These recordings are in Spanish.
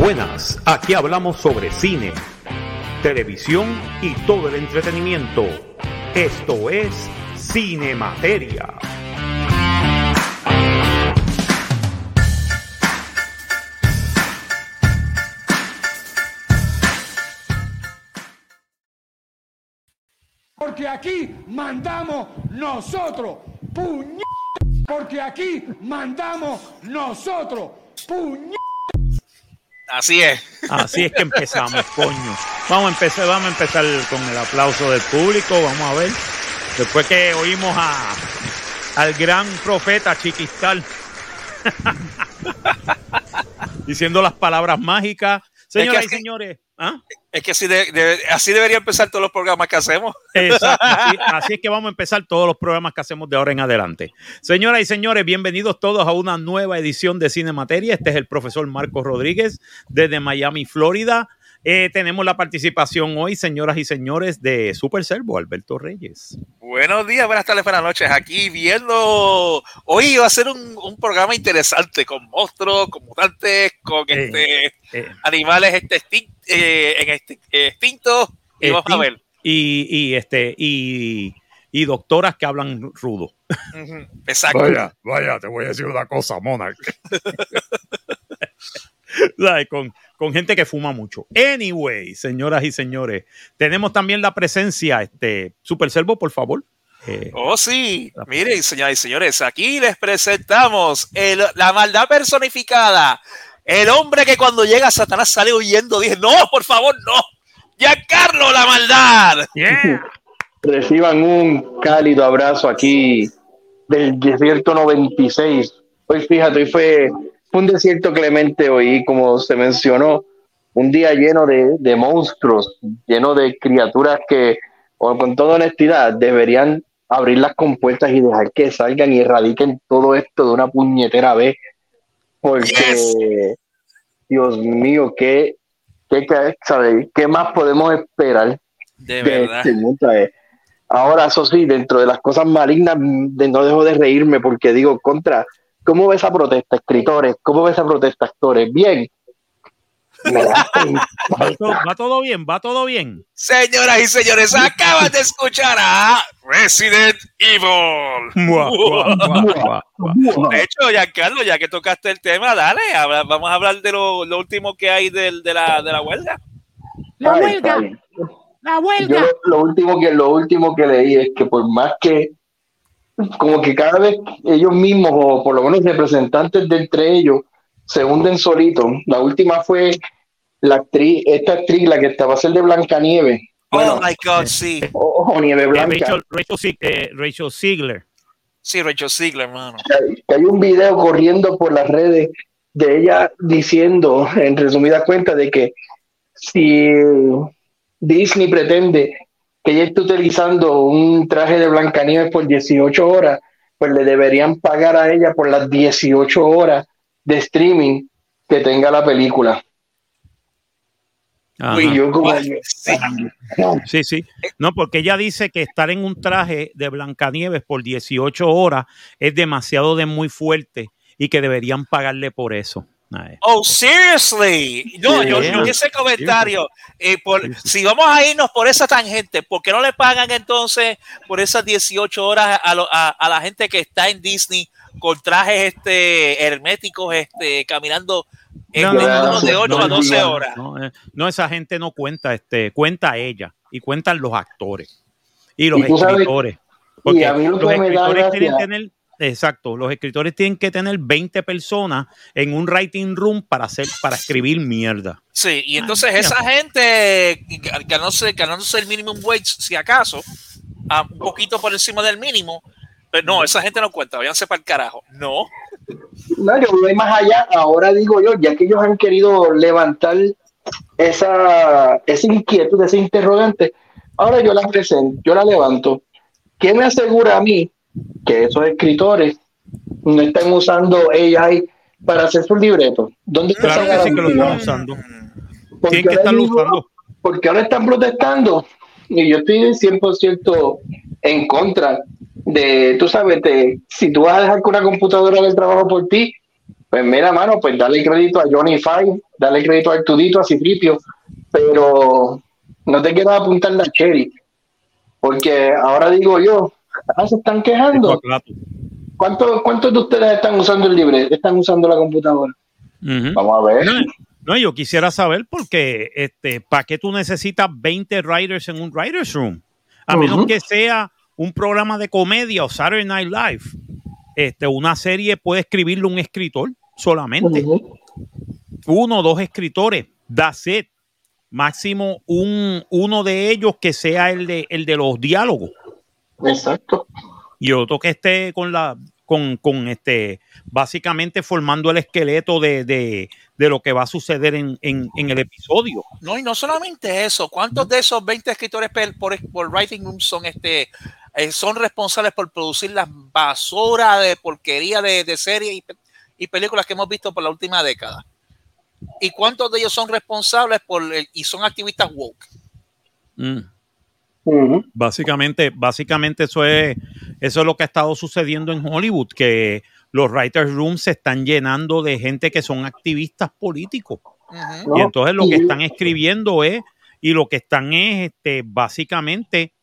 Buenas, aquí hablamos sobre cine, televisión y todo el entretenimiento. Esto es Cine Materia. Porque aquí mandamos nosotros, puñ... Porque aquí mandamos nosotros, puñ... Así es. Así es que empezamos, coño. Vamos a empezar, vamos a empezar con el aplauso del público, vamos a ver. Después que oímos a al gran profeta Chiquistal diciendo las palabras mágicas. Señoras Es y señores, ¿ah? Es que así, de- de- así debería empezar todos los programas que hacemos. Exacto, así, así es que vamos a empezar todos los programas que hacemos de ahora en adelante. Señoras y señores, bienvenidos todos a una nueva edición de Cine Materia. Este es el profesor Marcos Rodríguez desde Miami, Florida. Eh, tenemos la participación hoy, señoras y señores, de Super Servo, Alberto Reyes. Buenos días, buenas tardes, buenas noches. Aquí viendo. Hoy va a ser un, un programa interesante con monstruos, con mutantes, con Eh, este, eh, animales este, extin- eh, en este, eh, extintos. Y vamos a Extin- ver. y, y, este, y, y doctoras que hablan rudo. Ujú, Exacto. Vaya, vaya, te voy a decir una cosa, Monarch. ¿Sabes? Con, con gente que fuma mucho. Anyway, señoras y señores, tenemos también la presencia, este, Super Servo, por favor. Eh, Oh, sí. Miren, señoras y señores, aquí les presentamos el- la maldad personificada. El hombre que cuando llega a Satanás sale huyendo. Dice, no, por favor, no. Giancarlo, la maldad. yeah. reciban un cálido abrazo aquí del desierto 96. Hoy fíjate, hoy fue, fue un desierto clemente hoy, como se mencionó, un día lleno de, de monstruos, lleno de criaturas que, con toda honestidad, deberían abrir las compuertas y dejar que salgan y erradiquen todo esto de una puñetera vez. Porque, Yes. Dios mío, ¿qué, qué, sabe, ¿qué más podemos esperar? De de verdad. este eh. Ahora, eso sí, dentro de las cosas malignas, mm, de- no dejo de reírme porque digo, contra, ¿cómo ves esa protesta, escritores? ¿Cómo ves esa protesta, actores? Bien. Va, todo, va todo bien, va todo bien. Señoras y señores, acaban de escuchar a Resident Evil. Mua, mua, mua, mua, mua. De hecho, Giancarlo, ya que tocaste el tema, dale, habla- vamos a hablar de lo, lo último que hay de, la, de la huelga. La huelga, la huelga. lo último que lo último que leí es que por más que como que cada vez ellos mismos o por lo menos representantes de entre ellos se hunden solitos. La última fue la actriz, esta actriz la que estaba a ser de Blancanieves. Bueno, oh my God, sí. o, o Nieve Eh, Blanca. Rachel, Rachel, Zieg- eh, Rachel Ziegler. Sí, Rachel Ziegler, hermano. que hay un video corriendo por las redes de ella diciendo, en resumidas cuentas, de que si Disney pretende que ella esté utilizando un traje de Blancanieves por 18 horas, pues le deberían pagar a ella por las 18 horas de streaming que tenga la película. Yo como, Sí, sí. No, porque ella dice que estar en un traje de Blancanieves por 18 horas es demasiado de muy fuerte y que deberían pagarle por eso. Ay. Oh, seriously. No, yo, yo vi ese comentario. eh, por, si vamos a irnos por esa tangente, ¿por qué no le pagan entonces por esas 18 horas a, lo- a- a la gente que está en Disney con trajes este, herméticos este, caminando en No, no, de no, 8 a no, 12 no. horas? No, eh, no, esa gente no cuenta, este, cuenta ella y cuentan los actores y los Y tú sabes- escritores. y Porque a mí lo los que me da escritores tienen gracia- que tener, exacto, los escritores tienen que tener 20 personas en un writing room para hacer, para escribir mierda. Sí, y entonces Ah, esa gente ganándose, ganándose el minimum wage, si acaso, a un poquito por encima del mínimo, pero no, esa gente no cuenta, váyanse para el carajo. No, No, yo voy más allá. Ahora digo yo, ya que ellos han querido levantar esa, esa inquietud, ese interrogante, ahora yo la presento, yo la levanto. ¿Quién me asegura a mí que esos escritores no están usando AI para hacer sus libretos? ¿Dónde Claro que sí que lo están usando. Porque que usando. porque ahora están protestando y yo estoy 100% en contra de, tú sabes, de, si tú vas a dejar que una computadora haga el trabajo por ti, Pues mira, mano, pues dale crédito a Johnny Five, dale crédito a Artudito, a Citripio, pero no te quieras apuntar la cherry, porque ahora digo yo, ah, se están quejando. ¿Cuántos, ¿Cuántos de ustedes están usando el libre? ¿Están usando la computadora? Vamos a ver. No, yo quisiera saber porque, este, ¿para qué tú necesitas 20 writers en un writer's room? A menos que sea un programa de comedia o Saturday Night Live. Este, una serie puede escribirle un escritor solamente. Uno o dos escritores. That's it. Máximo un, uno de ellos que sea el de, el de los diálogos. Exacto. Y otro que esté con la, con, con, este, básicamente formando el esqueleto de, de, de lo que va a suceder en, en, en, el episodio. No, y no solamente eso, ¿cuántos de esos 20 escritores por, por, Writing Room son, este, eh, son responsables por producir las basura de porquería de, de series y, y, películas que hemos visto por la última década? ¿Y cuántos de ellos son responsables por el, y son activistas woke? Mm. Básicamente, básicamente eso es, eso es lo que ha estado sucediendo en Hollywood, que los writers rooms se están llenando de gente que son activistas políticos. Y entonces lo que están escribiendo es, y lo que están es este, básicamente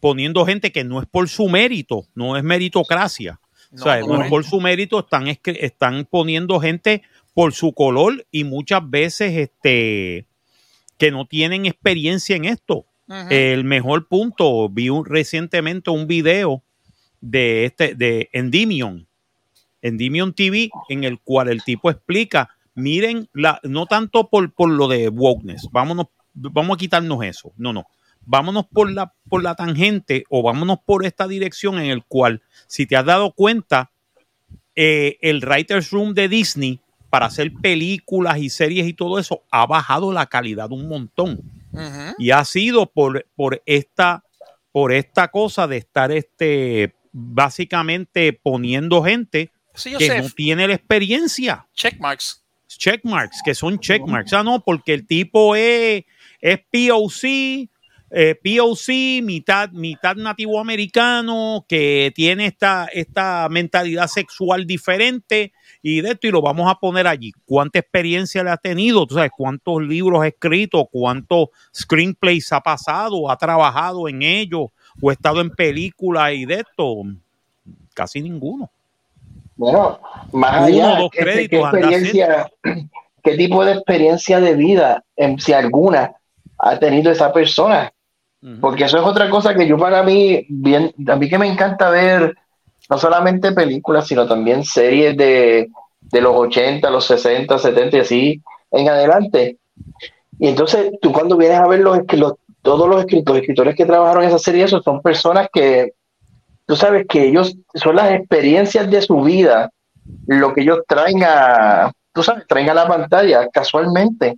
poniendo gente que no es por su mérito, no es meritocracia. o sea, no es por su mérito, están, están poniendo gente por su color y muchas veces este, que no tienen experiencia en esto. El mejor punto, vi recientemente un video de este de Endymion, Endymion TV, en el cual el tipo explica, miren, la, no tanto por, por lo de wokeness, vámonos, vamos a quitarnos eso, no, no, vámonos por la, por la tangente o vámonos por esta dirección en el cual, si te has dado cuenta, eh, el Writers Room de Disney para hacer películas y series y todo eso ha bajado la calidad un montón. Y ha sido por, por, esta, por esta cosa de estar este, básicamente poniendo gente que no tiene la experiencia. Checkmarks. Checkmarks, que son checkmarks. Ah, no, porque el tipo es, es POC, eh, POC, mitad, mitad nativo americano, que tiene esta, esta mentalidad sexual diferente y de esto, y lo vamos a poner allí. ¿Cuánta experiencia le ha tenido? ¿Tú sabes cuántos libros ha escrito? ¿Cuántos screenplays ha pasado? ¿Ha trabajado en ellos? ¿O ha estado en películas y de esto? Casi ninguno. Bueno, más allá, ¿qué, experiencia, ¿qué tipo de experiencia de vida, si alguna, ha tenido esa persona? Porque eso es otra cosa que yo para mí, bien, a mí que me encanta ver no solamente películas, sino también series de, los 80, los 60, 70 y así en adelante. Y entonces tú cuando vienes a ver los, los todos los escritores, escritores que trabajaron en esa serie, esos son personas que, tú sabes que ellos son las experiencias de su vida, lo que ellos traen a, tú sabes, traen a la pantalla casualmente.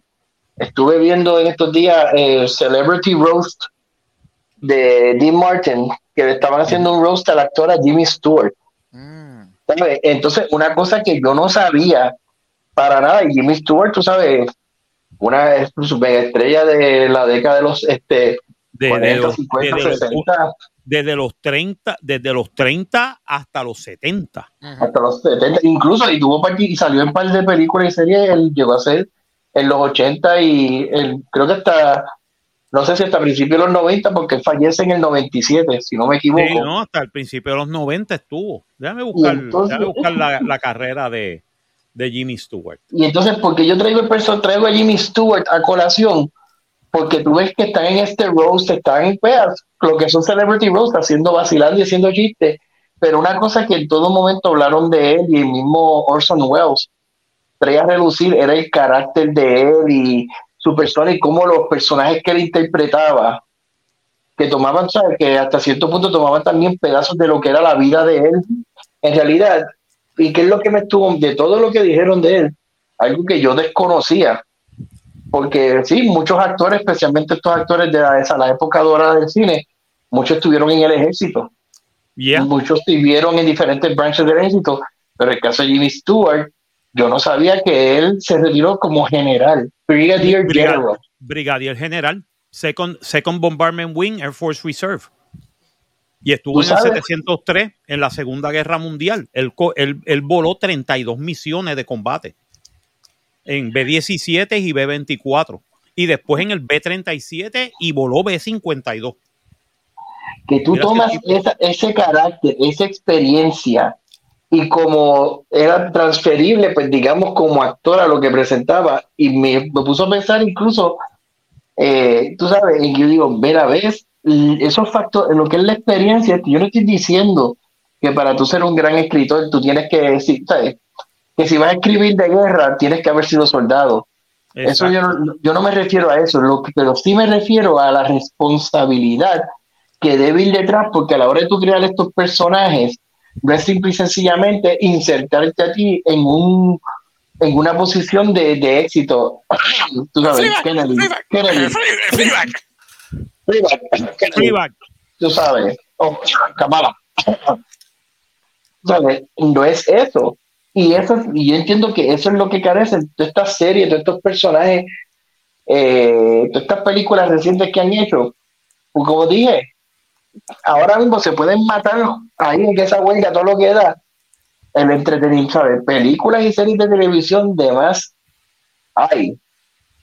Estuve viendo en estos días el Celebrity Roast de Dean Martin, que le estaban haciendo un roast a la actora Jimmy Stewart. Mm. Entonces, una cosa que yo no sabía para nada, y Jimmy Stewart, tú sabes, una estrella de la década de los este, desde los, 50, desde 60. Los, desde los 30, desde los 30 hasta los 70. Hasta los 70, incluso y tuvo y salió en par de películas y series, él llegó a ser en los 80 y el, creo que hasta no sé si hasta el principio de los 90, porque fallece en el 97, si no me equivoco. Sí, no, hasta el principio de los 90 estuvo. Déjame buscar, déjame buscar la, la, carrera de, de, Jimmy Stewart. Y entonces, porque yo traigo el traigo a Jimmy Stewart a colación, porque tú ves que están en este roast, están en pues, lo que son Celebrity Roast, haciendo vacilando y haciendo chistes, pero una cosa que en todo momento hablaron de él y el mismo Orson Welles traía a relucir era el carácter de él y su persona y cómo los personajes que él interpretaba, que tomaban, ¿sabes? que hasta cierto punto tomaban también pedazos de lo que era la vida de él, en realidad, y qué es lo que me estuvo, de todo lo que dijeron de él, algo que yo desconocía, porque sí, muchos actores, especialmente estos actores de la, esa, la época dorada del cine, muchos estuvieron en el ejército, muchos estuvieron en diferentes branches del ejército, pero el caso de Jimmy Stewart, yo no sabía que él se retiró como general, Brigadier General. Brigadier General, Second, Second Bombardment Wing, Air Force Reserve. Y estuvo en el 703 en la Segunda Guerra Mundial. Él, él, él, voló 32 misiones de combate en B-17 y B-24. Y después en el B-37 y voló B-52. Que tú tomas esa, ese carácter, esa experiencia y como era transferible, pues digamos como actor a lo que presentaba y me, me puso a pensar incluso, eh, tú sabes, en que yo digo, ver a vez, esos factores, lo que es la experiencia, yo no estoy diciendo que para tú ser un gran escritor tú tienes que decir, ¿sabes? que si vas a escribir de guerra tienes que haber sido soldado. Eso yo no, yo no me refiero a eso, lo pero sí me refiero a la responsabilidad que debe ir detrás, porque a la hora de tú crear estos personajes, no es simple y sencillamente insertarte a ti en un en una posición de, de éxito. Tú sabes, Kennedy, Kennedy. Tú sabes, oh, Kamala. ¿Sabes? No es eso. Y eso, y yo entiendo que eso es lo que carecen de estas series, de estos personajes, eh, de estas películas recientes que han hecho. Pues como dije, ahora mismo se pueden matar ahí en esa huelga, todo lo que da. El entretenimiento, ¿sabes? Películas y series de televisión de más hay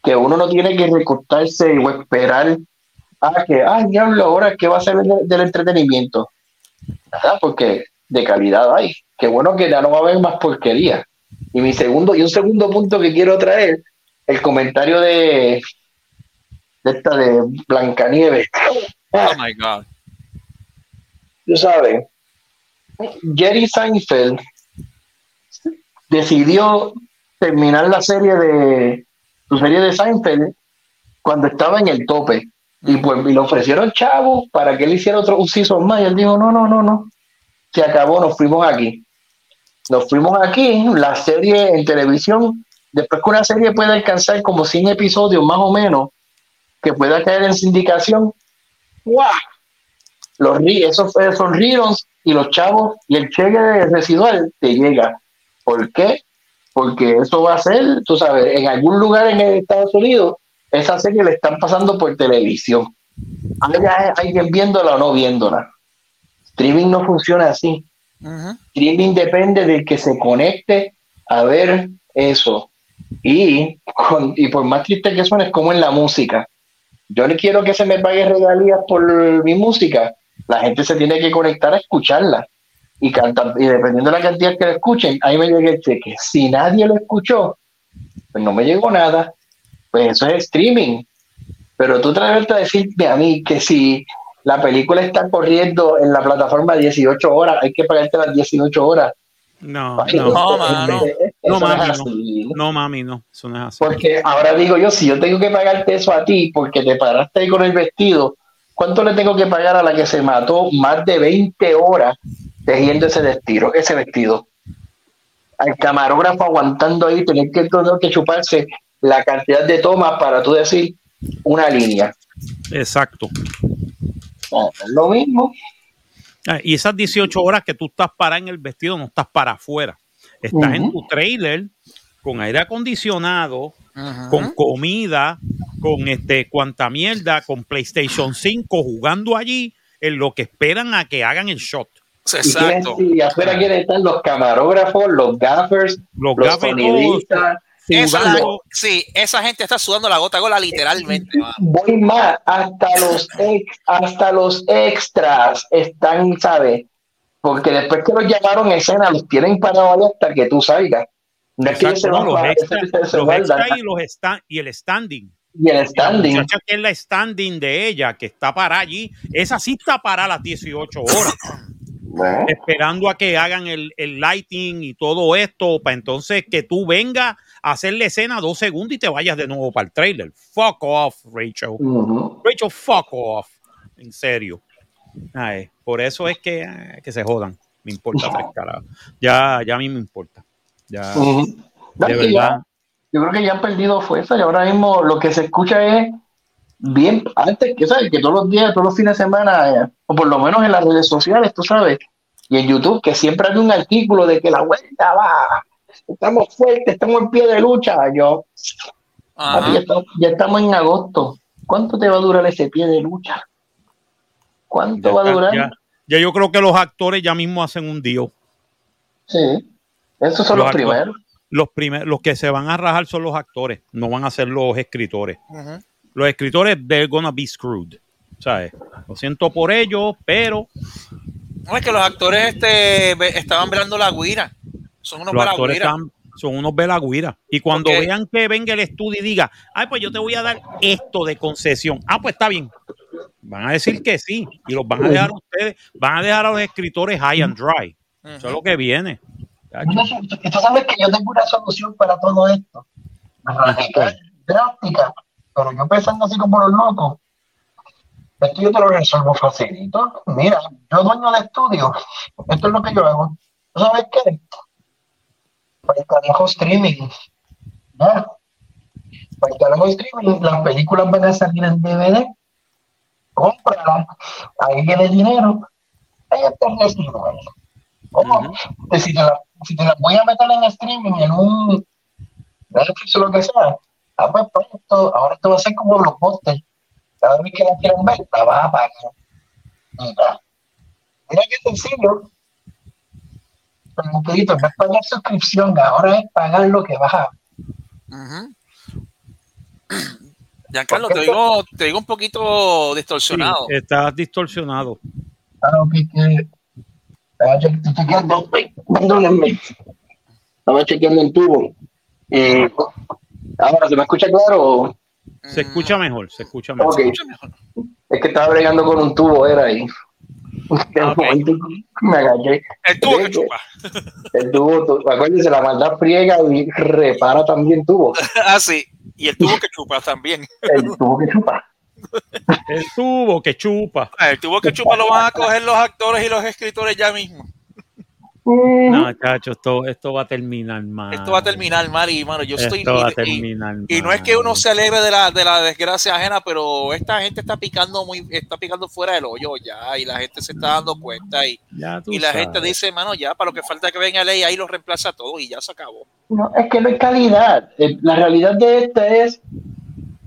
que uno no tiene que recortarse o esperar a que, ay, diablo, ahora qué va a ser del, entretenimiento. ¿Verdad? Porque de calidad hay. Qué bueno que ya no va a haber más porquería. Y mi segundo, y un segundo punto que quiero traer, el comentario de, de esta de Blancanieves. Oh my God. Tú sabes, Jerry Seinfeld decidió terminar la serie de su serie de Seinfeld cuando estaba en el tope. Y pues y le ofrecieron chavo para que él hiciera otro un season más. Y él dijo, no, no, no, no. Se acabó, nos fuimos aquí. Nos fuimos aquí, la serie en televisión, después que una serie puede alcanzar como 100 episodios más o menos, que pueda caer en sindicación, ¡guau! Los esos son reruns y los chavos y el cheque residual te llega. ¿Por qué? Porque eso va a ser, tú sabes, en algún lugar en Estados Unidos, esa serie le están pasando por televisión. Haya alguien viéndola o no viéndola. Streaming no funciona así. Streaming depende de que se conecte a ver eso. Y, y por más triste que suene, es como en la música. Yo no quiero que se me pague regalías por mi música. La gente se tiene que conectar a escucharla. Y, cantar, y dependiendo de la cantidad que la escuchen, ahí me llega el cheque. Si nadie lo escuchó, pues no me llegó nada. Pues eso es streaming. Pero tú traes a decirme a mí que si la película está corriendo en la plataforma 18 horas, hay que pagarte las 18 horas. No, no, no, mami, no, no, mami, no, eso no es así. Porque ahora digo yo, si yo tengo que pagarte eso a ti porque te paraste ahí con el vestido, ¿cuánto le tengo que pagar a la que se mató más de 20 horas tejiendo ese vestido, ese vestido? Al camarógrafo aguantando ahí, tener que, tener que chuparse la cantidad de tomas para tú decir una línea. Exacto lo mismo. Ah, y esas 18 horas que tú estás para en el vestido, no estás para afuera. Estás en tu trailer con aire acondicionado, con comida, con este cuanta mierda, con PlayStation 5 jugando allí en lo que esperan a que hagan el shot. Exacto. Y, afuera quieren estar los camarógrafos, los gaffers, los, los sonidistas, sí, esa gente está sudando la gota gola literalmente. Voy más, hasta los, hasta los extras están, ¿sabes? Porque después que los llamaron a escena, los tienen parados hasta que tú salgas. Los, extras, los extras y, los y el standing. Y el standing. La que es la standing de ella, que está para allí, esa sí está para las 18 horas. Esperando a que hagan el, el lighting y todo esto, para entonces que tú vengas hacer la escena dos segundos y te vayas de nuevo para el trailer. Fuck off, Rachel. Rachel, fuck off. En serio. por eso es que, que se jodan. Me importa tres. Ya, ya a mí me importa. Ya, de verdad. yo creo que ya han perdido fuerza y ahora mismo lo que se escucha es bien, antes que sabes, que todos los días, todos los fines de semana, eh, o por lo menos en las redes sociales, tú sabes, y en YouTube, que siempre hay un artículo de que la vuelta va estamos fuertes, estamos en pie de lucha. Yo, ya estamos, en agosto. ¿Cuánto te va a durar ese pie de lucha? ¿Cuánto va a durar? Ya yo creo que los actores ya mismo hacen un deal. Sí. Esos son Los primeros. Los, primer- los que se van a rajar son los actores, no van a ser los escritores. Los escritores, they're gonna be screwed. ¿Sabes? Lo siento por ellos, pero No, es que los actores este, estaban velando la guira. Son unos los actores están- son unos velagüiras. Y cuando vean que venga el estudio y diga, ay, pues yo te voy a dar esto de concesión. Ah, pues está bien. Van a decir que sí. Y los van a dejar a ustedes, van a dejar a los escritores high and dry. Eso es lo que viene. Yo- tú sabes que yo tengo una solución para todo esto. Radical, drástica. Pero yo pensando así como los locos. Esto yo te lo resuelvo facilito. Mira, yo dueño de estudio. Esto es lo que yo hago. ¿Tú sabes qué? Para el carajo streaming. ¿Ya? Para el carajo streaming, las películas van a salir en DVD. Cómpralas. Ahí viene dinero. Ahí está el recibo. Oh, que si te, la, si te la voy a meter en streaming, en un Netflix o lo que sea, ah, pues, pues, esto, ahora esto va a ser como los postes. Cada vez que la quieran ver, la vas a pagar. Ya. Mira qué sencillo. Pero un poquito, en vez de pagar suscripción, ahora es pagar lo que vas a Ujú. Giancarlo, te digo, te digo un poquito Sí, distorsionado. estás distorsionado. Claro que, que estaba chequeando, perdónenme. Estaba chequeando el tubo. Eh, ahora, ¿se me escucha claro? Se Mm, escucha mejor, se escucha mejor. Ok. escucha mejor. Es que estaba bregando con un tubo, era ahí. De momento me agaché. El tubo que chupa. El tubo, tu- acuérdense, la maldad friega y repara también tubo. Ah, sí. Y el tubo que chupa también. El tubo que chupa. El tubo que chupa. El tubo que chupa lo van a coger los actores y los escritores ya mismo. No, chacho, esto, esto va a terminar mal. Esto va a terminar mal y, mano, yo estoy... Esto va a y- y- terminar Y no es que uno se alegre de la, de la desgracia ajena, pero esta gente está picando muy, está picando fuera del hoyo ya, y la gente se está dando cuenta y, Ya tú y la sabes. gente dice, mano, ya, para lo que falta que venga ley, ahí lo reemplaza todo y ya se acabó. No, es que no es calidad. Eh, La realidad de esta es,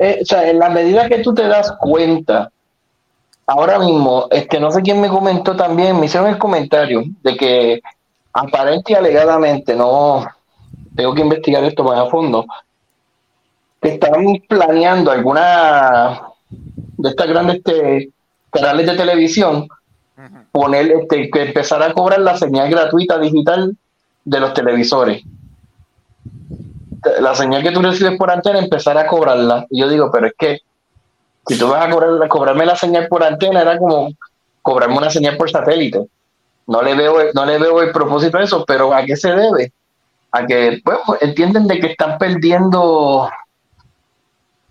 eh, o sea, en la medida que tú te das cuenta, ahora mismo, este, no sé quién me comentó también, me hicieron el comentario de que aparente y alegadamente, no, tengo que investigar esto más a fondo, que estaban planeando alguna de estas grandes este, canales de televisión poner, este, que empezar a cobrar la señal gratuita digital de los televisores la señal que tú recibes por antena, empezar a cobrarla. Y yo digo, pero es que si tú vas a cobrar, cobrarme la señal por antena, era como cobrarme una señal por satélite. No le veo, no le veo el propósito de eso, pero ¿a qué se debe? A que pues, entienden de que están perdiendo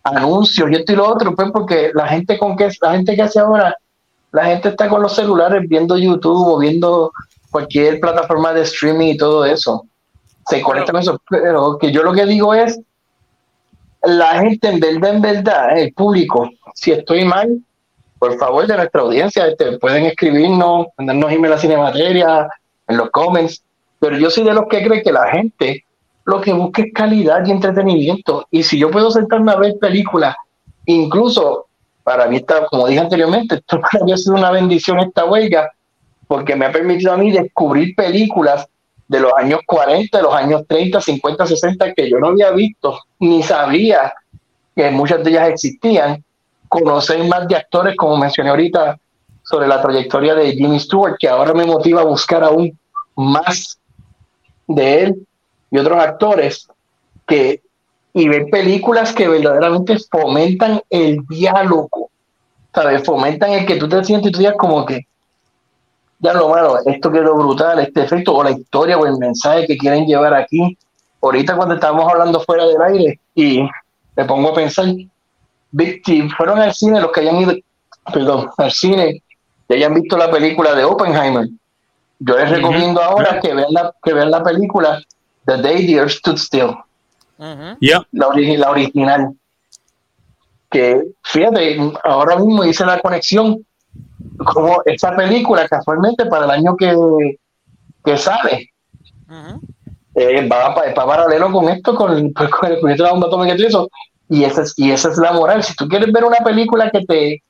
anuncios y esto y lo otro, pues porque la gente con que la gente que hace ahora, la gente está con los celulares viendo YouTube o viendo cualquier plataforma de streaming y todo eso se conecta con eso. Pero que yo lo que digo es, la gente en verdad, en verdad, el público, si estoy mal, por favor de nuestra audiencia, este, pueden escribirnos, mandarnos email a Cinemateria, en los comments, pero yo soy de los que cree que la gente lo que busca es calidad y entretenimiento. Y si yo puedo sentarme a ver películas, incluso para mí, está, como dije anteriormente, esto para mí ha sido una bendición esta huelga, porque me ha permitido a mí descubrir películas de los años 40, de los años 30, 50, 60 que yo no había visto ni sabía que muchas de ellas existían. Conocer más de actores, como mencioné ahorita, sobre la trayectoria de Jimmy Stewart, que ahora me motiva a buscar aún más de él y otros actores que y ver películas que verdaderamente fomentan el diálogo, ¿sabes? Fomentan el que tú te sientes y tú digas como que ya lo malo, esto quedó brutal, este efecto, o la historia o el mensaje que quieren llevar aquí. Ahorita cuando estábamos hablando fuera del aire y me pongo a pensar, si fueron al cine los que hayan ido, perdón, al cine y hayan visto la película de Oppenheimer, yo les recomiendo ahora que vean la, que vean la película The Day the Earth Stood Still, la, ori- la original. Que fíjate, ahora mismo hice la conexión como esa película casualmente para el año que, que sale Ujú. eh, va, va paralelo con esto, con, pues, con el proyecto de la bomba atómica y eso. Y esa, es, y esa es la moral. Si tú quieres ver una película que te,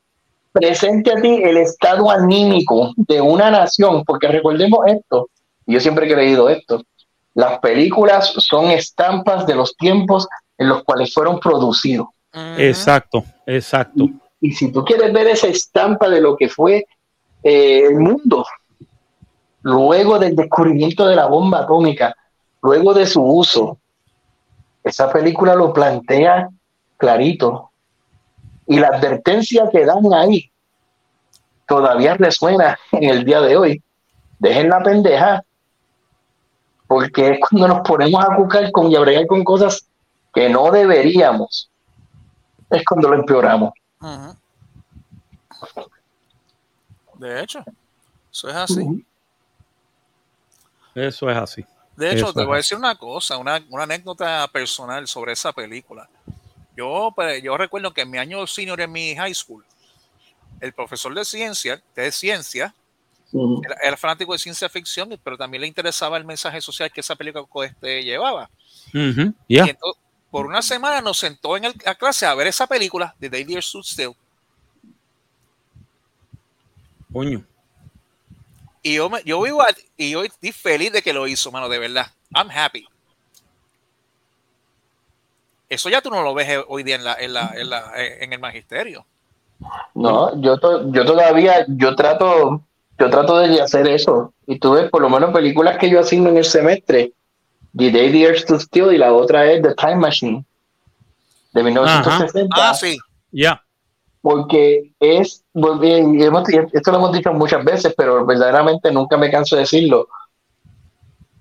presente a ti el estado anímico de una nación, porque recordemos esto, y yo siempre he creído esto, las películas son estampas de los tiempos en los cuales fueron producidos. Exacto, exacto. Y, y si tú quieres ver esa estampa de lo que fue eh, el mundo, luego del descubrimiento de la bomba atómica, luego de su uso, esa película lo plantea clarito. Y la advertencia que dan ahí todavía resuena en el día de hoy. Dejen la pendeja, porque es cuando nos ponemos a buscar con y a con cosas que no deberíamos. Es cuando lo empeoramos. Ujú. De hecho, eso es así. Eso es así. De hecho, Eso te voy a decir una cosa, una, una anécdota personal sobre esa película. Yo, pues, yo recuerdo que en mi año senior en mi high school, el profesor de ciencia, de ciencia, era, era fanático de ciencia ficción, pero también le interesaba el mensaje social que esa película este, llevaba. Ujú, ya. Y entonces, por una semana nos sentó en el- la clase a ver esa película de Day Dear Stood Still. Coño. Y yo, me- yo vivo y yo estoy feliz de que lo hizo, mano, de verdad. I'm happy. Eso ya tú no lo ves hoy día en, la, en, la, en, la- en el magisterio. No, yo, to- yo todavía, yo trato, yo trato de hacer eso. Y tú ves, por lo menos películas que yo asigno en el semestre, The Day the Earth Stood Still y la otra es The Time Machine, de 1960. Ah, sí. Ya. porque es, esto lo hemos dicho muchas veces, pero verdaderamente nunca me canso de decirlo.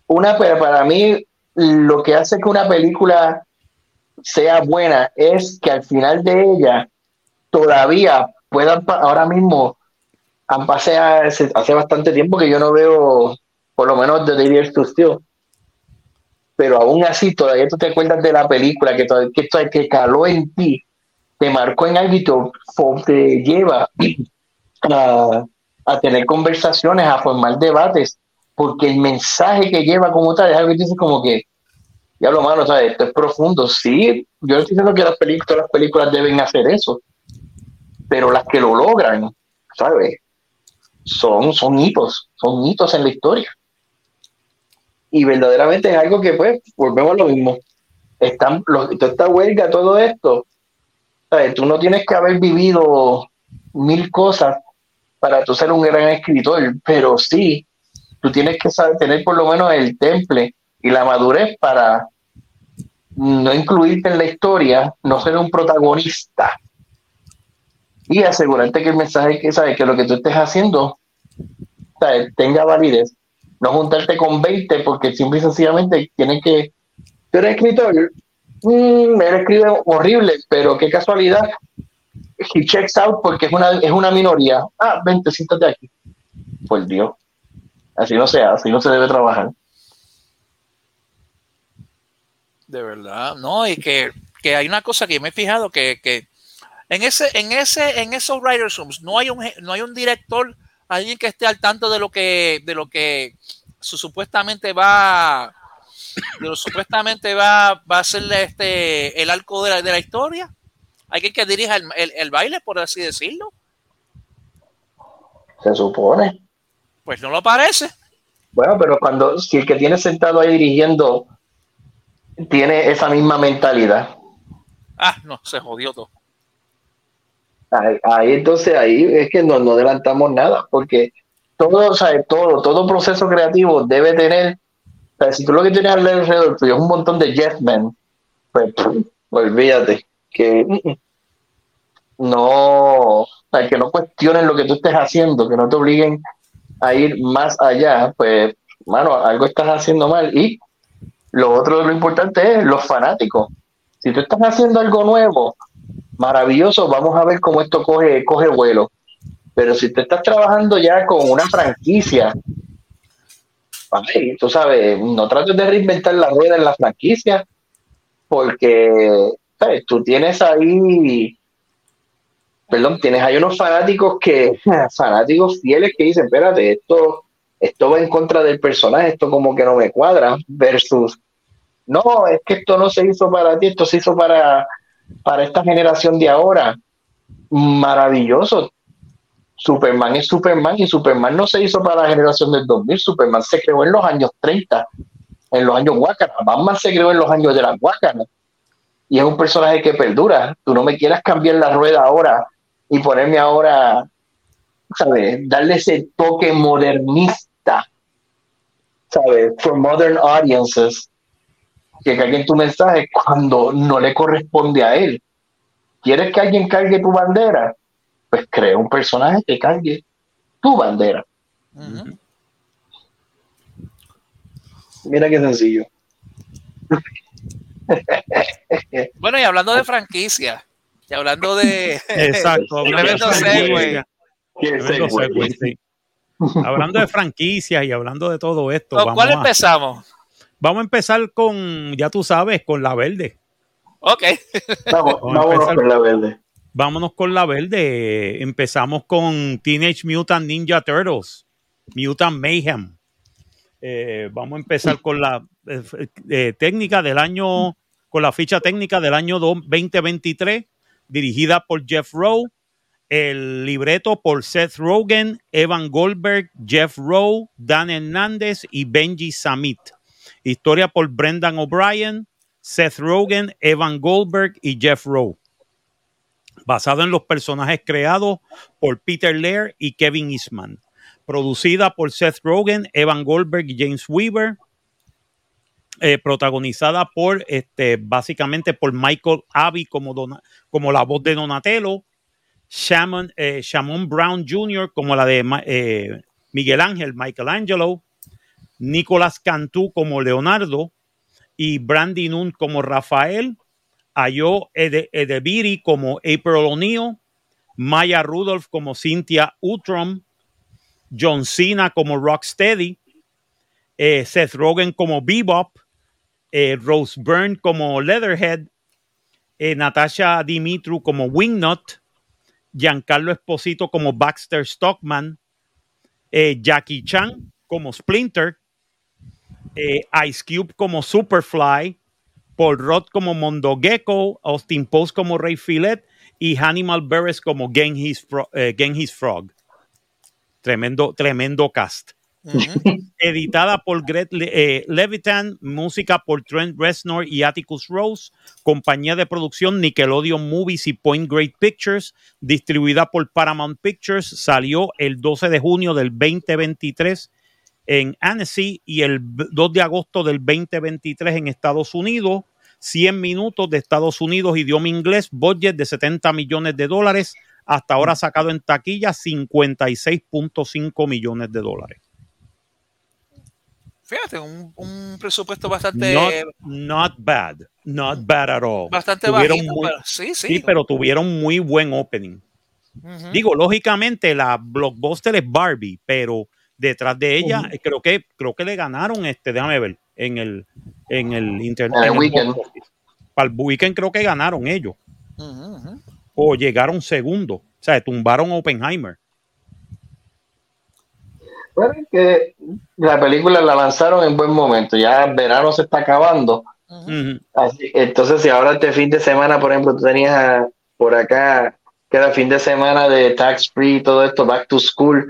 Una, pero para mí, lo que hace que una película sea buena es que al final de ella todavía puedan, ahora mismo, han pasado hace, hace bastante tiempo que yo no veo, por lo menos, The Day Earth Stood Still. Pero aún así, todavía tú te acuerdas de la película que, que, que caló en ti te marcó en algo y te, lleva a, a tener conversaciones, a formar debates, porque el mensaje que lleva como tal es algo que dice como que, ya lo malo, ¿sabes? Esto es profundo. Sí, yo estoy diciendo que las películas, las películas deben hacer eso, pero las que lo logran, ¿sabes? Son, son hitos, son hitos en la historia. Y verdaderamente es algo que, pues, volvemos a lo mismo. Están, los, toda esta huelga, todo esto, ¿sabes? Tú no tienes que haber vivido mil cosas para tú ser un gran escritor, pero sí, tú tienes que saber tener por lo menos el temple y la madurez para no incluirte en la historia, no ser un protagonista y asegurarte que el mensaje que sabes que lo que tú estés haciendo tenga validez. No juntarte con 20 porque simple y sencillamente tienes que. Tú eres escritor, Mm, él escribe horrible, pero qué casualidad. He checks out porque es una, es una minoría. Ah, vente, siéntate aquí. Por Dios. Así no se así no se debe trabajar. De verdad, no, y que, que hay una cosa que me he fijado que, que en ese, en ese, en esos writers rooms no hay un no hay un director, alguien que esté al tanto de lo que, de lo que su- supuestamente va, de lo supuestamente va, va a ser este el arco de la, de la historia. Alguien que dirija el, el- el baile, por así decirlo. Se supone. Pues no lo parece. Bueno, pero cuando si el que tiene sentado ahí dirigiendo tiene esa misma mentalidad, Ah, no, se jodió todo. Ahí, ahí entonces ahí es que no, no adelantamos nada, porque todo, o sea, todo, todo proceso creativo debe tener, o sea, si tú lo que tienes alrededor tuyo es un montón de yes men, pues pff, olvídate, que no, o sea, que no cuestionen lo que tú estés haciendo, que no te obliguen a ir más allá, pues, mano, algo estás haciendo mal. Y lo otro, lo importante es los fanáticos. Si tú estás haciendo algo nuevo, maravilloso, vamos a ver cómo esto coge, coge vuelo. Pero si tú estás trabajando ya con una franquicia, ay, tú sabes, no trates de reinventar la rueda en la franquicia, porque ¿sabes? tú tienes ahí, perdón, tienes ahí unos fanáticos que, fanáticos fieles que dicen, espérate, esto, esto va en contra del personaje, esto como que no me cuadra, versus, no, es que esto no se hizo para ti, esto se hizo para, para esta generación de ahora. Maravilloso. Superman es Superman y Superman no se hizo para la generación del 2000, Superman se creó en los años 30, en los años Wakana, Batman se creó en los años de las Wakana y es un personaje que perdura. Tú no me quieras cambiar la rueda ahora y ponerme ahora, ¿sabes? Darle ese toque modernista, ¿sabes? For modern audiences, que caiga tu mensaje cuando no le corresponde a él. ¿Quieres que alguien cargue tu bandera? Pues crea un personaje que cargue tu bandera. Mira qué sencillo. bueno, y hablando de franquicia, y hablando de. Exacto, hablando, de hablando de franquicias y hablando de todo esto. ¿Con cuál empezamos? Vamos a empezar con, ya tú sabes, con la verde. Ok. Vamos, vámonos con la verde. Vámonos con la verde. Empezamos con Teenage Mutant Ninja Turtles, Mutant Mayhem. Eh, vamos a empezar con la eh, eh, técnica del año, con la ficha técnica del año 2023, dirigida por Jeff Rowe. El libreto por Seth Rogen, Evan Goldberg, Jeff Rowe, Dan Hernández y Benji Samit. Historia por Brendan O'Brien, Seth Rogen, Evan Goldberg y Jeff Rowe. Basado en los personajes creados por Peter Laird y Kevin Eastman. Producida por Seth Rogen, Evan Goldberg y James Weaver. Eh, protagonizada por, este, básicamente por Michael Abbey como, como la voz de Donatello. Shamon, eh, Brown Jr. como la de eh, Miguel Ángel, Michelangelo. Nicolás Cantú como Leonardo y Brandy Nun como Rafael, Ayo Edebiri como April O'Neill, Maya Rudolph como Cynthia Utrom, John Cena como Rocksteady, eh, Seth Rogen como Bebop, eh, Rose Byrne como Leatherhead, eh, Natasha Dimitru como Wingnut, Giancarlo Esposito como Baxter Stockman, Jackie Chan como Splinter, eh, Ice Cube como Superfly, Paul Roth como Mondo Gecko, Austin Post como Ray Filet y Hannibal Buress como Genghis, eh, Frog. Tremendo, tremendo cast. Editada por Greg eh, Levitan, música por Trent Reznor y Atticus Rose, compañía de producción Nickelodeon Movies y Point Great Pictures, distribuida por Paramount Pictures, salió el 12 de junio del 2023 en Annecy y el 2 de agosto del 2023 en Estados Unidos. 100 minutos de Estados Unidos, idioma inglés, budget de 70 millones de dólares. Hasta ahora sacado en taquilla 56.5 millones de dólares. Fíjate, un, presupuesto bastante. Not, bad, not bad at all. Bastante bajito, sí, sí. sí, pero tuvieron muy buen opening. Digo, lógicamente la blockbuster es Barbie, pero detrás de ella, creo que creo que le ganaron este, déjame ver, en el en el internet. El weekend. Para el weekend creo que ganaron ellos. O llegaron segundo, o sea, tumbaron a Oppenheimer. Bueno, que la película la lanzaron en buen momento, ya el verano se está acabando. entonces, si ahora este fin de semana, por ejemplo, tú tenías por acá, que era fin de semana de tax free, todo esto, back to school,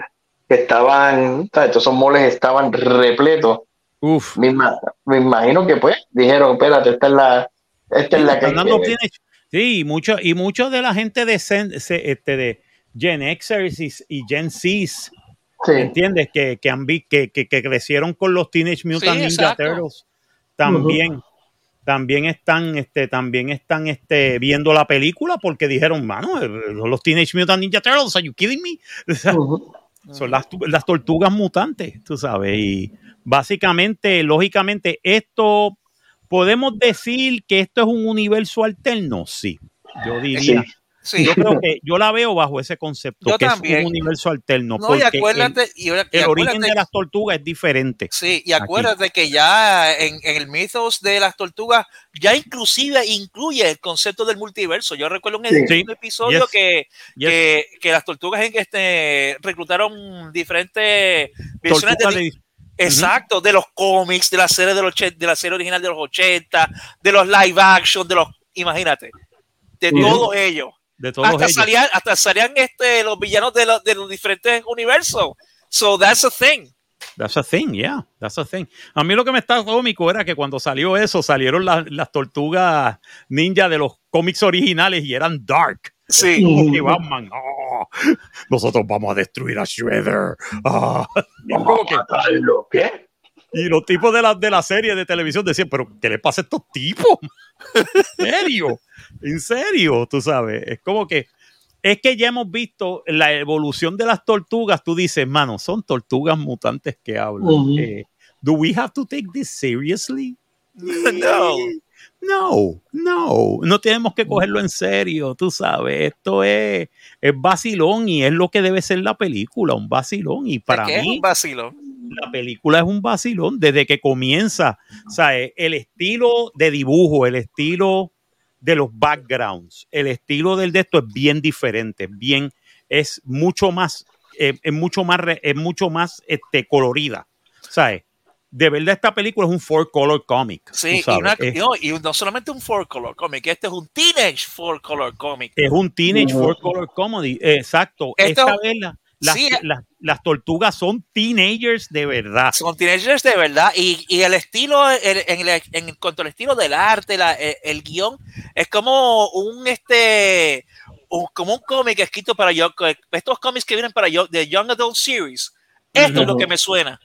que estaban, ¿sabes? todos esos moles estaban repletos. Uf. Me, imagino que pues dijeron, espérate, esta es la, esta es la que... sí, mucho, y mucho de la gente de, este, de Gen Xers y, Gen Cs, ¿entiendes? Que, que, han, que, que, crecieron con los Teenage Mutant Ninja Turtles también. También están, este, también están este, viendo la película porque dijeron, mano, los Teenage Mutant Ninja Turtles, are you kidding me? Son las, las tortugas mutantes, tú sabes. Y básicamente, lógicamente, esto, ¿podemos decir que esto es un universo alterno? Sí, yo diría. Yo creo que yo la veo bajo ese concepto, que es un universo alterno. No, y acuérdate, el, origen de las tortugas es diferente. Sí, y acuérdate que ya en, el mitos de las tortugas, ya inclusive incluye el concepto del multiverso. Yo recuerdo un, episodio que, Que, las tortugas en este reclutaron diferentes versiones de, Exacto, de los cómics, de la serie de, los, de la serie original de los 80, de los live action, de los, imagínate, de todos ellos de todos hasta ellos. salían, hasta salían este, los villanos de, los- de los diferentes universos. So that's a thing. That's a thing, yeah, that's a thing. A mí lo que me está cómico era que cuando salió eso, salieron las, las tortugas ninja de los cómics originales y eran dark. Sí. Y Batman, "Oh, nosotros vamos a destruir a Shredder. Ah". Y es como que- matarlo, ¿Qué? Y los tipos de la, de la serie de televisión decían, pero ¿qué le pasa a estos tipos? ¿En serio? ¿En serio? Tú sabes, es como que, es que ya hemos visto la evolución de las tortugas. Tú dices, mano, son tortugas mutantes que hablan. Ujú. Eh, ¿Do we have to take this seriously? No. No, no, no tenemos que cogerlo en serio, tú sabes, esto es, es vacilón y es lo que debe ser la película, un vacilón. Y para ¿Qué es mí, un la película es un vacilón desde que comienza. Eh, el estilo de dibujo, el estilo de los backgrounds, el estilo del de esto es bien diferente, bien, es mucho más, eh, es mucho más, es mucho más este, colorida. ¿Sabes? De verdad, esta película es un four color comic. Sí, y, una- es, no, y no solamente un four color comic, este es un teenage four color comic. es un teenage four color comedy. Exacto. Esto- Esta vez la- las, Sí. las- las tortugas son teenagers de verdad. Son teenagers de verdad. Y, y el estilo, el- en, el- en cuanto al estilo del arte, la- el, el guion, es como un este un- como un cómic escrito para yo, estos cómics que vienen para yo, de Young Adult Series. Esto es lo que me suena.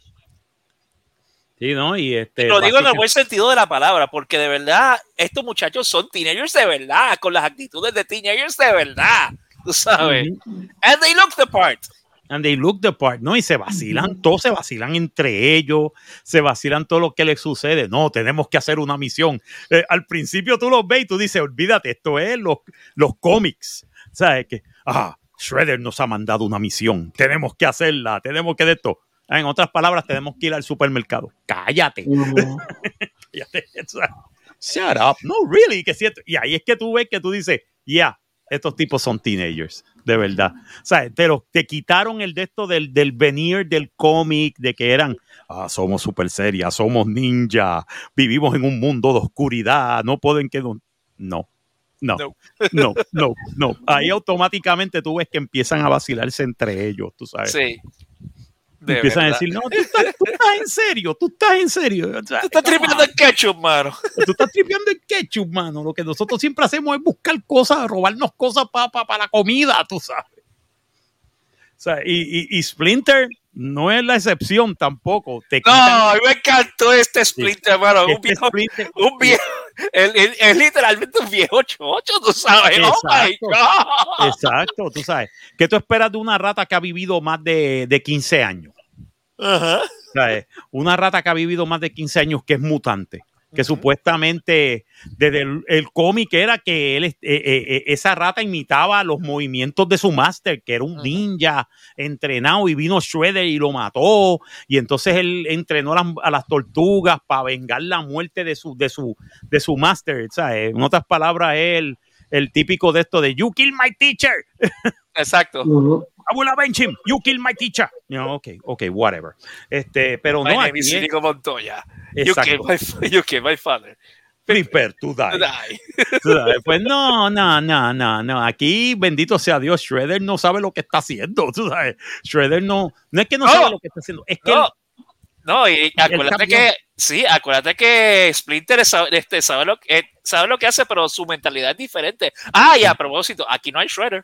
Sí, ¿no? Y este. Lo digo en el buen sentido de la palabra, porque de verdad, estos muchachos son teenagers de verdad, con las actitudes de teenagers de verdad. Tú sabes. And they look the part. And they look the part, ¿no? Y se vacilan, todos se vacilan entre ellos, se vacilan todo lo que les sucede. No, tenemos que hacer una misión. Eh, al principio tú los ves y tú dices, olvídate, esto es los, los cómics. ¿Sabes? Que, ah, Shredder nos ha mandado una misión, tenemos que hacerla, tenemos que de esto. En otras palabras, tenemos que ir al supermercado. Cállate. Ujú. Cállate. Shut up. No, really. Que cierto. Y ahí es que tú ves que tú dices, ya, estos tipos son teenagers, de verdad. O sea, te, lo- te quitaron el de esto del, del veneer del cómic, de que eran, ah, somos super serias, somos ninja, vivimos en un mundo de oscuridad, no pueden que... No, No. no, no, no. Ahí automáticamente tú ves que empiezan a vacilarse entre ellos, tú sabes. Sí. De empiezan a decir, no, tú estás, tú estás en serio, tú estás en serio. O sea, Tú estás tripeando el ketchup, mano. tú estás tripeando el ketchup, mano. Lo que nosotros siempre hacemos es buscar cosas, robarnos cosas para la comida, tú sabes. O sea, y, y- y Splinter no es la excepción tampoco. Te No, me encantó este Splinter, mano. Un este viejo, Splinter. un viejo, es literalmente un viejo chocho, tú sabes. Oh my Exacto. God. Exacto, tú sabes. ¿Qué tú esperas de una rata que ha vivido más de, de 15 años? Ajá. ¿Sabes? Una rata que ha vivido más de 15 años que es mutante. Que supuestamente desde el, el cómic era que él, eh, eh, eh, esa rata imitaba los movimientos de su máster, que era un ninja entrenado y vino Shredder y lo mató. Y entonces él entrenó a las, a las tortugas para vengar la muerte de su, de su, de su máster. En otras palabras, el, el típico de esto de You kill my teacher. Exacto. Ujú. I will avenge him. You kill my teacher. No, ok, ok, whatever. Este, pero My no, aquí es- Inigo Montoya. You Exacto. killed, my, fa- you killed my father. Prepare to die. Die. Pues no, no, no, no, no. Aquí, bendito sea Dios, Shredder no sabe lo que está haciendo. Tú sabes, Shredder no, no es que no, No. sabe lo que está haciendo, es que No, no, y acuérdate que, sí, acuérdate que Splinter es- este, sabe, lo, que- sabe lo que hace, pero su mentalidad es diferente. Ah, y a propósito, aquí no hay Shredder.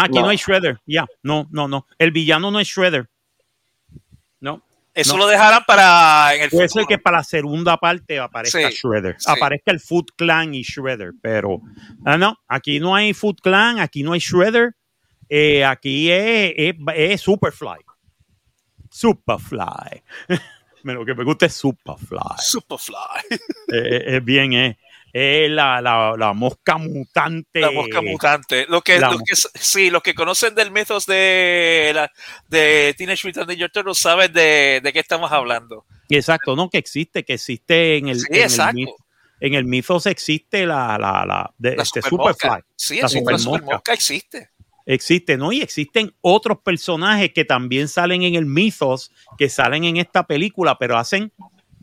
Ah, aquí no, No. hay Shredder. Ya, no, no, no. El villano no es Shredder. No. Eso No. lo dejarán para en el Puede futuro. ser que para la segunda parte aparezca Sí, Shredder. sí. Aparezca el Foot Clan y Shredder. Pero ah, no, aquí no hay Foot Clan, aquí no hay Shredder. eh, aquí es, es, es Superfly. Superfly. Lo que me gusta es Superfly. Superfly. Eh, es bien, es, es la, la, la mosca mutante. La mosca mutante. Lo que, la lo que, sí, los que conocen del mitos de, la, de Teenage Mutant Ninja Turtles saben de, de qué estamos hablando. Exacto, no, que existe, que existe en el, Sí, en el, exacto. en el Mythos existe la, la, la, de, La este. Superfly. Sí, La la supermosca. supermosca existe. Existe, ¿no? Y existen otros personajes que también salen en el Mythos, que salen en esta película, pero hacen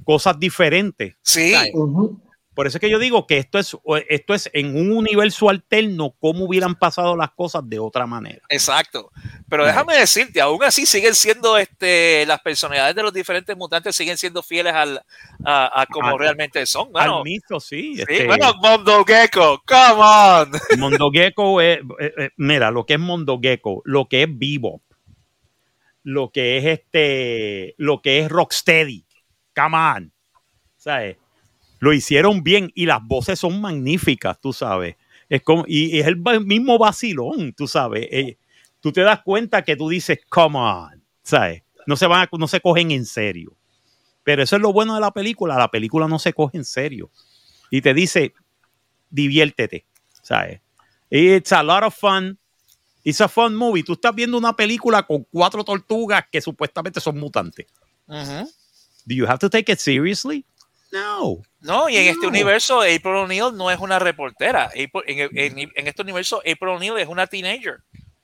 cosas diferentes. Sí. Por eso es que yo digo que esto es, esto es en un universo alterno, cómo hubieran pasado las cosas de otra manera. Exacto. Pero déjame decirte, aún así siguen siendo este, las personalidades de los diferentes mutantes siguen siendo fieles al, a, a como Al- realmente son. Bueno, Al mito, sí. sí, este, bueno, Mondo Gecko, come on. Mondo Gecko es, eh, eh, mira, lo que es Mondo Gecko, lo que es Bebop, lo que es este, lo que es Rocksteady, come on, ¿sabes? Lo hicieron bien y las voces son magníficas, tú sabes. Es como, y, y es el mismo vacilón, tú sabes. Eh, tú te das cuenta que tú dices, come on, ¿sabes? No se van a- no se cogen en serio. Pero eso es lo bueno de la película, la película no se coge en serio. Y te dice, diviértete, ¿sabes? It's a lot of fun. It's a fun movie. Tú estás viendo una película con cuatro tortugas que supuestamente son mutantes. Do you have to take it seriously? No. No, y en este universo, April O'Neil no es una reportera. April- en, en- en este universo, April O'Neil es una teenager.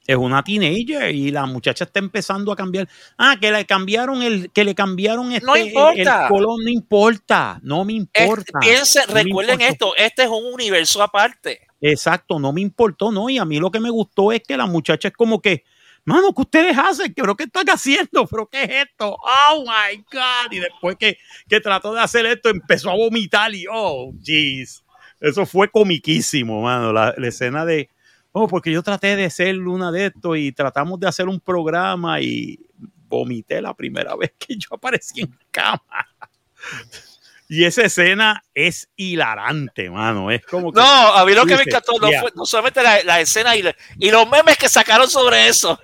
Es una teenager y la muchacha está empezando a cambiar. Ah, que le cambiaron el, que le cambiaron este, No importa. el color, no importa, no me Este, importa. No me recuerden esto, este es un universo aparte. Exacto, no me importó, ¿no? Y a mí lo que me gustó es que la muchacha es como que, mano, ¿qué ustedes hacen? ¿Pero qué están haciendo? ¿Pero qué es esto? Oh my God. Y después que, que trató de hacer esto, empezó a vomitar y, oh, jeez. Eso fue comiquísimo, mano. La, la escena de, oh, porque yo traté de ser una de estos y tratamos de hacer un programa y vomité la primera vez que yo aparecí en cama. Y esa escena es hilarante, mano. Es como que. No, a mí lo que me encantó no, fue, no solamente la, la escena y, la- y los memes que sacaron sobre eso.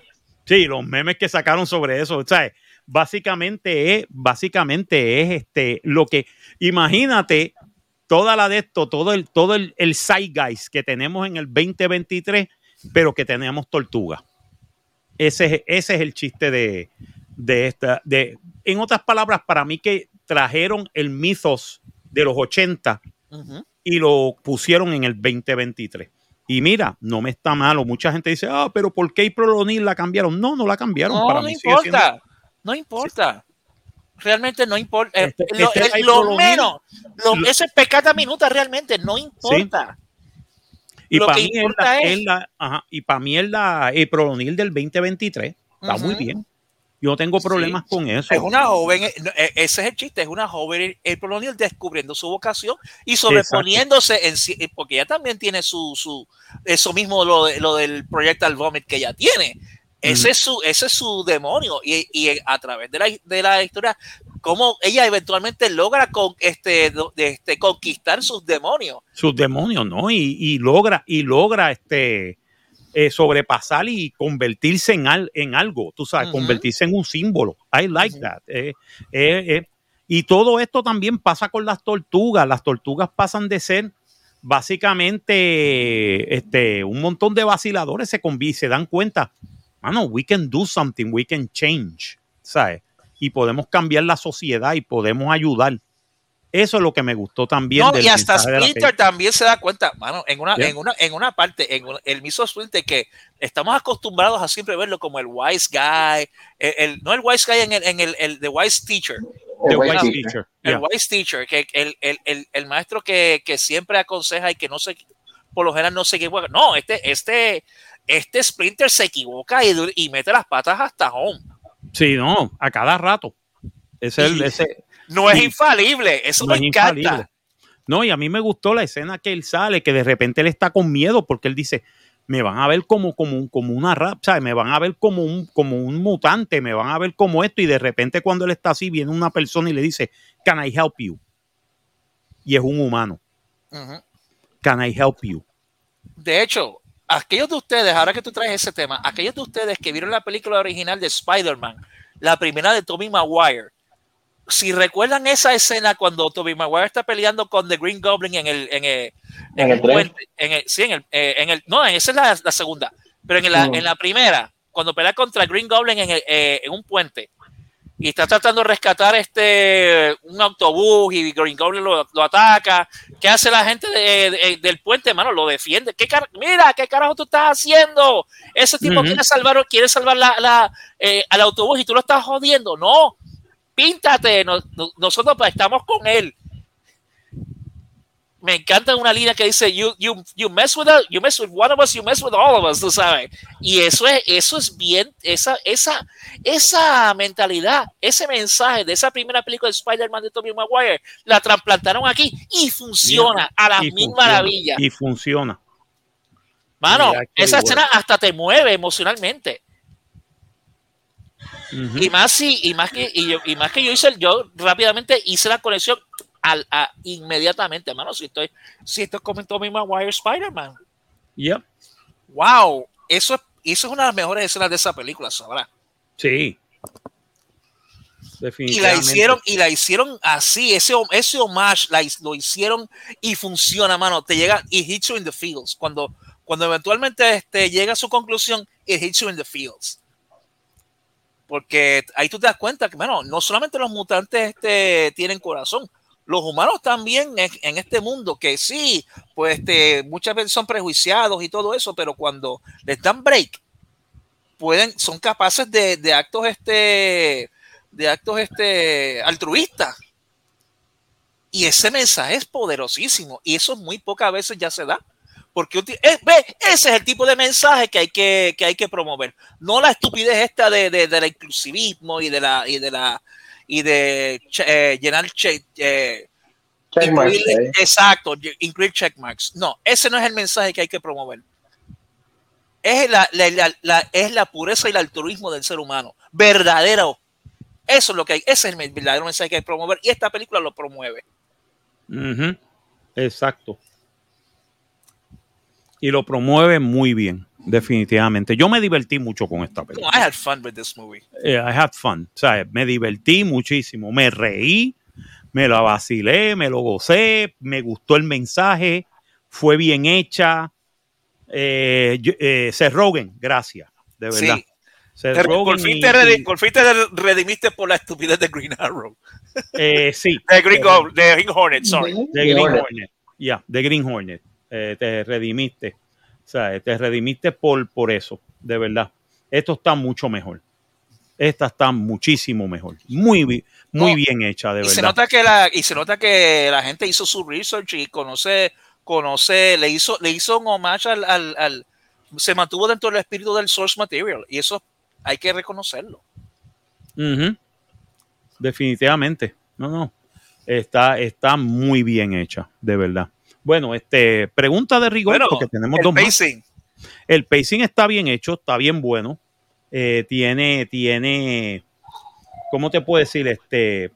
Sí, los memes que sacaron sobre eso, sea, básicamente es, básicamente es este, lo que, imagínate toda la de esto, todo el, todo el, el zeitgeist que tenemos en el 2023, pero que tenemos tortuga. Ese es, ese es el chiste de, de esta, de, en otras palabras, para mí que trajeron el mitos de los 80 y lo pusieron en el 2023. Y mira, no me está malo. Mucha gente dice, ah, pero ¿por qué April O'Neil la cambiaron? No, no la cambiaron. No, Para no mí sigue siendo- importa. No importa. Realmente no importa. Eh, Este- lo este eh, lo menos, lo- lo- eso es pecata minuta realmente, no importa. Y para mí, es la, es- es la- ajá, y para mí es la April O'Neil del 2023. Está muy bien. Yo no tengo problemas con eso. Es una joven, eh, eh, ese es el chiste, es una joven April O'Neil descubriendo su vocación y sobreponiéndose en eh, porque ella también tiene su, su eso mismo lo, de- lo del Projectal Vomit que ella tiene. Ese, es su, ese es su demonio y, y a través de la, de la historia, cómo ella eventualmente logra con, este, este, conquistar sus demonios. sus demonios, ¿no? Y, y logra, y logra este eh, sobrepasar y convertirse en, al- en algo, tú sabes, convertirse en un símbolo. I like that. Eh, eh. Y todo esto también pasa con las tortugas. Las tortugas pasan de ser básicamente este, un montón de vaciladores se, se dan cuenta, mano, we can do something, we can change, ¿sabes? Y podemos cambiar la sociedad y podemos ayudar. Eso es lo que me gustó también. No, del y hasta Splinter también se da cuenta, mano, en una, Yeah. en una, en una parte, en un- el mismo Splinter que estamos acostumbrados a siempre verlo como el wise guy, el, el- no el wise guy en el, en el, el the wise teacher, The White Teacher. Teacher. el Yeah. wise teacher, que el, el, el, el maestro que, que siempre aconseja y que no se, por lo general no se equivoca. No, este, este, este Splinter se equivoca y, mete las patas hasta home. Sí, no, a cada rato. Es el- Y- ese- No es infalible, eso no me es encanta. infalible. No, y a mí me gustó la escena que él sale, que de repente él está con miedo porque él dice, me van a ver como, como, como una rap, ¿sabes? Me van a ver como un, como un mutante, me van a ver como esto, y de repente cuando él está así, viene una persona y le dice, can I help you? Y es un humano, can I help you? De hecho, aquellos de ustedes, ahora que tú traes ese tema, aquellos de ustedes que vieron la película original de Spider-Man, la primera de Tobey Maguire, si recuerdan esa escena cuando Tobey Maguire está peleando con The Green Goblin en el, en el, en En el puente, en el, sí, en el, eh, en el, no, esa es la, la segunda, pero en la, Mm. en la primera, cuando pelea contra Green Goblin en, el, eh, en un puente y está tratando de rescatar este un autobús y Green Goblin lo, lo ataca. ¿Qué hace la gente de- de- del puente, mano? Lo defiende. ¿Qué car- Mira, ¿qué carajo tú estás haciendo? Ese tipo quiere salvar, quiere salvar la, la, eh, al autobús y tú lo estás jodiendo. No, píntate. No- no- nosotros pues, estamos con él. me encanta una línea que dice you, you, you mess with us, you mess with one of us, you mess with all of us, tú sabes. Y eso es, eso es bien, esa, esa, esa mentalidad, ese mensaje de esa primera película de Spider-Man de Tobey Maguire, la trasplantaron aquí y funciona a las mil maravillas. Y funciona. Mano, esa escena hasta te mueve emocionalmente. Y más si, y más que, y, yo- y más que yo hice, yo rápidamente hice la conexión al, a- inmediatamente, hermano. Si estoy, si esto en Tobey Maguire Spider-Man. Yep. Wow, eso es, eso es una de las mejores escenas de esa película, sabrá. Sí. Y la hicieron, y la hicieron así, ese, ese homage la, lo hicieron y funciona, mano. Te llega y hits you in the fields. Cuando, cuando eventualmente este, llega a su conclusión, it hits you in the fields. Porque ahí tú te das cuenta que, bueno, no solamente los mutantes este, tienen corazón, los humanos también en, este mundo, que sí, pues este, muchas veces son prejuiciados y todo eso, pero cuando les dan break, pueden, son capaces de, de actos este, de actos este, altruistas. Y ese mensaje es poderosísimo y eso muy pocas veces ya se da. Porque eh, ve, ese es el tipo de mensaje que hay que, que hay que promover. No la estupidez esta de, de, del inclusivismo y de la y de la y de eh, llenar che- eh, Checkmarks, incluir- eh. exacto, incluir checkmarks. No, ese no es el mensaje que hay que promover. Es la, la- la- la- es la pureza y el altruismo del ser humano. Verdadero. Eso es lo que hay. Ese es el verdadero mensaje que hay que promover. Y esta película lo promueve. Exacto. Y lo promueve muy bien, definitivamente. Yo me divertí mucho con esta película. I had fun with this movie. Eh, I had fun. O sea, me divertí muchísimo. Me reí, me la vacilé, me lo gocé, me gustó el mensaje, fue bien hecha. Eh, eh, Seth Rogen, gracias, de verdad. Sí. Seth Rogen por, fin y- te redi- y- por fin te redimiste por la estupidez de Green Arrow. eh, sí, De Green, Goblin- de Green Hornet, sorry. de Green Hornet. Hornet. Ya, de Green Hornet. Eh, te redimiste. O sea, te redimiste por, por eso, de verdad. Esto está mucho mejor. Esta está muchísimo mejor. Muy, muy No, bien hecha, de y verdad. se nota que la y se nota que la gente hizo su research y conoce conoce le hizo le hizo un homage al, al, al- se mantuvo dentro del espíritu del source material y eso hay que reconocerlo. Definitivamente. No, no. Está, está muy bien hecha, de verdad. Bueno, este, pregunta de rigor, bueno porque tenemos el dos más. pacing El pacing está bien hecho, está bien bueno. Eh, tiene, tiene, ¿cómo te puedo decir? Este,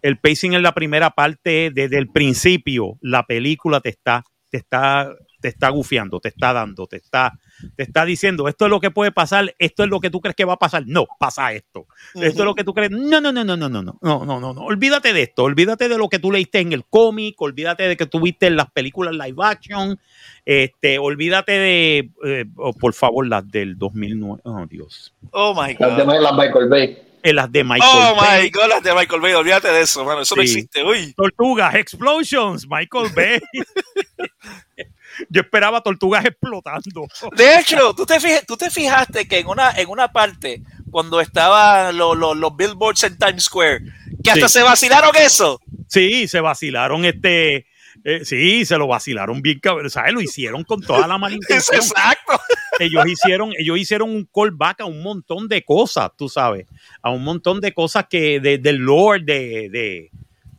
el pacing en la primera parte, desde el principio, la película te está, te está, te está gufiando, te está dando, te está, te está diciendo, esto es lo que puede pasar, esto es lo que tú crees que va a pasar. No, pasa esto. Esto es lo que tú crees. No, no, no, no, no, no, no, no, no, no, no. Olvídate de esto. Olvídate de lo que tú leíste en el cómic. Olvídate de que tú viste en las películas live action. Este, olvídate de, eh, oh, por favor, las del 2009. Oh, Dios. oh my Las god demás las Michael Bay. Eh, las de Michael oh Bay. my god las de Michael Bay olvídate de eso mano eso no Sí. existe uy Tortugas, Explosions, Michael Bay. Yo esperaba tortugas explotando. de hecho tú te fijas, tú te fijaste que en una en una parte cuando estaban los, los, los billboards en Times Square que hasta Sí. se vacilaron eso Sí, se vacilaron este. eh, sí, se lo vacilaron bien cabrón. ¿Sabes? Lo hicieron con toda la mala es intención. exacto ellos hicieron, ellos hicieron un callback a un montón de cosas, tú sabes, a un montón de cosas que de, del lore de, de,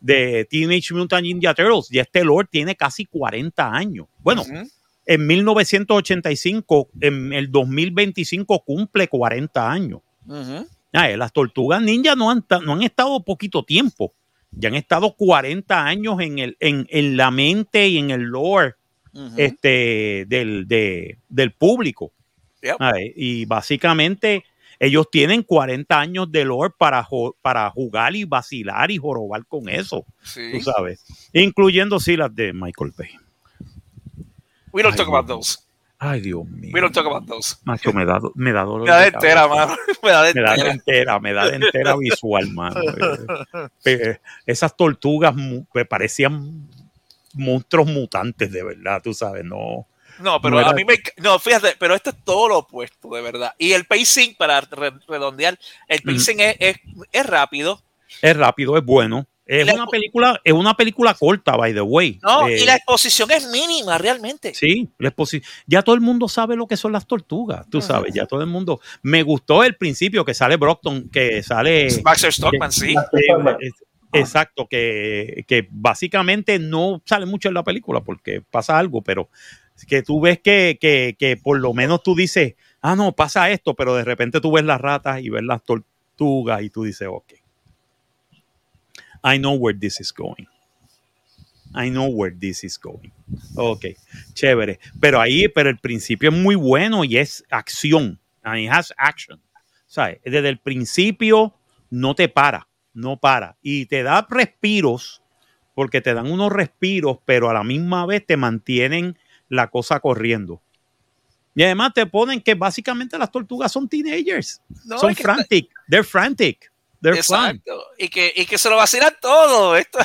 de Teenage Mutant Ninja Turtles. Y este lore tiene casi 40 años. Bueno, Ujú. en 1985, en el 2025 cumple 40 años. Ah, eh, las tortugas ninja no han, no han estado poquito tiempo. Ya han estado 40 años en, el, en, en la mente y en el lore este, del, de- del público. Yep. Ay, Y básicamente ellos tienen 40 años de lore para, para jugar y vacilar y jorobar con eso, Sí. tú sabes. Incluyendo sí las de Michael Bay. We don't Ay, talk about those. Ay, Dios mío. We don't talk about those. Macho, me da, me da dolor. Me da de entera, mano. Me da de Me da de entera. entera, me da de entera visual, mano. Eh, eh, Esas tortugas me parecían monstruos mutantes, de verdad, tú sabes, no. No, pero No a mí me. No, fíjate, pero esto es todo lo opuesto, de verdad. Y el pacing, para re- redondear, el pacing es, es, es rápido. Es rápido, es bueno. Es la- una película, es una película corta, by the way. No, Eh, y la exposición es mínima realmente. Sí, la exposi- ya todo el mundo sabe lo que son las tortugas, tú sabes, ya todo el mundo. Me gustó el principio que sale Brockton, que sale. Baxter Stockman, sí. eh, exacto, que, que básicamente no sale mucho en la película porque pasa algo, pero que tú ves que, que, que por lo menos tú dices, ah, no, pasa esto, pero de repente tú ves las ratas y ves las tortugas y tú dices, ok. I know where this is going. I know where this is going. Ok, chévere. Pero ahí, pero el principio es muy bueno y es acción. It has action. ¿Sabes? Desde el principio no te para, no para. Y te da respiros, porque te dan unos respiros, pero a la misma vez te mantienen la cosa corriendo. Y además te ponen que básicamente las tortugas son teenagers. No, son es que- frantic. They're frantic. They're. Exacto. Y que, y que se lo vacilan todo. Esto,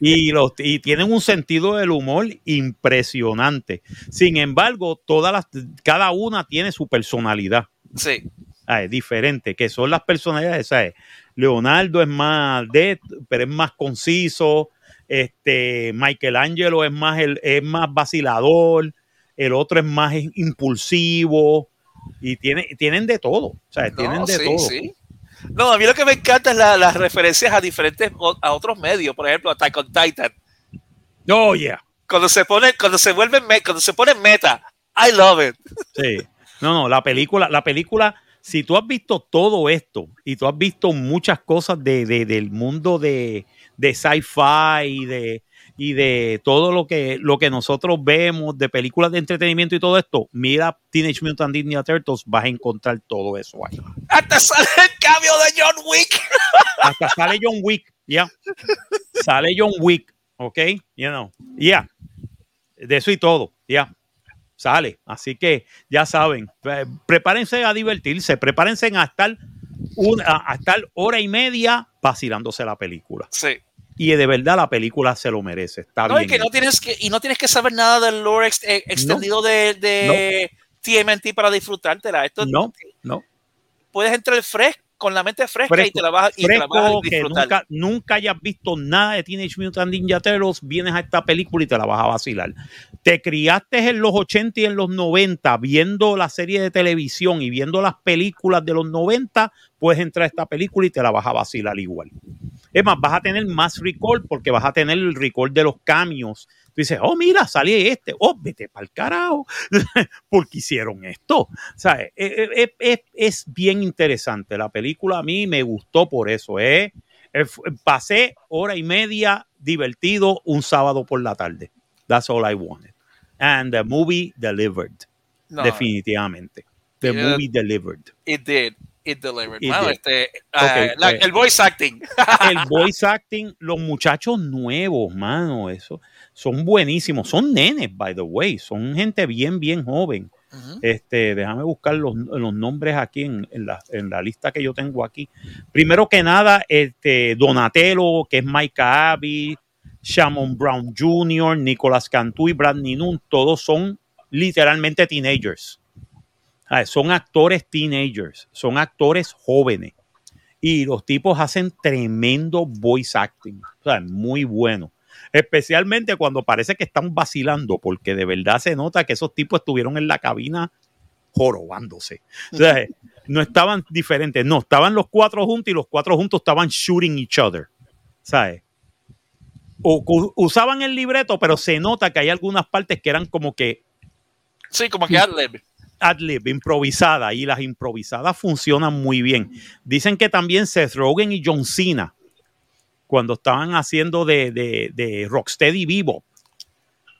y, los, y tienen un sentido del humor impresionante. Sin embargo, todas las, cada una tiene su personalidad sí. ah, es diferente, que son las personalidades. ¿sabes? Leonardo es más de, pero es más conciso. Este Michelangelo es más el, es más vacilador, el otro es más impulsivo y tiene, tienen de todo. O sea, tienen No, de sí, todo. sí. No, a mí lo que me encanta es la- las referencias a diferentes, a otros medios, por ejemplo, Attack on Titan. Oh, yeah. Cuando se pone, cuando se vuelve, cuando se pone meta, I love it. Sí. No, no, la película, la película, si tú has visto todo esto y tú has visto muchas cosas de, de- del mundo de, de sci-fi y de, y de todo lo que, lo que nosotros vemos, de películas de entretenimiento y todo esto, mira Teenage Mutant Ninja Turtles, vas a encontrar todo eso ahí. Hasta sale el cambio de John Wick. Hasta sale John Wick, ya. Sale John Wick, ¿ok? You know, ya. De eso y todo, ya. Sale. Así que ya saben, eh, prepárense a divertirse, prepárense a estar, una, a estar hora y media vacilándose la película. Sí. Y de verdad la película se lo merece. Está No, y bien. que no tienes que, y no tienes que saber nada del lore ex- eh, extendido de, de TMNT para disfrutártela. Esto No, no. puedes entrar fresco, con la mente fresca y Fresco, te la vas, y te la vas a Fresco, que disfrutar. nunca, nunca hayas visto nada de Teenage Mutant Ninja Turtles, vienes a esta película y te la vas a vacilar. Te criaste en los 80 y en los 90 viendo la serie de televisión y viendo las películas de los 90, puedes entrar a esta película y te la vas a vacilar igual. Es más, vas a tener más recall porque vas a tener el recall de los cambios. Tú dices, oh, mira, sale este. Oh, vete para el carajo. porque hicieron esto. O sea, es, es- es- es bien interesante. La película a mí me gustó por eso. ¿eh? Eh, Pasé hora y media divertido un sábado por la tarde. That's all I wanted. And the movie delivered. No, definitivamente. The movie delivered. It did. It delivered. It Mano, did. este, ah, la- pues. el voice acting. el voice acting, los muchachos nuevos, mano, eso son buenísimos. Son nenes, by the way, son gente bien, bien joven. Este, déjame buscar los, los nombres aquí en, en la, en la lista que yo tengo aquí. Primero que nada, este Donatello, que es Mike Abbey, Shamon Brown Jr., Nicolas Cantú y Bradley Noon, todos son literalmente teenagers. Ah, Son actores teenagers, son actores jóvenes. Y los tipos hacen tremendo voice acting. O sea, muy bueno. Especialmente cuando parece que están vacilando, porque de verdad se nota que esos tipos estuvieron en la cabina jorobándose. O sea, no estaban diferentes, no, estaban los cuatro juntos y los cuatro juntos estaban shooting each other. ¿Sabes? O, usaban el libreto, pero se nota que hay algunas partes que eran como que Sí, como que ad-lib. ad-lib, improvisada, y las improvisadas funcionan muy bien. Dicen que también Seth Rogen y John Cena, cuando estaban haciendo de, de, de Rocksteady Vivo,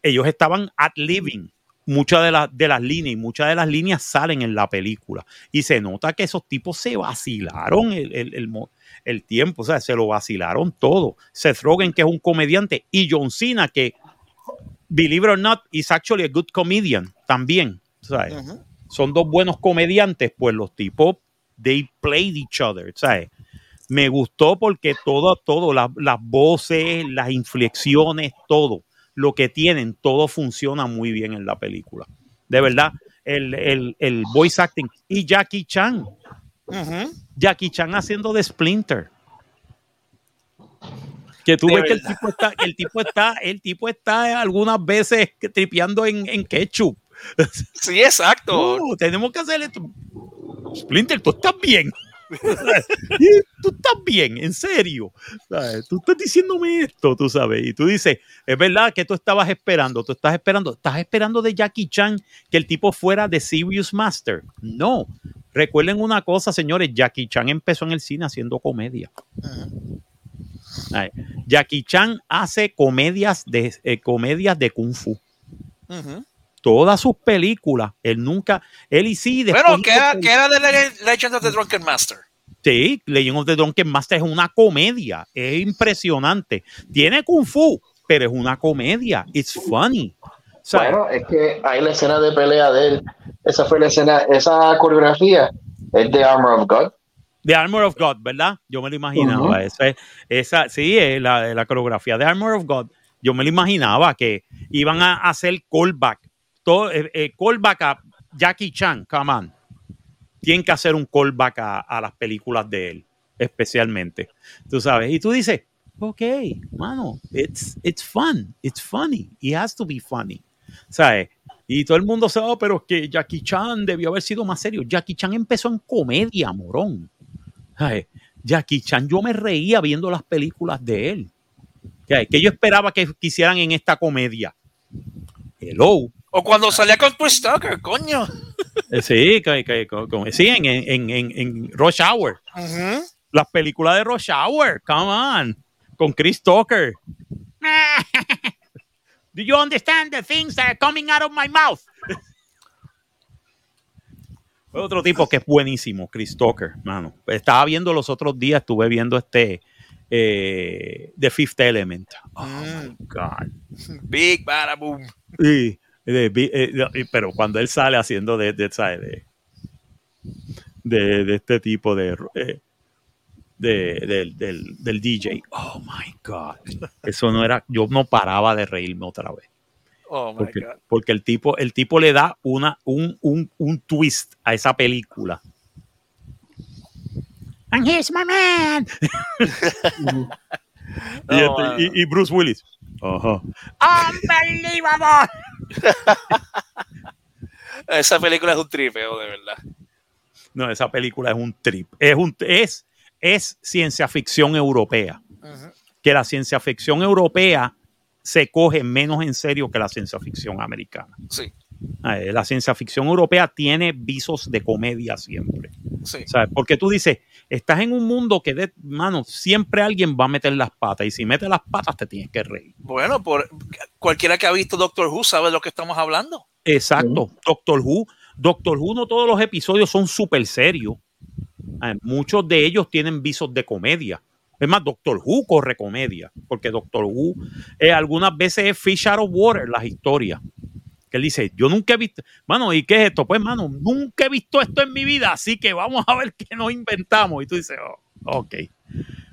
ellos estaban ad-living muchas de, las de las líneas, y muchas de las líneas salen en la película. Y se nota que esos tipos se vacilaron el, el- el el tiempo, o sea, se lo vacilaron todo. Seth Rogen, que es un comediante, y John Cena, que, believe it or not, is actually a good comedian también. ¿sabes? Son dos buenos comediantes, pues los tipos, they played each other, ¿sabes? Me gustó porque todo, todo, la- las voces, las inflexiones, todo, lo que tienen, todo funciona muy bien en la película. De verdad, el, el, el voice acting. Y Jackie Chan. Jackie Chan haciendo de Splinter. Que tú De ves que el tipo está, el tipo está, el tipo está algunas veces tripeando en, en ketchup. Sí, exacto. No, tenemos que hacer esto. Splinter, tú estás bien. Tú estás bien, en serio. ¿Sabes? Tú estás diciéndome esto, tú sabes. Y tú dices, es verdad que tú estabas esperando, tú estás esperando, estás esperando de Jackie Chan que el tipo fuera de Serious Master. No. Recuerden una cosa, señores, Jackie Chan empezó en el cine haciendo comedia. Jackie Chan hace comedias de, eh, comedias de kung fu. Ujú. Todas sus películas, él nunca, él y sí, después Bueno, que hizo era, de Le- Legend of the Drunken Master. Sí, Legend of the Drunken Master es una comedia, es impresionante. Tiene kung fu, pero es una comedia. It's funny. Bueno, es que hay la escena de pelea de él. Esa fue la escena, esa coreografía es de Armor of God. The Armor of God, ¿verdad? Yo me lo imaginaba. Esa, es- esa, sí, eh, la, la coreografía de Armor of God. Yo me lo imaginaba que iban a hacer callback. Todo, eh, eh, callback a Jackie Chan, come on. Tienen que hacer un callback a, las películas de él, especialmente. Tú sabes. Y tú dices, ok, mano, it's, it's fun, it's funny. It has to be funny. ¿Sabes? Y todo el mundo se va, pero es que Jackie Chan debió haber sido más serio. Jackie Chan empezó en comedia, morón. ¿Sabes? Jackie Chan, yo me reía viendo las películas de él. ¿Sabes? Que yo esperaba que quisieran en esta comedia. Hello. O cuando salía con Chris Tucker, coño. Eh, Sí, que, que- co- como- sí, en, en, en, en Rush Hour. Ujú. Las películas de Rush Hour, come on. Con Chris Tucker. Do you understand the things that are coming out of my mouth? Otro tipo que es buenísimo, Chris Tucker, mano. Estaba viendo los otros días, estuve viendo este eh, The Fifth Element. Oh my God. Big Bada Boom. Y, de- eh, de- pero cuando él sale haciendo de, de, este tipo de, eh, de- del, del- DJ, oh my God, eso no era, yo no paraba de reírme otra vez. Oh my Porque, God. porque el, tipo, el tipo le da una, un, un, un twist a esa película. And here's my man. y, este- y- y Bruce Willis. Ajá. Unbelievable. Esa película es un tripeo, de verdad. No, esa película es un trip. Es, un, es, es ciencia ficción europea. Que la ciencia ficción europea se coge menos en serio que la ciencia ficción americana. Sí, La ciencia ficción europea tiene visos de comedia siempre. sí. ¿sabes? Porque tú dices, estás en un mundo que, de, mano, siempre alguien va a meter las patas. Y si mete las patas, te tienes que reír. Bueno, por cualquiera que ha visto Doctor Who sabe de lo que estamos hablando. Exacto. Doctor Who. Doctor Who, no todos los episodios son súper serios. Eh, muchos de ellos tienen visos de comedia. Es más, Doctor Who corre comedia, porque Doctor Who eh, algunas veces es fish out of water las historias. Que él dice, yo nunca he visto, mano, ¿y qué es esto? Pues, mano, nunca he visto esto en mi vida, así que vamos a ver qué nos inventamos. Y tú dices, oh, ok.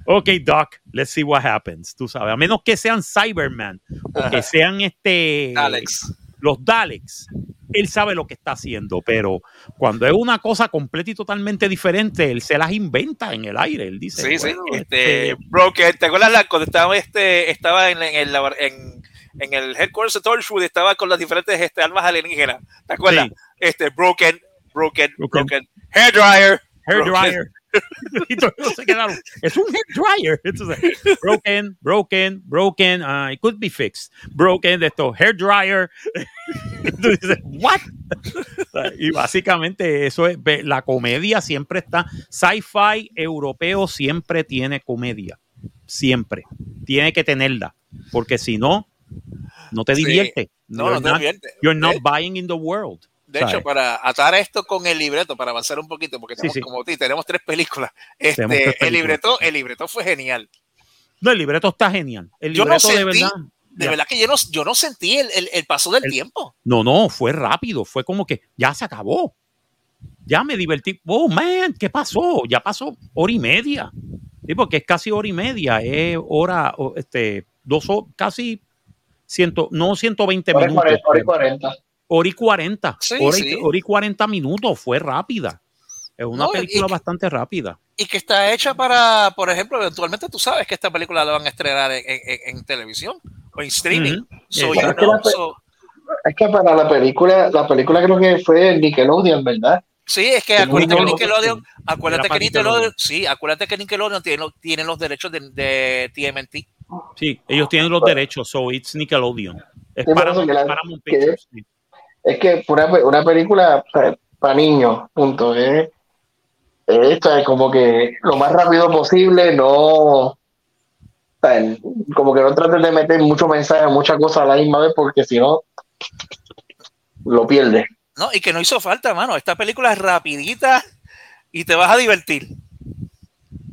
Ok, Doc, let's see what happens. Tú sabes, a menos que sean Cyberman o que sean este Alex. los Daleks, él sabe lo que está haciendo, pero cuando es una cosa completa y totalmente diferente, él se las inventa en el aire. Él dice, Sí, sí. Este, este, Broken, ¿te acuerdas la- cuando estaba, este, estaba en, en el, labor- en, en el headquarters de Torchwood, estaba con las diferentes este, armas alienígenas? ¿Te acuerdas? Sí. Este, Broken, Broken, Broken. Broken, Hair Dryer. hair Broken. dryer. y todos se quedaron, es un hair dryer. Entonces, broken, broken, broken, uh, it could be fixed. Broken, de esto, hair dryer. Tú dices, what? y básicamente eso es, la comedia siempre está, sci-fi europeo siempre tiene comedia, siempre, tiene que tenerla, porque si no, no te Sí. divierte. No, You're no te diviertes. You're not buying in the world. De ¿sabes? hecho, para atar esto con el libreto, para avanzar un poquito, porque tenemos, sí. como ti, tenemos tres películas. Este, Tenemos tres El, libreto, el libreto fue genial. No, el libreto está genial. El Yo no libreto de sentí- verdad. De Ya. verdad que yo no, yo no sentí el, el- el paso del El- tiempo. No, no, fue rápido. Fue como que ya se acabó. Ya me divertí. Oh, man, ¿qué pasó? Ya pasó hora y media. Sí, porque es casi hora y media. Es hora, este, dos casi ciento, no 120 Hora minutos. 40, hora y 40. Hora y 40. Sí, hora, y, sí. hora y 40 minutos. Fue rápida. Es una No, película y- bastante rápida. y que está hecha para, por ejemplo, eventualmente tú sabes que esta película la van a estrenar en, en- en televisión o en streaming. Ujú. So, Exacto. you know, so- Es que para la película, la película creo que fue Nickelodeon, ¿verdad? sí, es que Que acuérdate que Nickelodeon, acuérdate que Nickelodeon, sí, acuérdate que Nickelodeon tiene, los- tiene los derechos de, de TMNT. Sí, ellos tienen los derechos, so it's Nickelodeon. Es Sí, para que la- Paramount que- Pictures. sí. Es que una, una película para niños, punto. Es, es, ¿sabes? como que lo más rápido posible, no. Como que no trates de meter mucho mensaje, muchas cosas a la misma vez, porque si no, lo pierdes. No, y que no hizo falta, mano. Esta película es rapidita y te vas a divertir.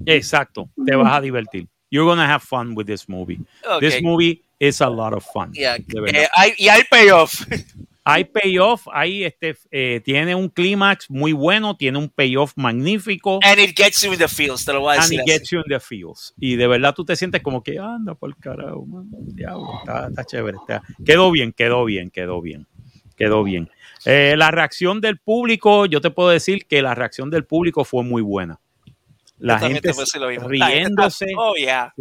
Exacto, te vas a divertir. You're gonna have fun with this movie. Ok. This movie is a lot of fun. Yeah, eh, hay- y hay payoff. hay payoff, hay este, eh, tiene un clímax muy bueno, tiene un payoff magnífico. And it gets you in the feels, te lo voy a And decir. it así. gets you in the feels. Y de verdad tú te sientes como que anda por carajo, man, diablo, está, está chévere. está- Quedó bien, quedó bien, quedó bien, quedó bien. Eh, la reacción del público, yo te puedo decir que la reacción del público fue muy buena. La gente riéndose, Oh, yeah.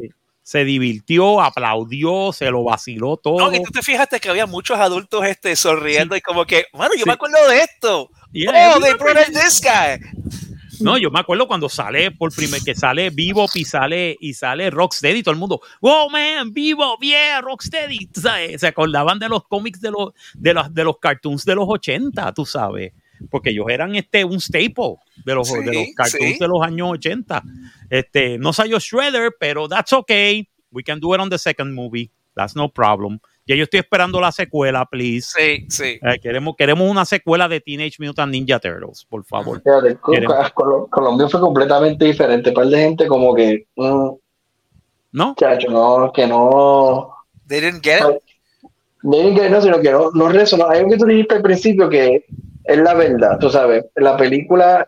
se divirtió, aplaudió, se lo vaciló todo. No, y tú te fijaste que había muchos adultos este, sonriendo y como que, bueno, yo Sí. me acuerdo de esto. Yeah, oh, they everybody- brought in this guy. No, yo me acuerdo cuando sale por primer que sale Vivo y sale y sale Rocksteady, todo el mundo, wow man, Vivo, yeah, Rocksteady, sabes, se acordaban de los cómics de los de los de los cartoons de los 80, tú sabes, porque ellos eran este un staple de los, Sí, de los cartoons sí. de los años 80. Este, no salió Shredder, pero that's okay. We can do it on the second movie. That's no problem. Ya yo estoy esperando la secuela, please. Sí, sí. Eh, queremos, queremos una secuela de Teenage Mutant Ninja Turtles, por favor. Fíjate. Col- Colombia fue completamente diferente. Un par de gente como que, mm, ¿No? chacho, no, que no. They didn't get it. No digo que no, sino que no, no resonó. Hay algo que tú dijiste al principio que es la verdad, tú sabes. La película,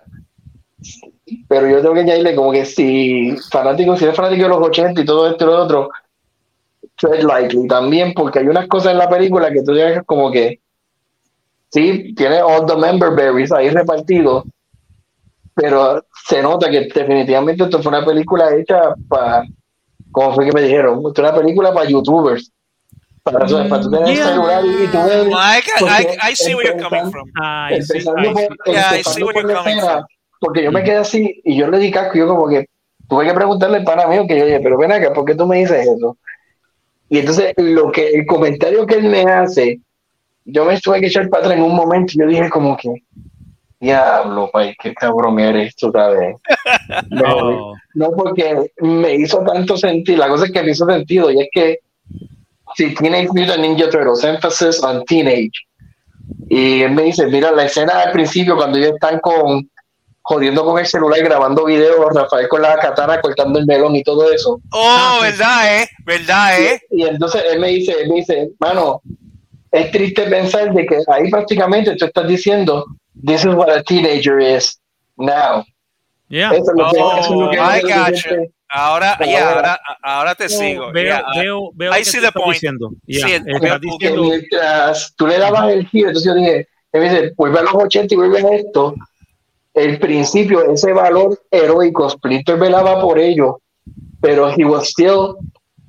pero yo tengo que añadirle como que si fanático, si eres fanático de los 80 y todo esto y lo otro, tread lightly también, porque hay unas cosas en la película que tú digas como que sí, tiene all the member berries ahí repartidos, pero se nota que definitivamente esto fue una película hecha para, como fue que me dijeron, esto es una película para youtubers. Para, para tú tener el Yeah. celular y tú ver. No, I, can- I, I see where you're coming from. Sí, empezando ay, por, sí. Yeah, I see where you're coming from. porque yo me Mm. quedé así y yo le di casco y yo como que tuve que preguntarle al pana mío que yo oye, pero ven acá, ¿por qué tú me dices eso? Y entonces lo que el comentario que él me hace, yo me tuve que echar para atrás en un momento y yo dije como que diablo, pay, qué cabrón eres tú, ¿sabes? No, no, porque me hizo tanto sentir, la cosa es que me hizo sentido y es que si Teenage Mutant Ninja Turtles, emphasis on teenage, y él me dice, mira, la escena al principio cuando ellos están con jodiendo con el celular, grabando videos, Rafael con la katana cortando el melón y todo eso. Oh, verdad, eh. Verdad, eh. Y, y entonces él me dice, él me dice, mano, es triste pensar de que ahí prácticamente tú estás diciendo, this is what a teenager is now. yeah. Eso es lo que, Oh, eso es lo que I got you. Ahora, yeah, ahora, ahora te sigo. Veo, Yeah, veo, veo I see the point. diciendo. Yeah, Sí, que diciendo, mientras tú le dabas el giro, entonces yo dije, él me dice, vuelve a los 80 y vuelve a esto. El principio, ese valor heroico, Splinter velaba por ello, pero he was still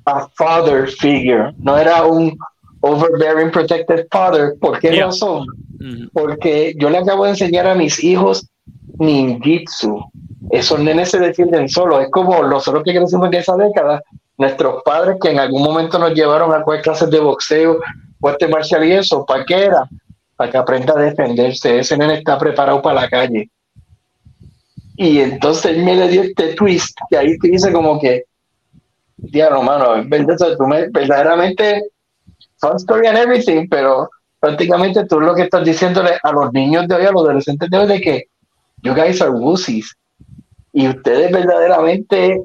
a father figure, no era un overbearing protected father. ¿Por qué Yeah. razón? Ujú. Porque yo le acabo de enseñar a mis hijos ninjitsu. Esos nenes se defienden solos. Es como nosotros que crecimos en esa década, nuestros padres que en algún momento nos llevaron a coger clases de boxeo o este marcial y eso, ¿para qué era? Para que aprenda a defenderse. Ese nene está preparado para la calle. Y entonces me le dio este twist que ahí te dice como que, diablo, mano, verdaderamente, fun story and everything, pero prácticamente tú lo que estás diciéndole a los niños de hoy, a los adolescentes de hoy, de que you guys are wussies. Y ustedes verdaderamente,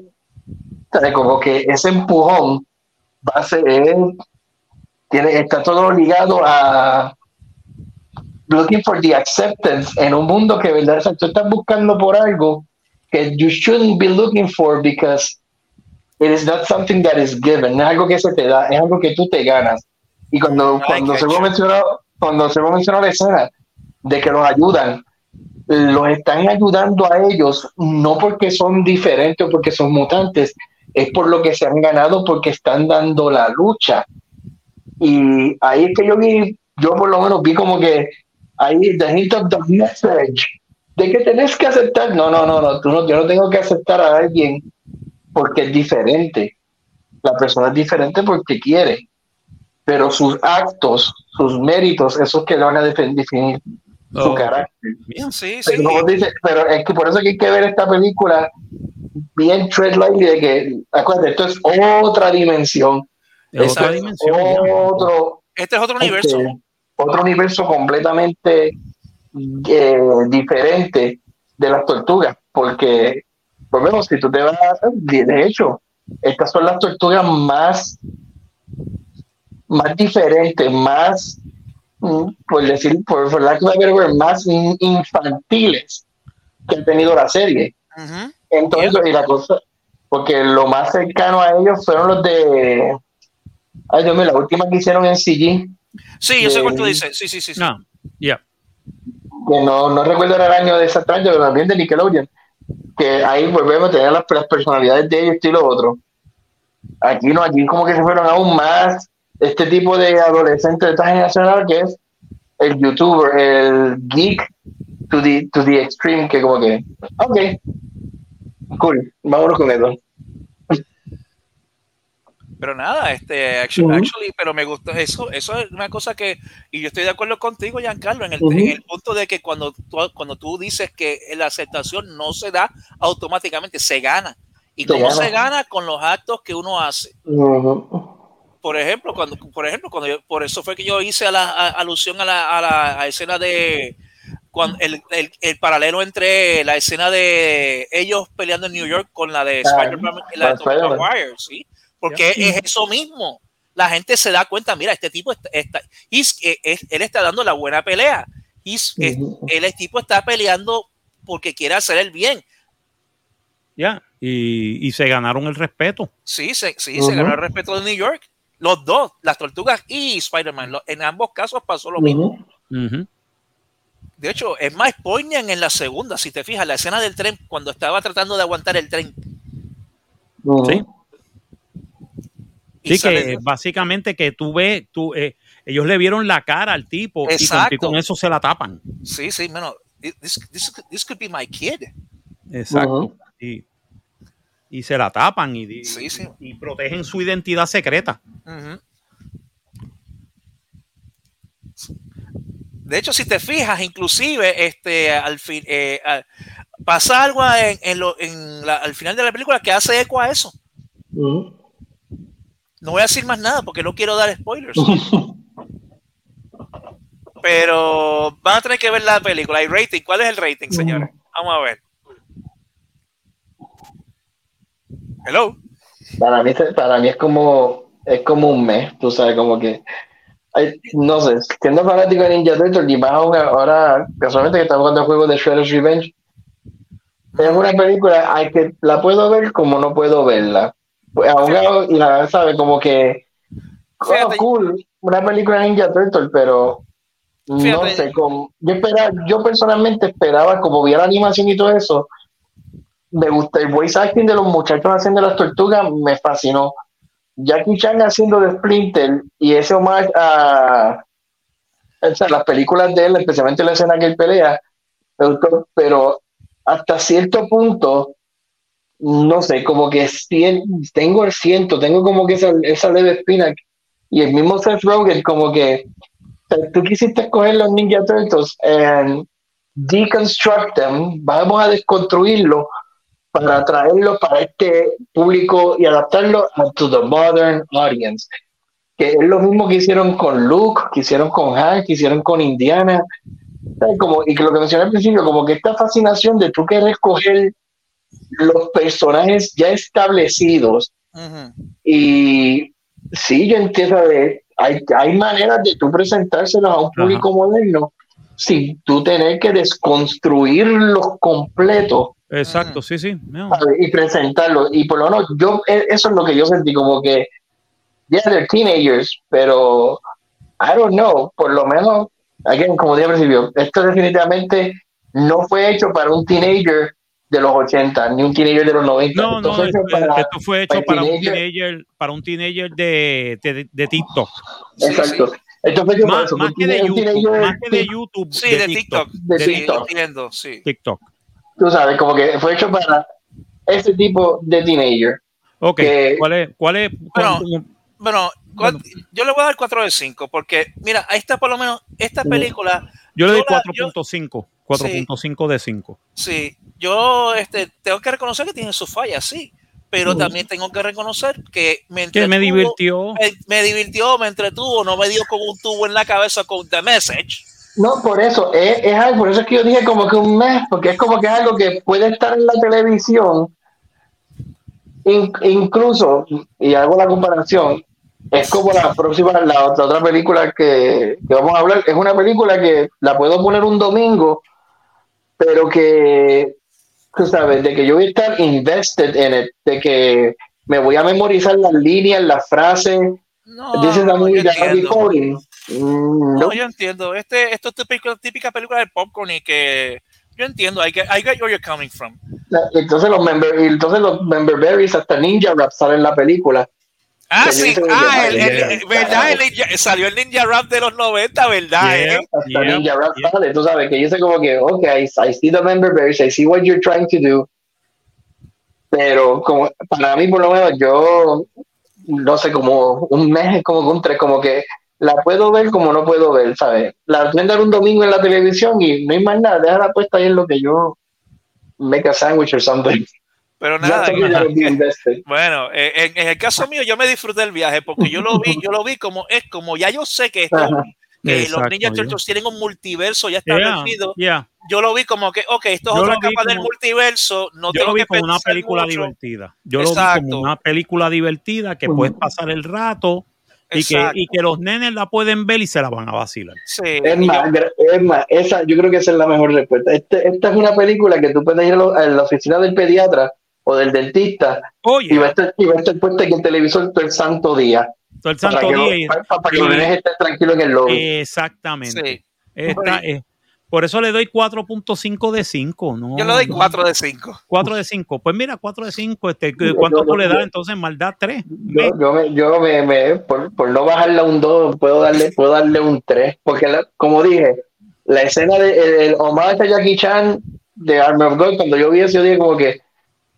como que ese empujón va a ser, tiene, está todo ligado a looking for the acceptance en un mundo que verdad, o sea, tú estás buscando por algo que you shouldn't be looking for because it is not something that is given, no es algo que se te da, es algo que tú te ganas. Y cuando, cuando se mencionó, cuando se mencionó la escena de que los ayudan, los están ayudando a ellos, no porque son diferentes o porque son mutantes, es por lo que se han ganado, porque están dando la lucha. Y ahí es que yo vi, yo por lo menos vi como que ahí, the hint of message, de que tenés que aceptar. No, no, no, no, tú no, yo no tengo que aceptar a alguien porque es diferente. La persona es diferente porque quiere, pero sus actos, sus méritos, esos que le van a definir su Oh. carácter. Sí, sí. Pero, como dice, pero es que por eso que hay que ver esta película bien tread lightly de que, acuérdate, esto es otra dimensión. Es Esto otra es dimensión. Otro, Este es otro universo. este, otro universo completamente eh, diferente de las tortugas, porque, por lo menos, si tú te vas a de hecho, estas son las tortugas más, más diferentes, más, por decir, por, por lack of a better word, más in- infantiles que ha tenido la serie. Ujú. Entonces, y la cosa, porque lo más cercano a ellos fueron los de, ay Dios mío, la última que hicieron en CG, Sí, yo sé cuál tú dices. Sí, sí, sí. sí. No, ya. que no, no recuerdo el año de esa trancha, pero también de Nickelodeon, que ahí volvemos a tener las, las personalidades de ellos y lo otro. Aquí no, aquí como que se fueron aún más este tipo de adolescente de esta generación ahora que es el youtuber, el geek to the, to the extreme, que como que, ok, cool, vámonos con eso. Pero nada, este, actually, pero me gustó eso, eso es una cosa que, y yo estoy de acuerdo contigo, Giancarlo, en el, en el punto de que cuando tú, cuando tú dices que la aceptación no se da automáticamente, se gana. ¿Y cómo se gana? Con los actos que uno hace. Ujú. Por ejemplo, cuando, por ejemplo, cuando yo- por eso fue que yo hice a la, a- alusión a la, a la a escena de cuando el, el, el paralelo entre la escena de ellos peleando en New York con la de Spider-Man y la de Spider-Man. Maguire, ¿sí? Porque es eso mismo. La gente se da cuenta, mira, este tipo está, está- he's- eh, eh, él está dando la buena pelea. He's- Ujú. él, el tipo está peleando porque quiere hacer el bien. Ya. Y, y se ganaron el respeto. Sí, se, sí, se ganó el respeto de New York. Los dos, las tortugas y Spider-Man. En ambos casos pasó lo mismo. De hecho, es más poignant en la segunda. Si te fijas, la escena del tren, cuando estaba tratando de aguantar el tren. Sí. y Sí, que básicamente que tú ves, tú, eh, ellos le vieron la cara al tipo y con, Exacto. y con eso se la tapan. Sí, sí, bueno, this, this, this could be my kid. Exacto. Y, y se la tapan y, y- Sí, sí. y protegen su identidad secreta. De hecho, si te fijas, inclusive, este, al fin, eh, al- pasa algo en, en lo- en la- al final de la película que hace eco a eso. Ujú. No voy a decir más nada porque no quiero dar spoilers. Pero van a tener que ver la película. ¿Hay rating? ¿Cuál es el rating, señores? Vamos a ver. Hello. Para mí, para mí es como es como un mes, tú sabes, como que ay, no sé, siendo fanático de Ninja Turtles y más ahora, casualmente que estamos jugando el juego de Shredder's Revenge, es una película hay que la puedo ver como no puedo verla. Pues, aún y la sabe como que oh, cool, una película de Ninja Turtles, pero no Fíjate. sé, como, yo esperaba, yo personalmente esperaba, como vi la animación y todo eso, me gusta el voice acting de los muchachos haciendo las tortugas, me fascinó. Jackie Chan haciendo de Splinter y ese homage a o sea, las películas de él, especialmente la escena que él pelea, pero hasta cierto punto, no sé, como que sien- tengo el siento, tengo como que esa, leve espina y el mismo Seth Rogen como que o tú quisiste escoger los Ninja Turtles and deconstruct them, vamos a desconstruirlo para traerlo para este público y adaptarlo a to the modern audience. Que es lo mismo que hicieron con Luke, que hicieron con Hank, que hicieron con Indiana. Como, y que lo que mencioné al principio, como que esta fascinación de tú querer escoger los personajes ya establecidos y sí, yo entiendo de hay, hay maneras de tú presentárselos a un público moderno sin tú tener que desconstruirlos completos Exacto, sí, sí. y presentarlos. Y por lo menos yo, e- eso es lo que yo sentí, como que, yeah, they're teenagers, pero I don't know, por lo menos, again, como al principio, esto definitivamente no fue hecho para un teenager de los 80, ni un teenager de los 90. No, Esto no, fue para- esto fue hecho para para un teenager. para un teenager de, de, de TikTok. Exacto. Esto fue hecho para Más, eso, más que de YouTube, más que de YouTube. Sí, de TikTok. De Sí, TikTok. entiendo, sí. TikTok. Tú sabes, como que fue hecho para ese tipo de teenager. Ok, Que- ¿cuál es? ¿Cuál es? Bueno, cuál- Bueno, ¿cuál- yo le voy a dar 4 de 5 porque, mira, ahí está por lo menos, esta película, yo le doy yo la- 4.5. 4.5 de 5. sí, yo este, tengo que reconocer que tiene sus fallas, sí, pero también tengo que reconocer que me Que me divirtió. Me, me divirtió, me entretuvo, no me dio como un tubo en la cabeza con The Message. No, por eso, es, es algo, por eso es que yo dije como que un mes, porque es como que es algo que puede estar en la televisión, In- incluso, y hago la comparación, es como la próxima, la otra, otra película que, que vamos a hablar, es una película que la puedo poner un domingo, pero que, tú sabes, de que yo voy a estar invested en it, de que me voy a memorizar las líneas, las frases, No, This is a no. Mm, No, yo entiendo. Este, esto es típico, típica película de popcorn y que yo entiendo. I get, I get where you're coming from. Entonces los member, entonces los member berries hasta Ninja Rap salen en la película. Ah, sí, ah, el, el- el- verdad, el ninja- salió el Ninja Rap de los 90, ¿verdad? Yeah. eh? Hasta Yeah, Ninja Rap yeah. sale. Tú sabes que yo sé como que, ok, I, I see the member berries, I see what you're trying to do. Pero como para mí, por lo menos, yo no sé, como un mes, como que un tres, como que la puedo ver como no puedo ver, ¿sabes? La prender un domingo en la televisión y no hay más nada, déjala puesta ahí en lo que yo make a sandwich or something. Pero nada. Bueno, eh, en, en el caso mío, yo me disfruté el viaje porque yo lo vi, yo lo vi como es como ya yo sé que, esto- que los Exacto, Ninja ya. Turtles tienen un multiverso ya Yeah, establecido. yeah. Yo lo vi como que, ok, esto es Yo otra capa del como- multiverso. No Yo tengo lo vi que como una película mucho. divertida. Yo lo vi Exacto. como una película divertida que puedes pasar el rato y que, y que los nenes la pueden ver y se la van a vacilar. Sí, Es más, es más, esa, yo creo que esa es la mejor respuesta. Este- esta es una película que tú puedes ir a, lo- a la oficina del pediatra o del dentista Oye, y va a estar, y va a estar puesta en el televisor todo el santo día. todo el Para santo que, lo- día. y- para- para que y- los nenes estén tranquilos en el lobby. Exactamente. sí. Esta es- por eso le doy 4.5 de 5. ¿no? Yo le doy No. 4 de 5. 4 de 5. Pues mira, 4 de 5. Este, ¿Cuánto tú le das entonces? Maldad 3. Yo, yo, me, yo me, me- por, por no bajarle a un 2, puedo darle, puedo darle un 3. Porque, la- como dije, la escena de el, el homage a Jackie Chan de Armor of God, cuando yo vi eso, yo dije como que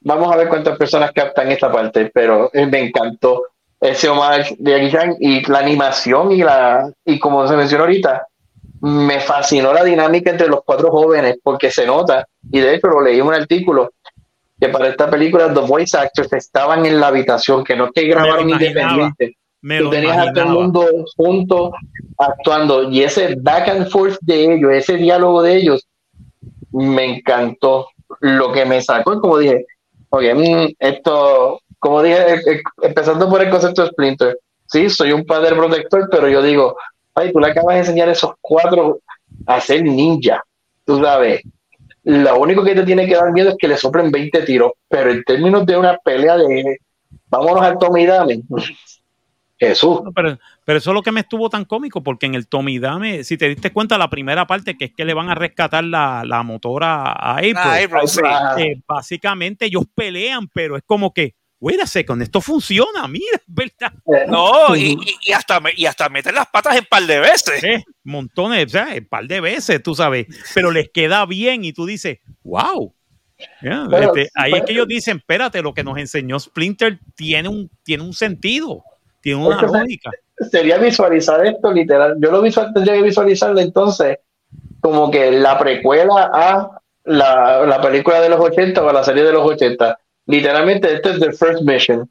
vamos a ver cuántas personas captan esta parte. Pero eh, me encantó ese homage de Jackie Chan y la animación y la y como se mencionó ahorita, me fascinó la dinámica entre los cuatro jóvenes porque se nota, y de hecho lo leí en un artículo, que para esta película los voice actors estaban en la habitación, que no es que grabaron imaginaba. independiente. Me Tú tenías a todo el imaginaba. mundo juntos actuando, y ese back and forth de ellos, ese diálogo de ellos, me encantó. Lo que me sacó, como dije, oye, mm, esto, como dije, eh, eh, empezando por el concepto de Splinter, sí, soy un padre protector, pero yo digo, ay, tú le acabas de enseñar a esos cuatro a ser ninja, tú sabes. Lo único que te tiene que dar miedo es que le soplen 20 tiros, pero en términos de una pelea de vámonos al Tommy Dame, Jesús. Pero, pero eso es lo que me estuvo tan cómico, porque en el Tommy Dame, si te diste cuenta, la primera parte que es que le van a rescatar la, la motora a April. Ah, April, sí. Ah, eh, básicamente ellos pelean, pero es como que, wait a second, esto funciona, mira, verdad. eh, No, y, hasta, y hasta meter las patas en par de veces. Montones, o sea, un par de veces, tú sabes, pero les queda bien y tú dices, wow. Pero- este, ahí es que ellos dicen, espérate, lo que nos enseñó Splinter tiene un, tiene un sentido, tiene una lógica. sería visualizar esto literal. Yo lo visual, tendría que visualizarlo entonces como que la precuela a la, la película de los 80 o a la serie de los 80. Literalmente, este es The First Mission.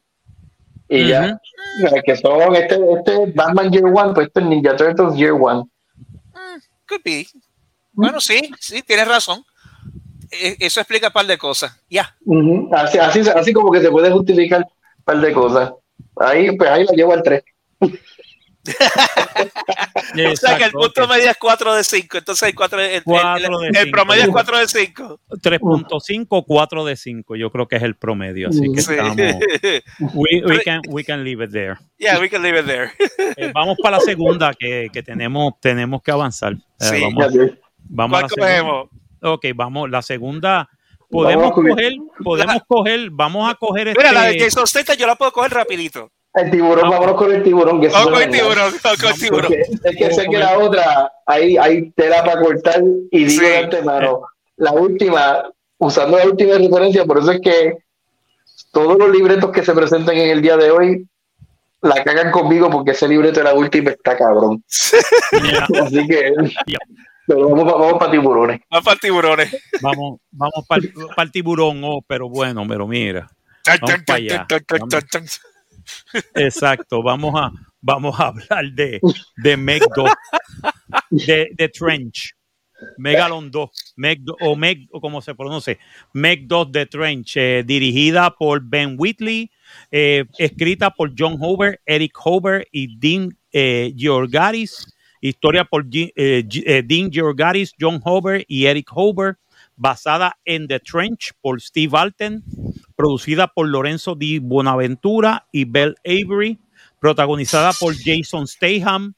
Y ya, o sea, que son este, este es Batman Year One, pues este es Ninja Turtles Year One. Could be. Bueno, sí, sí, tienes razón. Eh, Eso explica un par de cosas. Ya. Así, así, así como que se puede justificar un par de cosas. Ahí, pues ahí la llevo al 3. O sea que el punto medio es 4 de 5. Entonces el, 4 el, el- Cuatro de el cinco. promedio es 4 de 5. 3.5, 4 de 5, yo creo que es el promedio, así que Sí. estamos, we, we can, we can leave it there. yeah, we can leave it there. Eh, vamos para la segunda que, que tenemos, tenemos que avanzar. Eh, Sí. vamos, vamos a ¿Cuál la segunda. cogemos? Ok, vamos, la segunda. Podemos a coger- podemos coger, vamos a coger este. Mira, la de Jason Statham yo la puedo coger rapidito. El tiburón, No. vámonos con el tiburón. Que Vamos con el tiburón, vamos con el tiburón. Porque es que sé que la otra, hay, hay tela para cortar y digo Sí. de antemano, la última, usando la última referencia, por eso es que todos los libretos que se presentan en el día de hoy la cagan conmigo porque ese libreto de la última está cabrón. Así que pero vamos, pa- vamos para tiburones. Vamos para tiburones. vamos, vamos para el tiburón, oh, pero bueno, pero mira. Vamos pa' tan, allá. tan. Exacto, vamos a, vamos a hablar de, de Meg 2, de, de Trench, Megalon 2, Meg, do- o Meg, o como se pronuncia, Meg 2 de Trench, eh, dirigida por Ben Whitley, eh, escrita por John Hover, Eric Hover y Dean eh, Georgaris, historia por eh, Dean Georgaris, John Hover y Eric Hover, basada en The Trench por Steve Alten, producida por Lorenzo Di Buenaventura y Bell Avery, protagonizada por Jason Statham,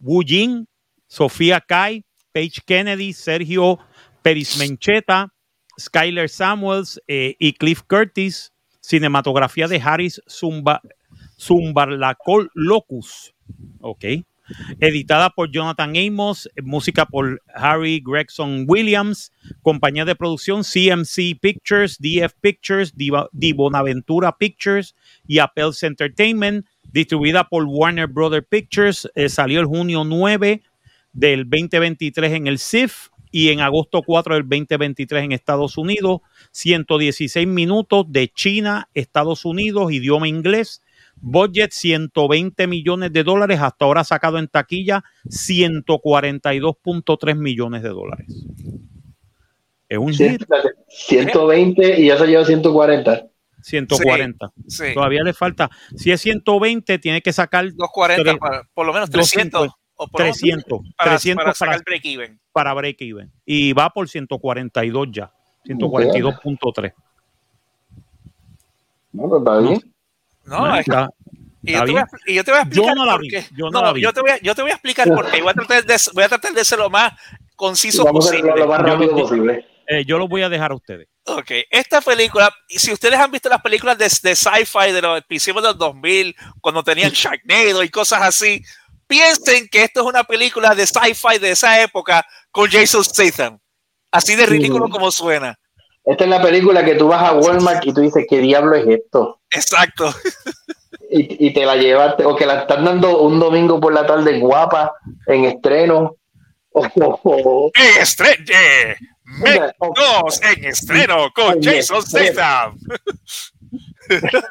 Wu Jin, Sofía Kai, Paige Kennedy, Sergio Perismencheta, Skyler Samuels eh, y Cliff Curtis, cinematografía de Harris Zumba, Zumbarlacol Locus. Ok. Editada por Jonathan Amos, música por Harry Gregson Williams, compañía de producción CMC Pictures, DF Pictures, Di Bonaventura Pictures y Appels Entertainment, distribuida por Warner Brother Pictures, eh, salió el junio 9 del 2023 en el CIF y en agosto 4 del 2023 en Estados Unidos, 116 minutos de China, Estados Unidos, idioma inglés, budget 120 millones de dólares, hasta ahora sacado en taquilla 142.3 millones de dólares. Es un hit, 120 y ya se lleva 140. 140. Sí, Todavía le falta. Si es 120, tiene que sacar 240 Tres- para, por lo menos 250, 300. o por lo menos 300, para, 300 para sacar para, break even. para break even. Y va por 142 ya. 142.3. No, pues está bien. No, es- Está- y, yo te voy a, y yo te voy a Yo explicar no la por vi, qué. yo no No, la vi. Yo te voy a, yo te voy a explicar por qué. Voy a tratar de, voy a tratar de ser lo más conciso Vamos a hacerlo posible. lo más Yo rápido lo- posible. eh, yo lo voy a dejar a ustedes. Ok, esta película, y si ustedes han visto las películas de, de sci-fi de los principios de los 2000, cuando tenían Sharknado y cosas así, piensen que esto es una película de sci-fi de esa época con Jason Statham. Así de ridículo como suena. Esta es la película que tú vas a Walmart y tú dices, ¿qué diablo es esto? Exacto. Y, y te la llevaste, o que la están dando un domingo por la tarde guapa, en estreno. O, o- o- En estreno. O- 2 en estreno con Jason. Statham.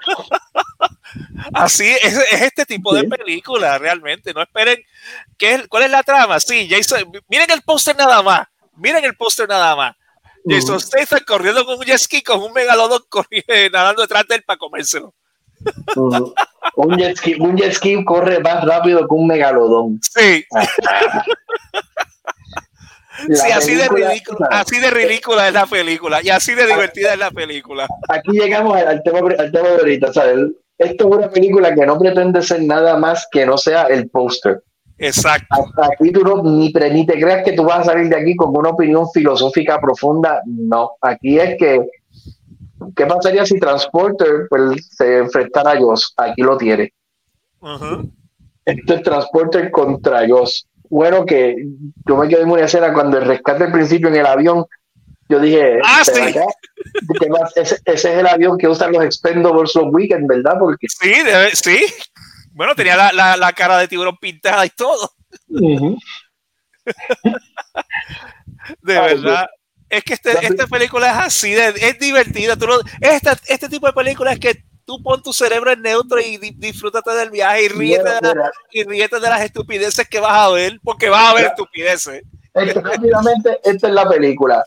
Así es, es este tipo de película realmente. No esperen. ¿qué ¿Cuál es la trama? Sí, Jason. Miren el póster nada más. Miren el póster nada más. Jason. Statham corriendo con un jet ski con un megalodón eh, nadando detrás de él para comérselo. Un, jet ski, un jet ski corre más rápido que un megalodón. Sí, sí, así de ridícula, así de ridícula es la película y así de divertida es la película. Aquí llegamos al, tema, al tema de ahorita. esto es una película que no pretende ser nada más que no sea el póster. Exacto. Hasta aquí tú no, ni, ni te creas que tú vas a salir de aquí con una opinión filosófica profunda. No, aquí es que, ¿qué pasaría si Transporter pues, se enfrentara a Joss? Aquí lo tiene. Ujú. Esto es Transporter contra Joss. Bueno, que yo me quedé en una escena cuando el rescate al principio en el avión. Yo dije, Ah, "¿Te sí. ese, ese es el avión que usan los Expendables los Weekend, ¿verdad? Porque Sí, debe- sí. Bueno, tenía la, la- la cara de tiburón pintada y todo. De Ay, verdad. Es que este- esta película es así, de- es divertida. Tú no- esta, este tipo de película es que tú pon tu cerebro en neutro y di- disfrútate del viaje y ríete, Mira, de, la- y ríete de las estupideces que vas a ver, porque vas a ver estupideces. Esto, rápidamente, esta es la película.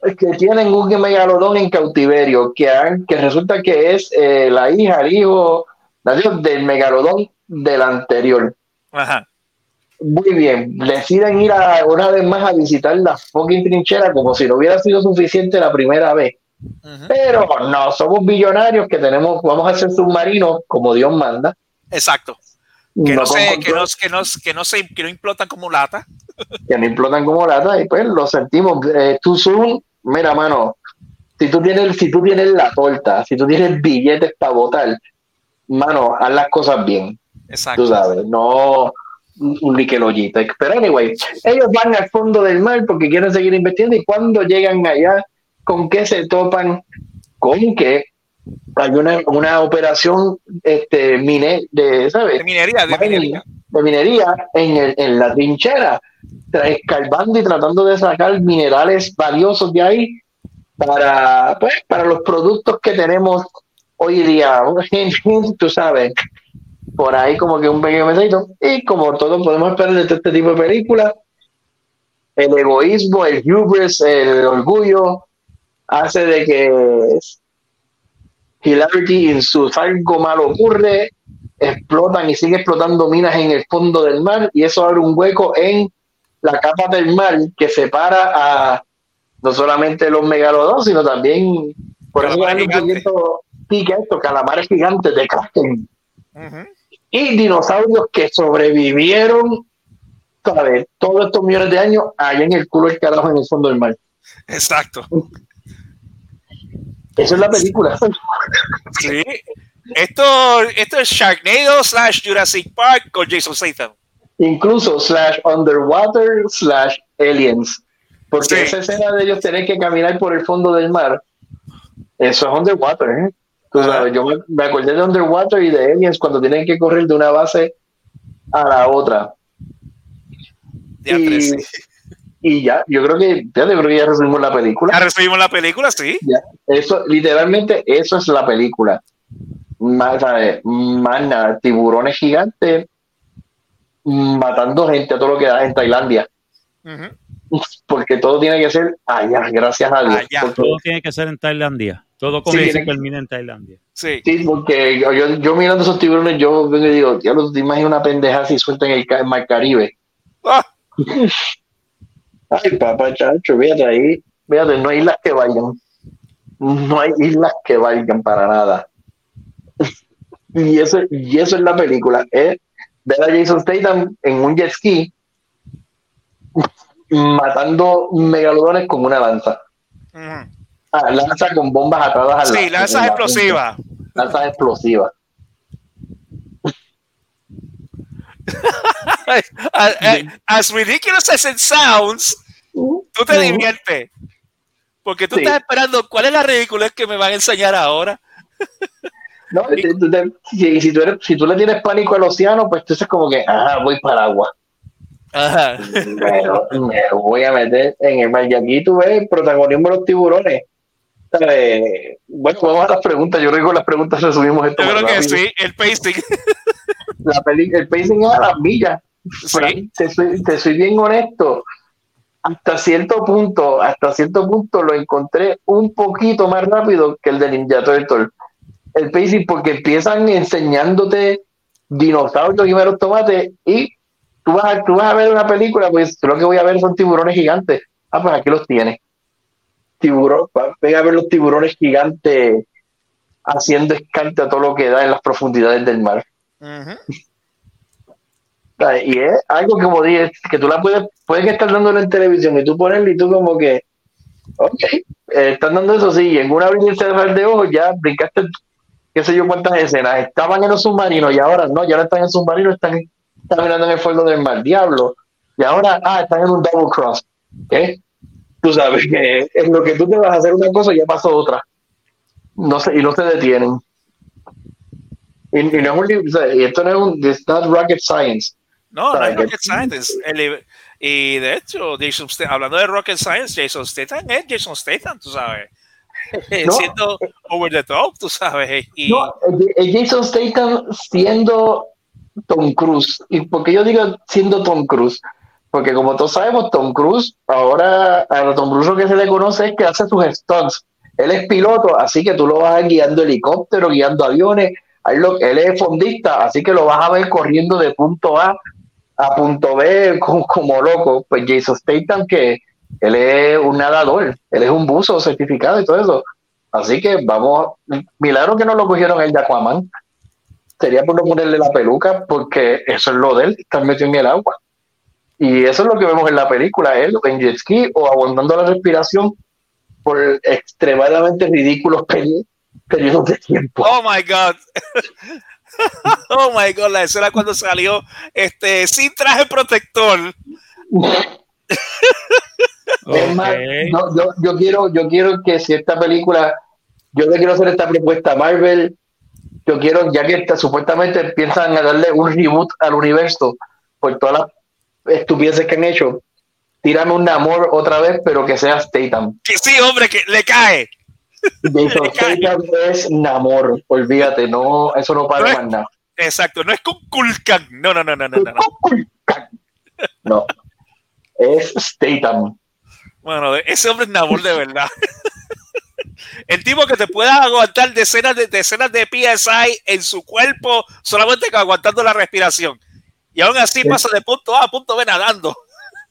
Es que tienen un megalodón en cautiverio, que, han- que resulta que es eh, la hija, el hijo nació del megalodón del anterior. Ajá. Muy bien, deciden ir a, una vez más a visitar la fucking trinchera como si no hubiera sido suficiente la primera vez. Pero no, somos billonarios que tenemos, vamos a hacer submarinos como Dios manda. Exacto. Que No no, se, que, no, que, no, que, no se, que no implotan como lata. que no implotan como lata y pues lo sentimos. Eh, tú soon, mira, mano, si tú tienes, si tú tienes la torta, si tú tienes billetes para votar, mano, haz las cosas bien. Exacto. Tú sabes, no un liquelollita. Pero anyway, ellos van al fondo del mar porque quieren seguir investigando y cuando llegan allá, ¿con qué se topan? Con que hay una, una operación este, mine, de, ¿sabes? De minería, de minería. de minería en, el- en la trinchera, escarbando y tratando de sacar minerales valiosos de ahí para, pues, para los productos que tenemos hoy día. Tú sabes, por ahí como que un pequeño mensajito. Y como todos podemos esperar de este tipo de películas, el egoísmo, el hubris, el orgullo, hace de que Hilarity en su algo malo ocurre, explotan y sigue explotando minas en el fondo del mar y eso abre un hueco en la capa del mar que separa a no solamente los megalodones, sino también por eso Calamares hay un gigantes. proyecto pica esto, calamares gigantes de Kraken y dinosaurios que sobrevivieron ¿sabes? todos estos millones de años allá en el culo del carajo en el fondo del mar. Exacto. Esa es la película. Sí. Esto, esto es Sharknado slash Jurassic Park con Jason Statham. Incluso slash underwater slash aliens. Porque Sí. esa escena de ellos tener que caminar por el fondo del mar, eso es underwater. ¿eh? Tú sabes, yo me, me acordé de underwater y de aliens cuando tienen que correr de una base a la otra. Ya, y, ya, yo creo que ya, yo creo que ya resumimos la película. Ya recibimos la película, sí. Ya, Eso, literalmente, eso es la película. Más, ¿sabes? Más nada, tiburones gigantes matando gente a todo lo que da en Tailandia. Porque todo tiene que ser allá, gracias a Dios. Allá. Todo tiene que ser en Tailandia. Todo comienza tiene y termina en Tailandia. Sí. sí, porque yo, yo, yo mirando esos tiburones, yo vengo y digo, diablo, te imaginas una pendeja si suelta en el, ca- Mar Caribe. Ah, Ay, papá, chacho, fíjate ahí, fíjate, no hay islas que vayan. No hay islas que valgan para nada. Y eso, y eso es la película. Es ver a Jason Statham en un jet ski matando megalodones con una lanza. Ah, lanza con bombas atadas a la Sí, lanzas explosivas. Lanzas explosivas. as, ridiculous as it sounds, tú te diviertes. Porque tú Sí. estás esperando cuál es la ridiculez que me van a enseñar ahora. No, tú te- si, si tú eres- si tú le tienes pánico al océano, pues entonces como que, ah, voy para agua. Ajá. Me voy a meter en el mar. Y aquí tú ves el protagonismo de los tiburones. ¿Sabes? Bueno, vamos a las preguntas. Yo creo que con las preguntas resumimos esto. Yo creo que rápido. sí, el pacing. La peli- el pacing es a las millas. Sí. Te, soy, te soy bien honesto. Hasta cierto punto, hasta cierto punto lo encontré un poquito más rápido que el de Ninja Turtle. El pacing, porque empiezan enseñándote dinosaurios y meros tomates y tú vas, a, tú vas a ver una película, pues lo que voy a ver son tiburones gigantes. Ah, pues aquí los tienes. Tiburón, va- ven a ver los tiburones gigantes haciendo escante a todo lo que da en las profundidades del mar. Y es algo que como dije, que tú la puedes, puedes que estar dándolo en televisión y tú ponerlo y tú como que, ok, eh, están dando eso sí, y en un abrir y de ojos ya brincaste, qué sé yo cuántas escenas, estaban en los submarinos y ahora no, ya no están en submarinos, están caminando en el fondo del mar, diablo, y ahora, ah, están en un double cross, ¿qué? Tú sabes que en lo que tú te vas a hacer una cosa ya pasó otra, no sé, y no se detienen. Y, y no es un y esto no es un, it's not rocket science. No, es Rocket Science. El- y de hecho, Jason Statham- hablando de Rocket Science, Jason Statham es Jason Statham, tú sabes. No. Siendo over the top, tú sabes. Y, No, Jason Statham siendo Tom Cruise. ¿Y por qué yo digo siendo Tom Cruise? Porque como todos sabemos, Tom Cruise, ahora a Tom Cruise lo que se le conoce es que hace sus stunts. Él es piloto, así que tú lo vas a ver guiando helicópteros, guiando aviones. Él, es fondista, así que lo vas a ver corriendo de punto A a punto B como, como loco. Pues Jason Statham, que él es un nadador, él es un buzo certificado y todo eso. Así que vamos, milagro que no lo cogieron el de Aquaman. Sería por no ponerle la peluca, porque eso es lo de él, estar metido en el agua. Y eso es lo que vemos en la película, él en jet ski o aguantando la respiración por extremadamente ridículos peri- periodos de tiempo. Oh my God. oh my God, la escena cuando salió este sin traje protector. Es más, no, yo, yo quiero, yo quiero que si esta película, yo le quiero hacer esta propuesta a Marvel, yo quiero, ya que está, supuestamente piensan a darle un reboot al universo por todas las estupideces que han hecho, tírame un amor otra vez, pero que sea Statham. Que sí, hombre, que le cae. Jason. Statham es Namor, olvídate, no, eso no para más nada. Exacto, no es con Kulkan. No, no, no, no, no. no. No, es Statham. Bueno, ese hombre es Namor de verdad. El tipo que te pueda aguantar decenas de decenas de PSI en su cuerpo solamente aguantando la respiración. Y aún así Sí. pasa de punto A a punto B nadando.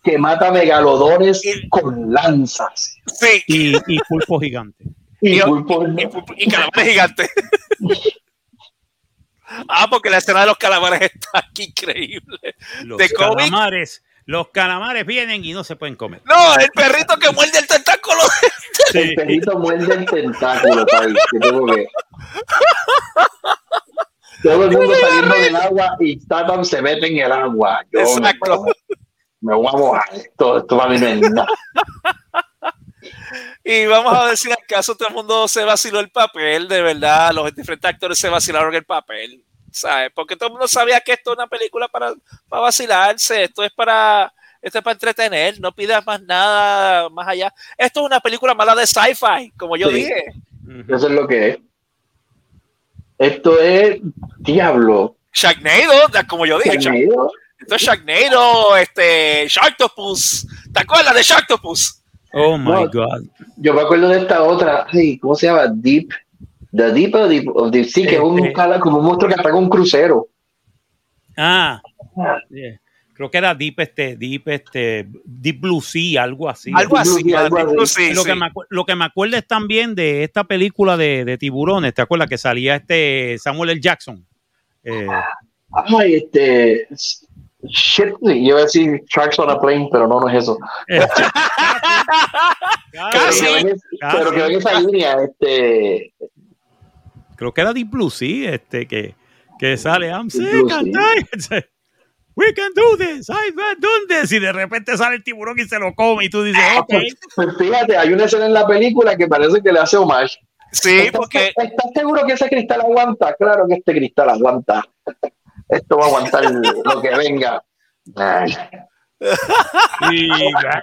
que mata megalodones con lanzas. Sí, Y, y pulpo gigante. Y Y- pulpo- y, y calamares gigantes. Ah, porque la escena de los calamares está aquí increíble. Los De calamares. Los calamares vienen y no se pueden comer. No, el perrito que muerde el tentáculo. el perrito muerde el tentáculo, ¿sabes? Que tengo que- Todo el mundo saliendo del agua y Statham se mete en el agua. Yo me, Exacto. me voy a mojar. Esto, esto es nada. Y vamos a decir acaso todo el mundo se vaciló el papel, de verdad, los diferentes actores se vacilaron el papel, ¿sabes? Porque todo el mundo sabía que esto es una película para, para vacilarse, esto es para esto es para entretener, no pidas más nada más allá. Esto es una película mala de sci-fi, como yo Sí. dije. Eso es lo que es. Esto es diablo. Sharknado, como yo dije, Shark- Sharknado. esto es Sharknado, este, Sharktopus. ¿Te acuerdas de Sharktopus? Oh my No. God. Yo me acuerdo de esta otra. Ay, ¿Cómo se llama? Deep. The Deep of Deep, of Deep Sea, que es un Este- cala- como un monstruo que ataca un crucero. Ah, yeah. Creo que era Deep, este, Deep, este, Deep Blue Sea, algo así. Algo así, algo lo, sí. Que me lo que me acuerdo es también de esta película de, de tiburones, ¿te acuerdas? Que salía este Samuel L. Jackson. Eh, Ay, este. Shit, yo iba a decir Sharks on a Plane, pero no, no es eso. Casi. Pero que ven, Casi. pero que ven esa línea, este. creo que era Deep Blue Sea, este, que, que sale, I'm sick, We can do this, I've done this. Y de repente sale el tiburón y se lo come y tú dices, ok. Pues fíjate, hay una escena en la película que parece que le hace homage. Sí, ¿Estás, porque ¿Estás seguro que ese cristal aguanta? Claro que este cristal aguanta. Esto va a aguantar lo que venga. Ay,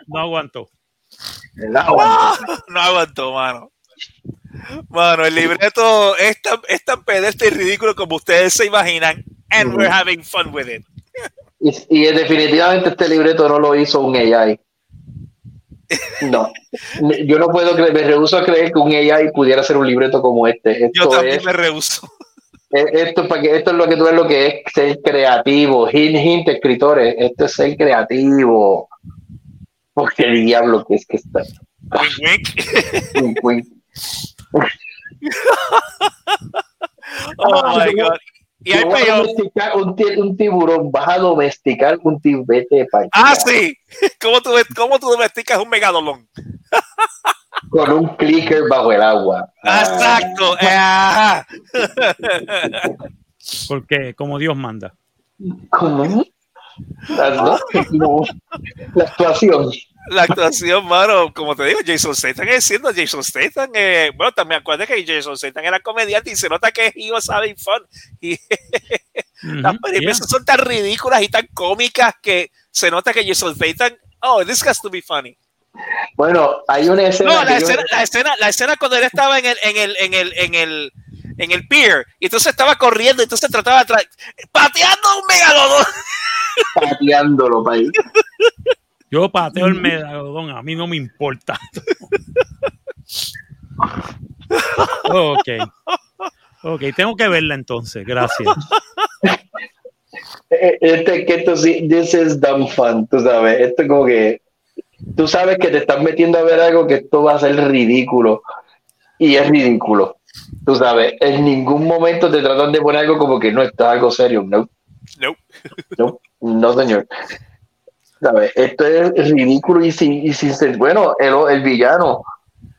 no aguantó. aguanta. no aguantó, mano. Mano, el libreto es tan, es tan pedestre y ridículo como ustedes se imaginan. And we're having fun with it. Y, y definitivamente este libreto no lo hizo un AI. No, yo no puedo creer, me rehuso a creer que un AI pudiera hacer un libreto como este. Yo Esto también es, me rehuso. es- esto, es para que, esto es lo que tú ves lo que es ser creativo. Hint, hint, escritores, esto es ser creativo. Porque el diablo que es que está. Wink, wink. Wink, wink. Oh my yo- God. Y hay Yo voy a peor. domesticar un, ti- un tiburón, vas a domesticar un tibete para Ah, sí. ¿Cómo tú, cómo tú domesticas un megalodón? con un clicker bajo el agua. Ah, Exacto. eh, ajá. Porque como Dios manda. ¿Cómo? La, no, no, la actuación. La actuación, mano, como te digo, Jason Statham es siendo Jason Statham. eh, bueno, también acuerdas que Jason Statham era comediante y se nota que he was having fun. Y las Ujú, películas son tan ridículas y tan cómicas que se nota que Jason Statham, oh, this has to be funny. Bueno, hay una escena. No, la yo- escena, la escena, la escena cuando él estaba en el, en el, en el, en el, en el pier, y entonces estaba corriendo, y entonces trataba de pateando a un megalodón. pateándolo ahí. Yo pateo el megalodón, a mí no me importa. ok. Ok, tengo que verla entonces, gracias. Eh, Este, que esto sí, this is dumb fun, tú sabes. Esto es como que tú sabes que te estás metiendo a ver algo que esto va a ser ridículo. Y es ridículo. Tú sabes, en ningún momento te tratan de poner algo como que no está algo serio. No, No. no, no, señor. ¿Sabes? Esto es ridículo y sin, y sin ser bueno, el, el villano.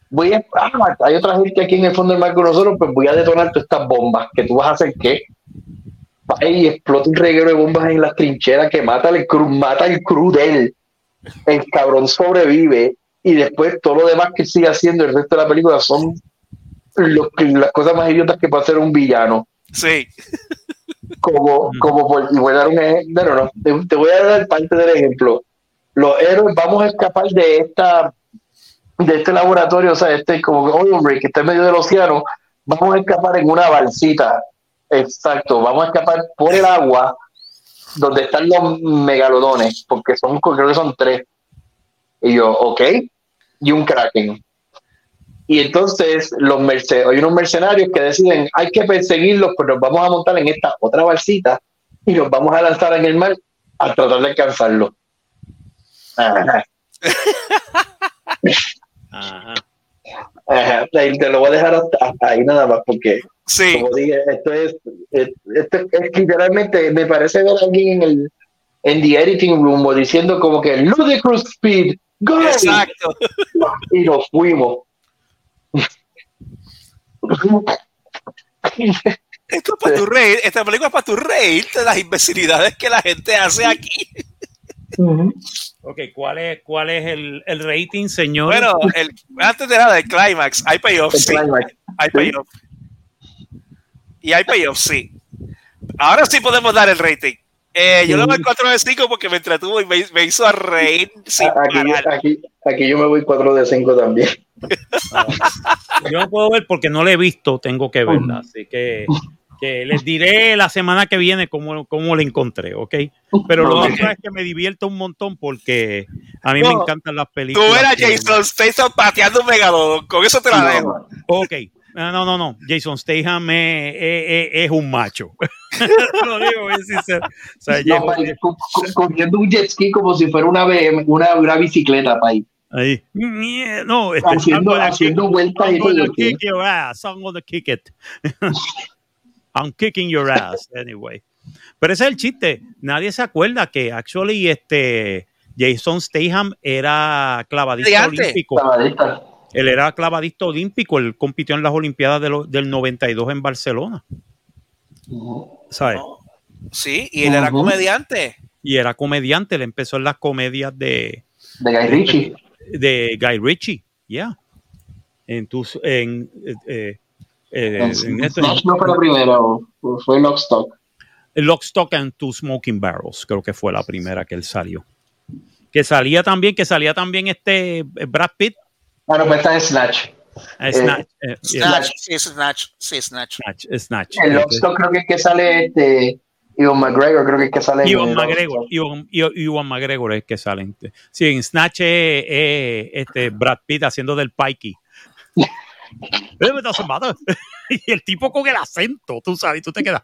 Voy a, ah, hay otra gente aquí en el fondo del mar con nosotros, pues voy a detonar todas estas bombas. ¿Que tú vas a hacer qué? Va y explota un reguero de bombas en las trincheras que mata el crew, mata el crew de él. El cabrón sobrevive y después todo lo demás que sigue haciendo el resto de la película son lo que- las cosas más idiotas que puede hacer un villano Sí. como, como por, y voy a dar un ejemplo, no, no, te, te voy a dar parte del ejemplo. Los héroes vamos a escapar de esta de este laboratorio, o sea, este como oil que está en medio del océano, vamos a escapar en una balsita. Exacto, vamos a escapar por el agua donde están los megalodones, porque son creo que son tres. Y yo, ok, y un kraken. Y entonces los hay unos mercenarios que deciden, hay que perseguirlos, pues nos vamos a montar en esta otra balsita y nos vamos a lanzar en el mar a tratar de alcanzarlo. Ajá, Ajá. Te lo voy a dejar hasta, hasta ahí nada más porque, Sí. como dije, esto es, es- esto es literalmente, me parece ver a alguien en el en the editing room o diciendo como que ludicrous speed, go Exacto. y nos fuimos. Esto es para tu reír. Esta película es para tu reírte de las imbecilidades que la gente hace aquí. Ok, ¿cuál es, cuál es el, el rating, señor? Bueno, el, antes de nada, el climax. Hay payoff, El sí. climax. Hay payoff. Y hay payoff, sí. Ahora sí podemos dar el rating. Eh, yo le doy 4 de 5 porque me entretuvo y me, me hizo reír sin Aquí, parar. aquí, aquí yo me voy 4 de 5 también. Yo no puedo ver porque no la he visto, tengo que verla. Así que, que les diré la semana que viene cómo, cómo la encontré, ¿ok? Pero lo otro es que me divierto un montón porque a mí me No, encantan las Tú películas. eras que- Jason Statham pateando un megalodón. Con eso te la dejo. Ok. Ah, No, no, no. Jason Statham es, es- es un macho. lo digo bien sincero. O sea, No, corriendo un jet ski como si fuera una, BM, una, una bicicleta, país. Ahí. No, este, Haciendo, haciendo y I'm gonna kick your ass. I'm gonna kick it. I'm kicking your ass, anyway. Pero ese es el chiste. Nadie se acuerda que actually este Jason Statham era clavadista olímpico. Clavadista. Él era clavadista olímpico. Él compitió en las Olimpiadas de lo- del 92 en Barcelona. ¿Sabes? Sí, y él era comediante. Y era comediante. Él empezó en las comedias de, De Guy Ritchie. De Guy Ritchie. Yeah. En tus, en, eh, eh, eh, en esto- Snatch no fue la primera, fue Lockstock. Lock, Stock and Two Smoking Barrels, creo que fue la primera que él salió. Que salía también, que salía también este eh, Brad Pitt, Ah, no, pues está en Snatch. eh, Snatch, eh, yeah, Snatch, sí, Snatch, sí, Snatch. Snatch, Snatch. En Lockstock creo que es que sale este Ivan McGregor, creo que es que sale el- McGregor, Iwan McGregor es que sale. Sí, en Snatch es, es, este Brad Pitt haciendo del Pikey. Eh, y el tipo con el acento, tú sabes, tú te quedas.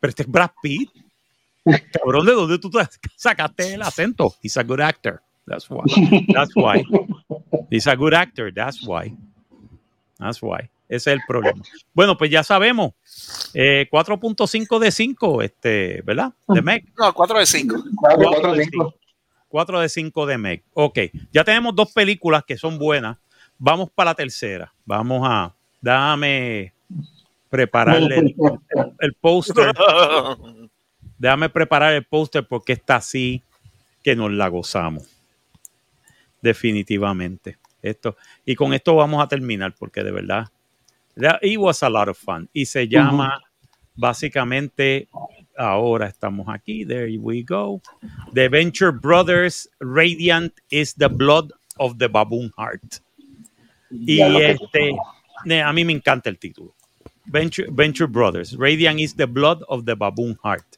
Pero este es Brad Pitt. Cabrón, ¿de dónde tú te sacaste el acento? He's a good actor. That's why. That's why. He's a good actor. That's why. That's why. Ese es el problema. Bueno, pues ya sabemos. Eh, 4.5 de 5, este, ¿verdad? De Meg. No, 4 de 5. Cuatro, Cuatro cuatro, de cinco. 4 de 5 de Meg. Ok, ya tenemos dos películas que son buenas. Vamos para la tercera. Vamos a. Dame prepararle el, el- el póster. Déjame preparar el póster porque está así que nos la gozamos. Definitivamente. Esto, y con esto vamos a terminar porque de verdad. That- It was a lot of fun. Y se llama básicamente. Ahora estamos aquí. There we go. The Venture Brothers Radiant is the Blood of the Baboon Heart. Y este. A mí me encanta el título. Venture, Venture Brothers. Radiant is the Blood of the Baboon Heart.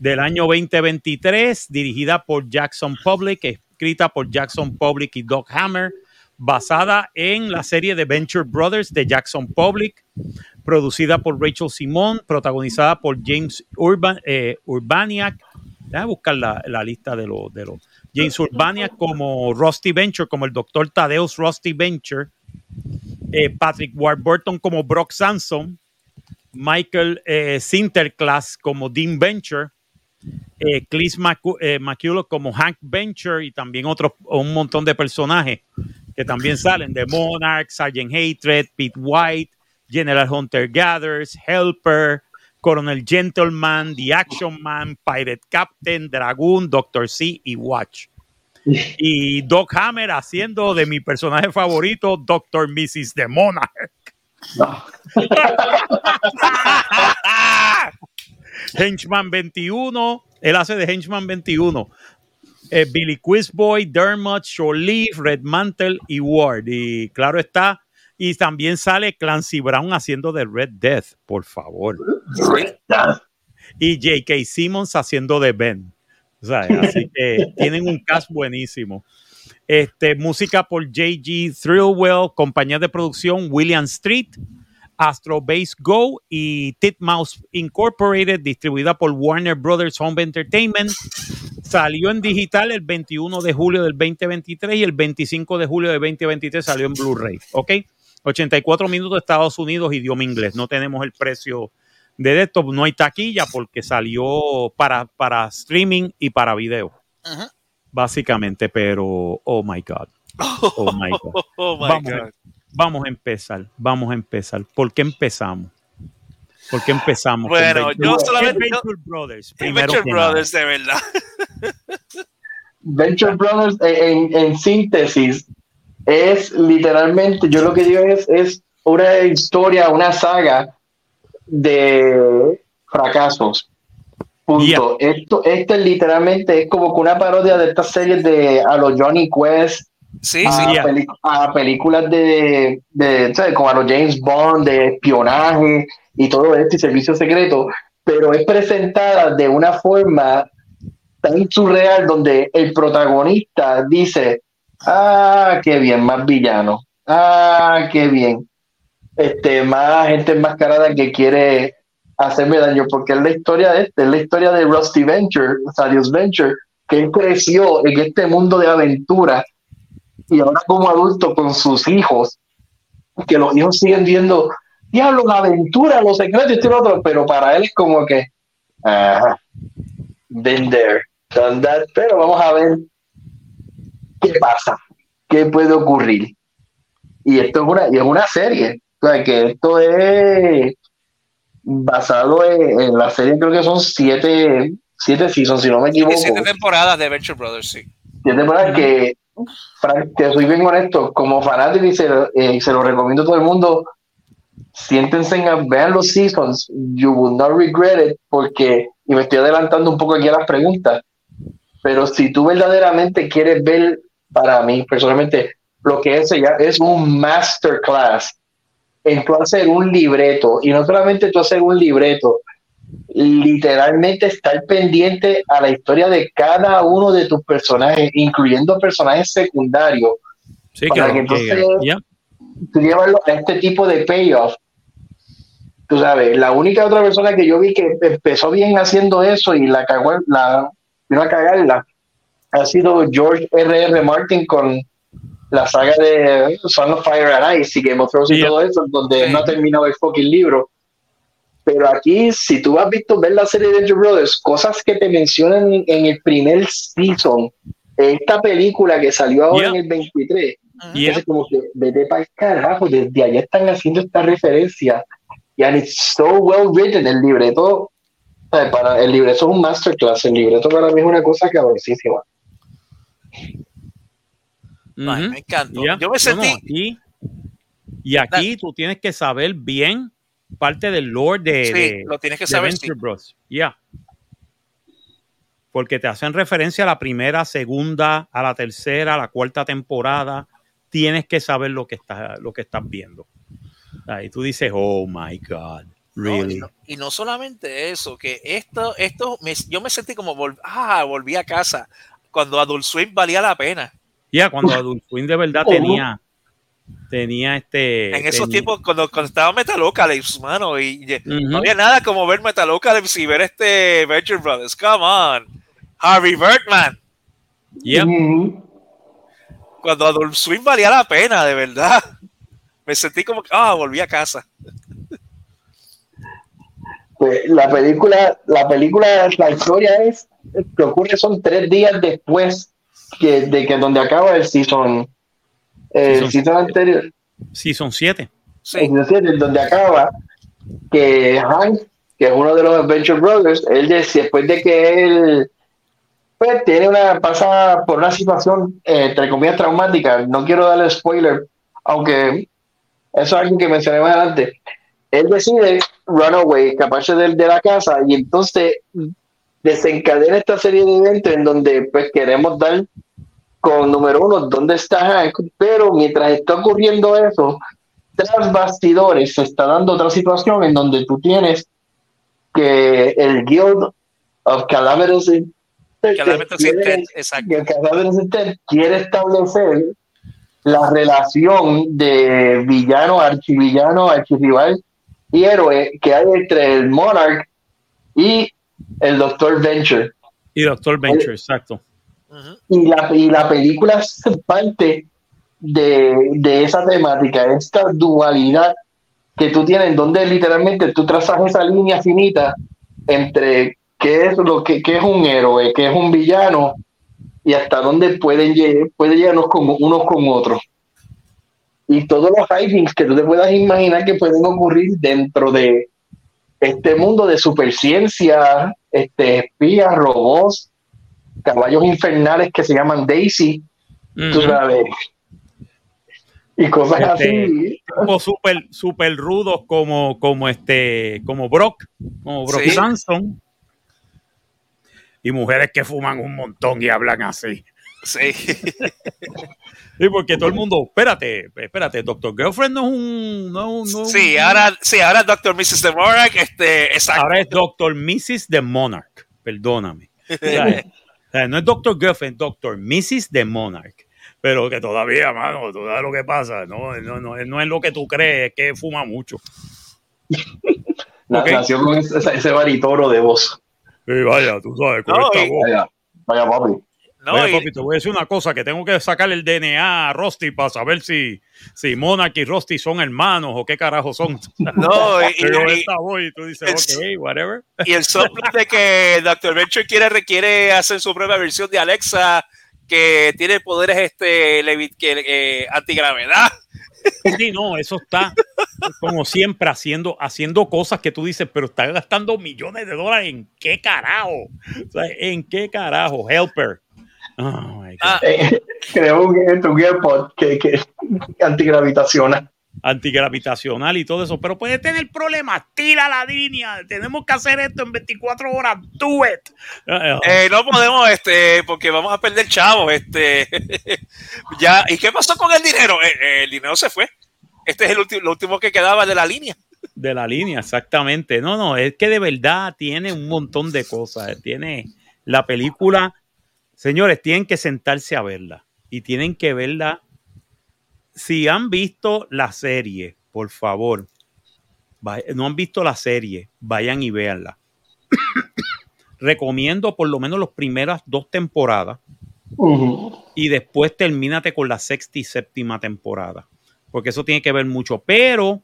Del año 2023, dirigida por Jackson Public, escrita por Jackson Public y Doc Hammer, basada en la serie de Venture Brothers de Jackson Public, producida por Rachel Simon, protagonizada por James Urban, eh, Urbaniak. Déjame buscar la, la lista de los de los James Urbaniak como Rusty Venture, como el doctor Tadeus Rusty Venture, eh, Patrick Warburton como Brock Sanson, Michael eh, Sinterklaas como Dean Venture, eh, Cleese Macu- eh, como Hank Venture y también otros, un montón de personajes que también salen de Monarch, Sergeant Hatred, Pete White, General Hunter Gathers, Helper, Coronel Gentleman, The Action Man, Pirate Captain, Dragoon, Doctor C y Watch. Y Doc Hammer haciendo de mi personaje favorito, Doctor Mrs. The Monarch. Henchman 21, él hace de Henchman 21. Eh, Billy Quizboy, Dermot, Shore Red Mantle y Ward. Y claro está, y también sale Clancy Brown haciendo de Red Death, por favor. Y J.K. Simmons haciendo de Ben. O sea, así que tienen un cast buenísimo. Este, música por J.G. Thrillwell, compañía de producción William Street, Astro Base Go y Titmouse Incorporated, distribuida por Warner Brothers Home Entertainment. Salió en digital el 21 de julio del 2023 y el 25 de julio del 2023 salió en Blu-ray. ¿Ok? 84 minutos de Estados Unidos, idioma inglés. No tenemos el precio de esto, no hay taquilla porque salió para, para streaming y para video, Ajá. básicamente, pero oh my God. Oh my God. Oh my Vamos, God. vamos a empezar, vamos a empezar. ¿Por qué empezamos? ¿Por qué empezamos? Bueno, Venture- yo solamente- Venture Brothers. Nada. Brothers, de verdad. Venture Brothers, eh, en, en síntesis, es literalmente, yo lo que digo es, es una historia, una saga de fracasos. Punto. Esto, esto es literalmente es como que una parodia de estas series de a los Johnny Quest, Sí, a, sí. ya. peli- a películas de, de ¿sabes? como a los James Bond, de espionaje y todo esto y servicio secreto, pero es presentada de una forma tan surreal donde el protagonista dice, ah, qué bien, más villano, ah, qué bien, este, más gente enmascarada que quiere hacerme daño, porque es la historia de este, es la historia de Rusty Venture, Sarius Venture, que él creció en este mundo de aventura y ahora como adulto con sus hijos, que los hijos siguen viendo, diablo, la aventura, los secretos, y otro, pero para él es como que, ah, been there, done that, pero vamos a ver qué pasa, qué puede ocurrir. Y esto es una, y es una serie, o sea, que esto es basado en, en la serie, creo que son siete, siete seasons, si no me equivoco. Siete temporadas de Adventure Brothers, sí. Siete temporadas que, Frank, te soy bien honesto, como fanático y se, lo- eh, se lo recomiendo a todo el mundo, siéntense vean los seasons, you will not regret it, porque, y me estoy adelantando un poco aquí a las preguntas, pero si tú verdaderamente quieres ver, para mí personalmente, lo que es ya es un masterclass en tú hacer un libreto, y no solamente tú hacer un libreto, literalmente estar pendiente a la historia de cada uno de tus personajes, incluyendo personajes secundarios, Sí, Para que- que entonces- ya. tú llevarlo a este tipo de payoff. Tú sabes, la única otra persona que yo vi que empezó bien haciendo eso y la cagó, la vino a cagarla, ha sido George R. R. Martin con la saga de Son of Fire and Ice y Game of Thrones y todo eso, donde Sí. no ha terminado el fucking libro. Pero aquí, si tú has visto ver la serie de Venture Brothers, cosas que te mencionan en, en el primer season, esta película que salió ahora en el 23, Yeah. es como que vete para el carajo, desde allá están haciendo esta referencia. Y and it's so well written, el libreto, eh, para, el libreto es un masterclass, el libreto para mí es una cosa cabrosísima. Ay, Ujú. me encantó. Yo me No, no, sentí. aquí- y aquí tú tienes que saber bien parte del lore de, Sí, de- lo tienes que de saber. Venture sí. Bros. Ya. Porque te hacen referencia a la primera, segunda, a la tercera, a la cuarta temporada. Tienes que saber lo que estás, lo que estás viendo. Ahí tú dices, oh my God, No, really. y, no, y no solamente eso, que esto, esto me- yo me sentí como vol- ah, volví a casa cuando Adult Swim valía la pena. Ya, cuando Adult Swim de verdad Oh. tenía, tenía este. En esos tenía- tiempos, cuando, cuando estaba Metalocalypse, mano, y, y Ujú. no había nada como ver Metalocalypse y ver este Venture Brothers. Come on. Harvey Birdman. Ujú. Cuando Adult Swim valía la pena, de verdad. Me sentí como que, ah, volví a casa. Pues la película, la película, la historia es que ocurre son tres días después que, de que donde acaba el season, el Season season anterior, Sí, son siete. Sí. el season donde acaba que Hank, que es uno de los Adventure Brothers, él de- después de que él pues tiene una pasa por una situación eh, entre comillas traumática, no quiero darle spoiler, aunque eso es algo que mencioné más adelante. Él decide run away, escaparse de, de la casa y entonces desencadena esta serie de eventos en donde pues queremos dar con número uno dónde está Hank, pero mientras está ocurriendo eso, tras bastidores se está dando otra situación en donde tú tienes que el Guild of Calaveras quiere- Intent, Intent quiere establecer la relación de villano, archivillano, archirrival y héroe que hay entre el Monarch y el Doctor Venture. Y Doctor Venture, exacto. Y la, y la película es parte de, de esa temática, esta dualidad que tú tienes, donde literalmente tú trazas esa línea finita entre qué es lo que qué es un héroe, qué es un villano y hasta dónde pueden llegar, puede llegarnos como unos con otros. Y todos los hijings que tú te puedas imaginar que pueden ocurrir dentro de este mundo de superciencia, este, espías, robots, caballos infernales que se llaman Daisy, tú sabes. Y cosas Este, así. Tipos súper super rudos como, como este, como Brock, como Brock Sí. Samson. Y mujeres que fuman un montón y hablan así. Sí. Sí, porque todo el mundo, espérate, espérate, Doctor Girlfriend no es un. No, no Sí, un- ahora, sí, ahora Dr. Mrs. The Monarch, este, exacto. Ahora es Doctor Mrs. The Monarch, perdóname. O sea, o sea, no es Doctor Girlfriend, Doctor Mrs. The Monarch. Pero que todavía, mano, tú sabes lo que pasa. No, no, no, no es lo que tú crees, es que fuma mucho. Na- ok. Nació con ese, ese baritoro de voz. Y vaya, tú sabes, con No, esta y- voz. Vaya, vaya papi. No, Vaya, y- papi, te voy a decir una cosa, que tengo que sacar el DNA a Rusty para saber si, si Monarch y Rusty son hermanos o qué carajo son. no, y- Pero y- esta voz y tú dices, es- ok, whatever. y el software de que Dr. Venture quiere, requiere hacer su propia versión de Alexa que tiene poderes este que, eh, antigravedad. Sí, no, eso está como siempre haciendo, haciendo cosas que tú dices, pero está gastando millones de dólares en qué carajo. O ¿En qué carajo? Helper. Oh my God. Ah, Eh, creó un, un AirPod que, que antigravitacional. Antigravitacional y todo eso, pero puede tener problemas. Tira la línea. Tenemos que hacer esto en 24 horas. Do it. Eh, no podemos, este, porque vamos a perder chavos, este. ya, ¿y qué pasó con el dinero? Eh, eh, el dinero se fue. Este es el último, lo último que quedaba de la línea. De la línea, exactamente. No, no, es que de verdad tiene un montón de cosas. Tiene la película. Señores, tienen que sentarse a verla y tienen que verla. Si han visto la serie, por favor, no han visto la serie, vayan y véanla. Recomiendo por lo menos las primeras dos temporadas y después termínate con la sexta y séptima temporada, porque eso tiene que ver mucho. Pero,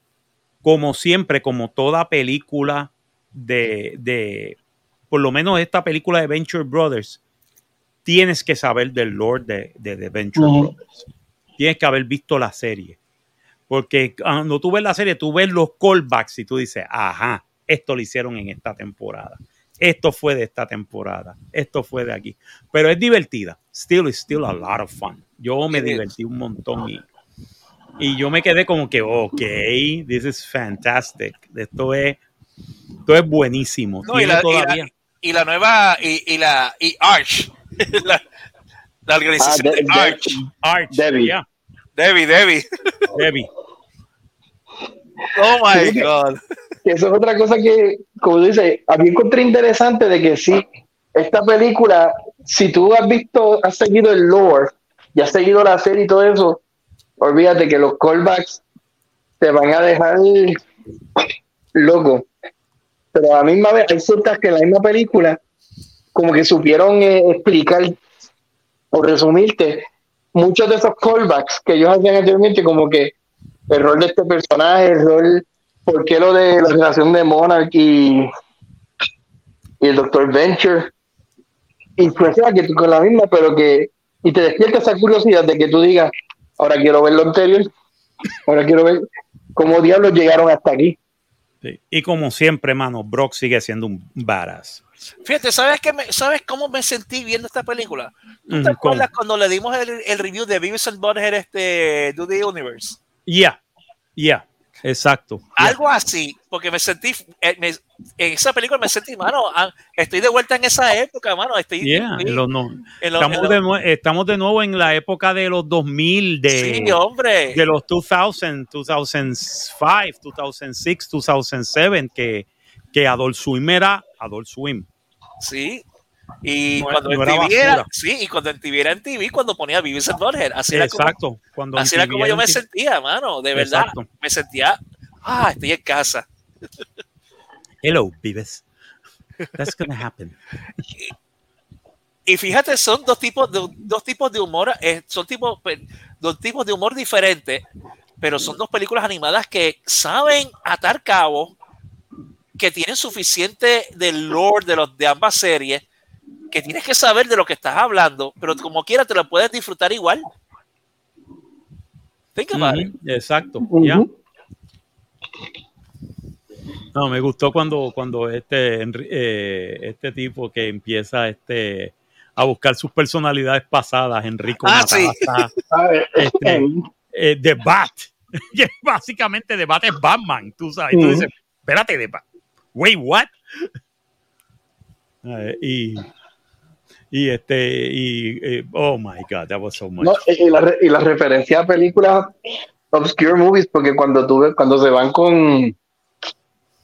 como siempre, como toda película de, de por lo menos esta película de Venture Brothers, tienes que saber del Lord de, de, de Venture. Brothers. Tienes que haber visto la serie. Porque cuando tú ves la serie, tú ves los callbacks y tú dices, ajá, esto lo hicieron en esta temporada. Esto fue de esta temporada. Esto fue de aquí. Pero es divertida. Still, it's still a lot of fun. Yo me is. divertí un montón y, y yo me quedé como que, ok, this is fantastic. Esto es, esto es buenísimo. No, y la, y todavía. la- y la nueva, y, y la, y Arch, la, la organización Ah, de- de de- Arch, Arch, Debbie. yeah, Debbie, Debbie. Debbie. Oh my Sí. God. Que eso es otra cosa que, como dice, a mí encontré interesante de que sí, esta película, si tú has visto, has seguido el lore y has seguido la serie y todo eso, olvídate que los callbacks te van a dejar loco. Pero a la misma vez hay ciertas que en la misma película como que supieron eh, explicar o resumirte muchos de esos callbacks que ellos hacían anteriormente, como que el rol de este personaje, el rol ¿por qué lo de la relación de Monarch y, y el Dr. Venture? Y pues que tú con la misma, pero que, y te despierta esa curiosidad de que tú digas, ahora quiero ver lo anterior, ahora quiero ver cómo diablos llegaron hasta aquí. Y como siempre, mano, Brock sigue siendo un badass. Fíjate, ¿sabes, qué me- ¿sabes cómo me sentí viendo esta película? ¿Tú Ujú, te acuerdas cuando le dimos el, el review de Beavis and Butthead este, Do the Universe? Ya, ya, exacto. Algo así, porque me sentí, eh, me- en esa película me sentí, mano, ah, estoy de vuelta en esa época, mano, estoy, Yeah, estoy los no- estamos, de nue- estamos de nuevo en la época de los 2000, de, sí, hombre, de los 2000, 2005, 2006, 2007, que, que Adult Swim era Adult Swim. Sí. Y No- cuando no TV era, sí, y cuando en TV era en TV, cuando ponía Beavis and Butthead, así era como, Exacto. Cuando así era como yo me sentía, mano, de verdad, Exacto. me sentía, ah, estoy en casa. Hello, Beavis. That's gonna happen. Y fíjate, son dos tipos de, dos tipos de humor, eh, son tipos, pe- dos tipos de humor diferentes, pero son dos películas animadas que saben atar cabo, que tienen suficiente del lore de, los, de ambas series, que tienes que saber de lo que estás hablando, pero como quiera te lo puedes disfrutar igual. Think about it. Ujú, Exacto. Ya. No, me gustó cuando, cuando este, eh, este tipo que empieza este, a buscar sus personalidades pasadas, Enrico Ah, sí. Matassa, A ver, Este, eh, The Bat, que básicamente The Bat es Batman, tú sabes. Dices, espérate, The Bat. Wait, what? Eh, y, y este, y, oh my God, that was so much. No, y, la, y la referencia a películas obscure movies, porque cuando tú ves- cuando se van con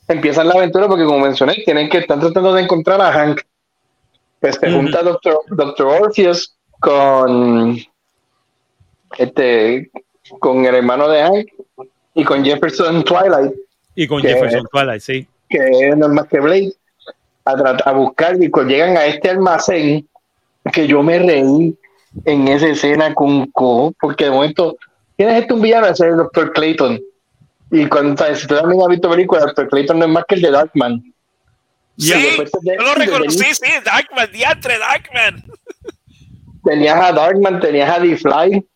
empiezan la aventura, porque como mencioné, tienen que estar tratando de encontrar a Hank. Pues se junta Doctor, Doctor Orpheus con este con el hermano de Hank y con Jefferson Twilight, Y con que- Jefferson Twilight, sí. Que no es más que Blade, a, tratar- a buscar y cuando llegan a este almacén que yo me reí en esa escena con Co, porque de momento, ¿quién es este un villano? Ese es el Dr. Clayton. Y cuando si tú también has visto películas, Dr. Clayton no es más que el de Darkman. Sí, yo lo reconocí, sí, Darkman, diantre, Darkman. Tenías a Darkman, tenías a D-Fly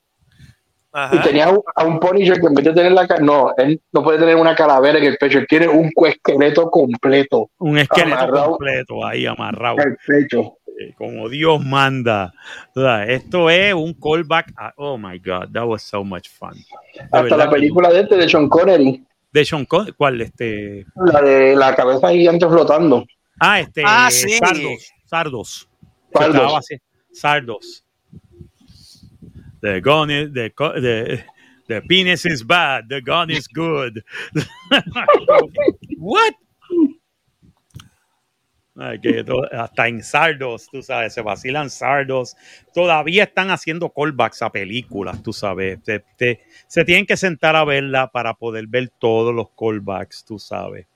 y Ajá. tenías a un, a un Punisher que en vez de tener la no, él no puede tener una calavera en el pecho, él tiene un esqueleto completo Un esqueleto Amarrado. completo ahí amarrado, en el pecho. eh, como Dios manda. O sea, esto es un callback. a- oh my God, that was so much fun. De Hasta verdad la que- película de este de Sean Connery, de Sean Connery, ¿cuál? Este, la de la cabeza gigante flotando. ah, este, Ah, sí. Sardos, Sardos. Sardos. The gun is, the, the, the penis is bad, the gun is good. What? Ay, que hasta en Sardos, tú sabes, se vacilan Sardos. Todavía están haciendo callbacks a películas, tú sabes. Te- te- se tienen que sentar a verla para poder ver todos los callbacks, tú sabes.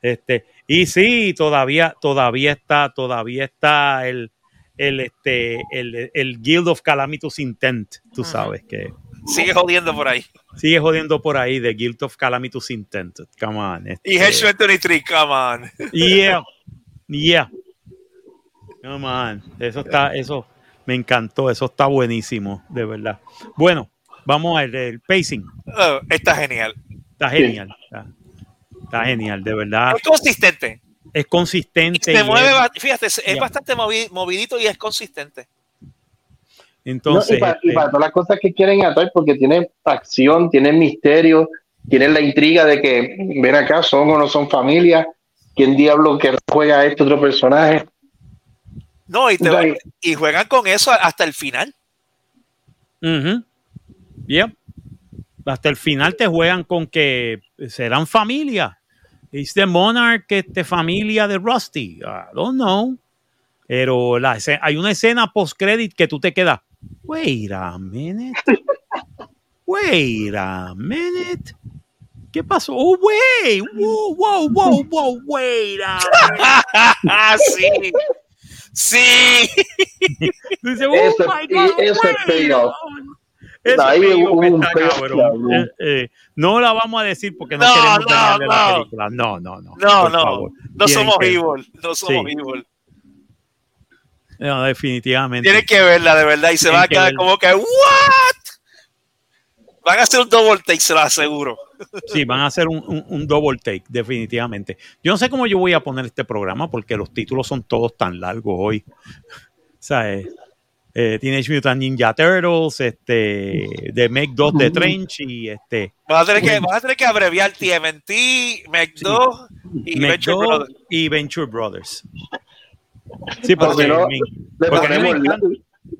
Este, y sí, todavía, todavía está, todavía está el, el, este, el, el Guild of Calamitous Intent, tú sabes que Sigue jodiendo por ahí. sigue jodiendo por ahí de Guild of Calamitous Intent. Come on. Y este, Hedge 23, come on. Yeah. Yeah. Come on. Eso está, eso me encantó. Eso está buenísimo, de verdad. Bueno, vamos a ver el pacing. Oh, está genial. Está genial. Está, está genial, de verdad. Es consistente. Es Y consistente. se y mueve, es- fíjate, es bastante movi- movidito y es consistente. entonces, No, y, para, y este, para todas las cosas que quieren atar, porque tiene acción, tiene misterio, tiene la intriga de que, ven acá, son o no son familia, quién diablo que juega a este otro personaje. No, y, te- Right. y juegan con eso hasta el final. Yep. Hasta el final te juegan con que serán familia. ¿Es the Monarch este, familia de Rusty? I don't know. Pero la escena- hay una escena post-credit que tú te quedas. Wait a minute. Wait a minute. ¿Qué pasó? Oh, wait. Wow, wow, wow, wow, wait a minute. sí. Sí. Dice, oh Eso- my God, eso es payoff. Ese está cabrón. Eh, eh, no la vamos a decir porque no, No, queremos no, dañarle la no. película. No, no, no. No, no, favor. no somos que- evil, no somos Sí. evil. No, definitivamente. Tienen que verla de verdad y se Tienen van a que quedar como que, ¿what? Van a hacer un double take, se lo aseguro. Sí, van a hacer un, un- un double take, definitivamente. Yo no sé cómo yo voy a poner este programa porque los títulos son todos tan largos hoy. ¿Sabes? Eh, Teenage Mutant Ninja Turtles, este, The Make 2 de Trench y este, Vas a tener que, vas a tener que abreviar TMNT, Mec2 y Make Venture 2 Brothers. y Venture Brothers. Sí, Porque porque, no, me- Le porque me encanta-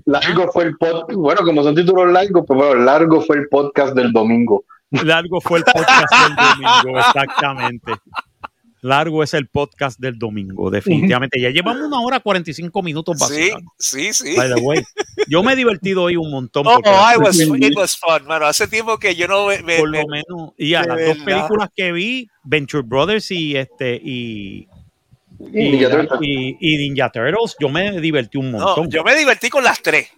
largo fue el podcast. Bueno, como son títulos largos, pues bueno, largo fue el podcast del domingo. Largo fue el podcast del domingo, exactamente. Largo es el podcast del domingo, definitivamente. Ya llevamos una hora 45 minutos Sí, vacilando. sí, sí. By the way. Yo me he divertido hoy un montón. Oh, porque I was, it was fun, mano. Hace tiempo que yo no me, me- por me- lo menos, y a las dos películas que vi, Venture Brothers y este y, Y y, Ninja Turtles. y- y Ninja Turtles, yo me divertí un no, montón. yo me divertí con las tres.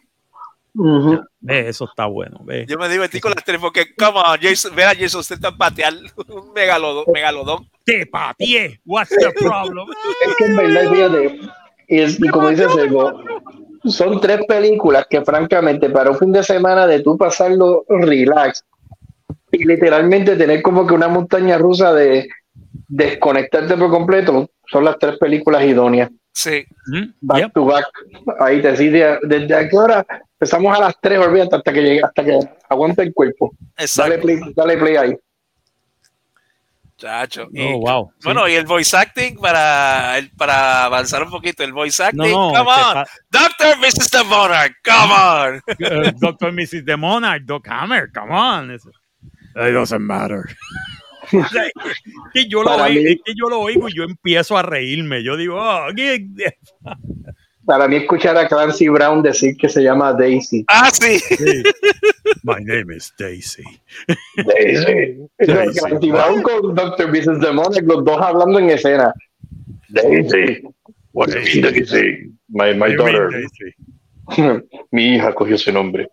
Ve, eso está bueno. ve. Yo me divertí con las tres porque, come on, Jason, ver a Jason Statham patear un megalodón. megalodón. Te pateé. What's the problem? Es que en verdad, fíjate, y, es- y como dice Sergio, son tres películas que francamente para un fin de semana de tú pasarlo relax y literalmente tener como que una montaña rusa de desconectarte por completo, son las tres películas idóneas. Sí. Back yep. to back. Ahí te decide desde a qué hora empezamos a las tres, olvídate, hasta que llegue, hasta que aguante el cuerpo. Dale Exacto. play, dale play ahí. Chacho. Y- Oh, wow. sí. Bueno, y el voice acting para, el- para avanzar un poquito, el voice acting. no, no, come este on. Doctor Mrs. The Monarch, come on. Uh, Doctor Mrs. The Monarch, Doc Hammer, come on. It doesn't matter. que yo lo oigo, mí- que yo lo oigo y yo empiezo a reírme. Yo digo, oh, ¿qué- Para mí escuchar a Clancy Brown decir que se llama Daisy. Ah, sí. sí. My name is Daisy. Daisy. Daisy. Clancy Brown con Dr. Mrs. Demonic, los dos hablando en escena. Daisy. What Daisy? My, my daughter. Daisy? Mi hija cogió ese nombre.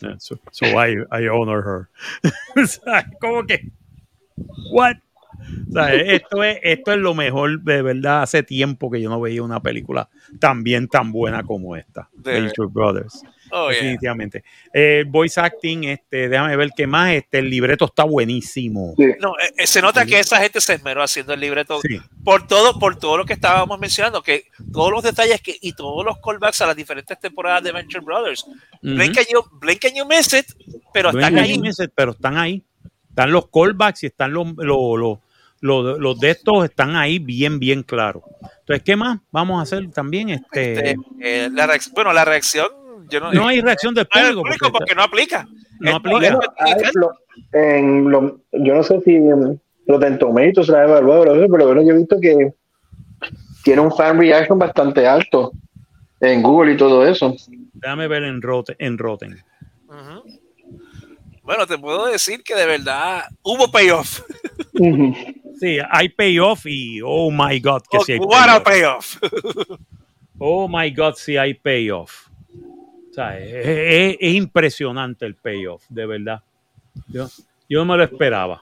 Yeah, So, so I, I honor her. ¿Cómo que? What? O sea, esto, es, esto es lo mejor, de verdad. Hace tiempo que yo no veía una película tan bien, tan buena como esta. De- Venture Brothers. Oh, yeah. definitivamente. Eh, voice acting, este, déjame ver qué más. Este, el libreto está buenísimo. Sí. No, eh, eh, se nota que esa gente se esmeró haciendo el libreto Sí. por todo, por todo lo que estábamos mencionando, que todos los detalles que, y todos los callbacks a las diferentes temporadas de Venture Brothers. Blink, and you, blink and you miss it, pero Blink están ahí. you miss it, pero están ahí. Están los callbacks y están los, los, los, los, los de estos, están ahí bien, bien claros. Entonces, ¿qué más vamos a hacer también? Este, Este, eh, la bueno, la reacción, yo no, no hay reacción del no hay público. público porque- porque no aplica. no aplica. Hay en lo- yo no sé si Rotten Tomatoes la evaluado, pero bueno, yo he visto que tiene un fan reaction bastante alto en Google y todo eso. Déjame ver en Rotten. En Rotten. Bueno, te puedo decir que de verdad hubo payoff. Sí, hay payoff y oh my god, que sí hay What a payoff. payoff. Oh my god, sí hay payoff. O sea, es, es- es impresionante el payoff, de verdad. Yo, yo no me lo esperaba.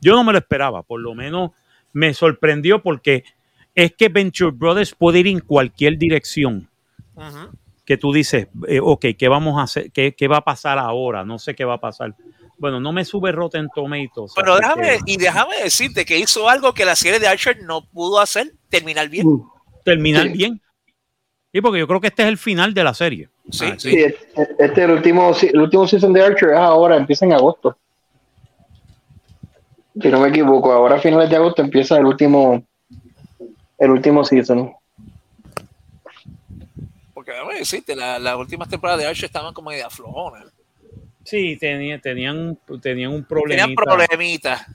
Yo no me lo esperaba, por lo menos me sorprendió porque es que Venture Brothers puede ir en cualquier dirección. Ujú. Que tú dices, eh, ok, ¿qué vamos a hacer? ¿Qué, qué va a pasar ahora? No sé qué va a pasar. Bueno, no me sube Rotten Tomatoes. Pero déjame, que y déjame decirte que hizo algo que la serie de Archer no pudo hacer, terminar bien. terminar Sí. bien. Sí, porque yo creo que este es el final de la serie. Sí, Ah, sí. Sí, este es el último, el último season de Archer es ahora, empieza en agosto. Si no me equivoco, ahora a finales de agosto empieza el último el último season. Porque déjame decirte, la- las últimas temporadas de Archer estaban como media flojonas. Sí, tenía- tenían, tenían un problemita. Tenían problemitas.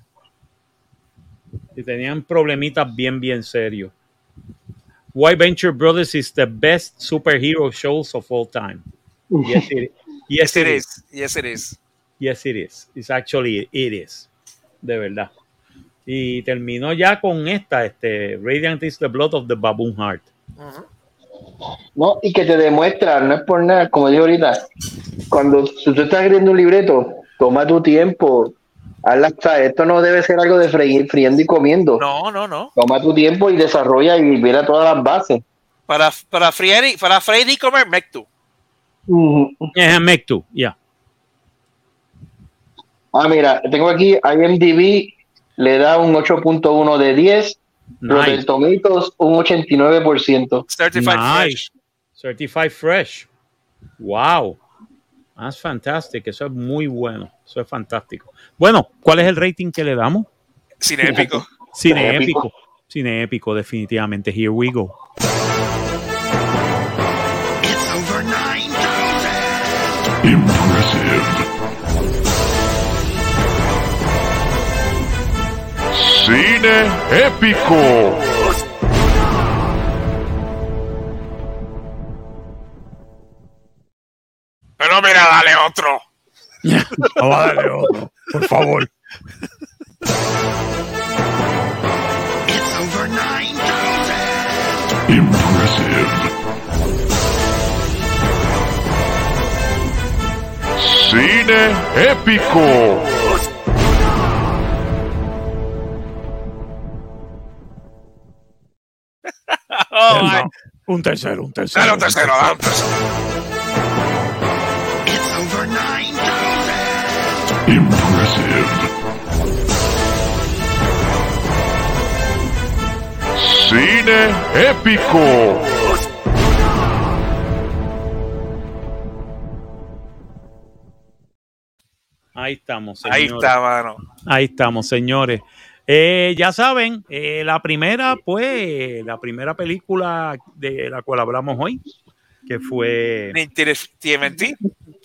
y tenían problemitas bien, bien serios. Why Venture Brothers is the best superhero shows of all time. Yes, it, yes, Yes, it it is. is. Yes, it is. Yes, it is. It's actually it is. De verdad. Y terminó ya con esta, este, Radiant is the blood of the baboon heart. Ujú. No, y que te demuestra, no es por nada, como digo ahorita, cuando si tú estás escribiendo un libreto, toma tu tiempo. Hazla, o sea, esto no debe ser algo de freír, friendo y comiendo. No, no, no. Toma tu tiempo y desarrolla y mira todas las bases. Para, para, freír, y- para freír y comer, Mectu. Ujú. Eh, Mectu, ya. Ah, mira, tengo aquí IMDb le da un 8.1 de 10, Rotten Nice. Tomatoes un 89%. Certified Nice. Fresh. Certified Fresh. Wow. That's fantastic. Eso es muy bueno. Eso es fantástico. Bueno, ¿cuál es el rating que le damos? Cine épico. Cine Épico. épico. Cine épico, definitivamente. Here we go. Cine épico. Pero mira, dale otro. A darle otro, por favor. Cine épico. Oh. Un tercero, un tercero. Un tercero, un tercero. Cine épico. Ahí estamos, Ahí señores. está, mano. Ahí estamos, señores. Eh, ya saben, eh, la primera, pues, la primera película de la cual hablamos hoy, que fue TMNT.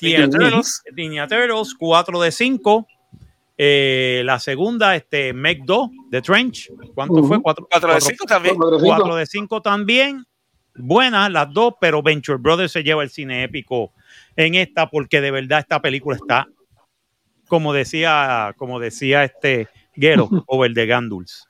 Ninja Turtles. Ninja Turtles, 4 de 5. Eh, la segunda, este, Meg 2 de Trench. ¿Cuánto Ujú. fue? 4 4 de 5 también. Cuatro de 5 también. Buenas las dos, pero Venture Brothers se lleva el cine épico en esta porque de verdad esta película está, como decía, como decía este Gero, over the Ganduls.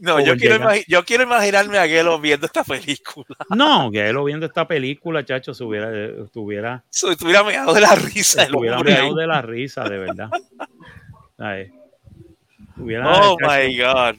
No, O yo el quiero, yo imaginarme a Gelo viendo esta película. No, Gero viendo esta película, chacho, se hubiera, estuviera, Se estuviera meado de la risa hombre ahí. meado de la risa, de verdad. Oh chacho, my God.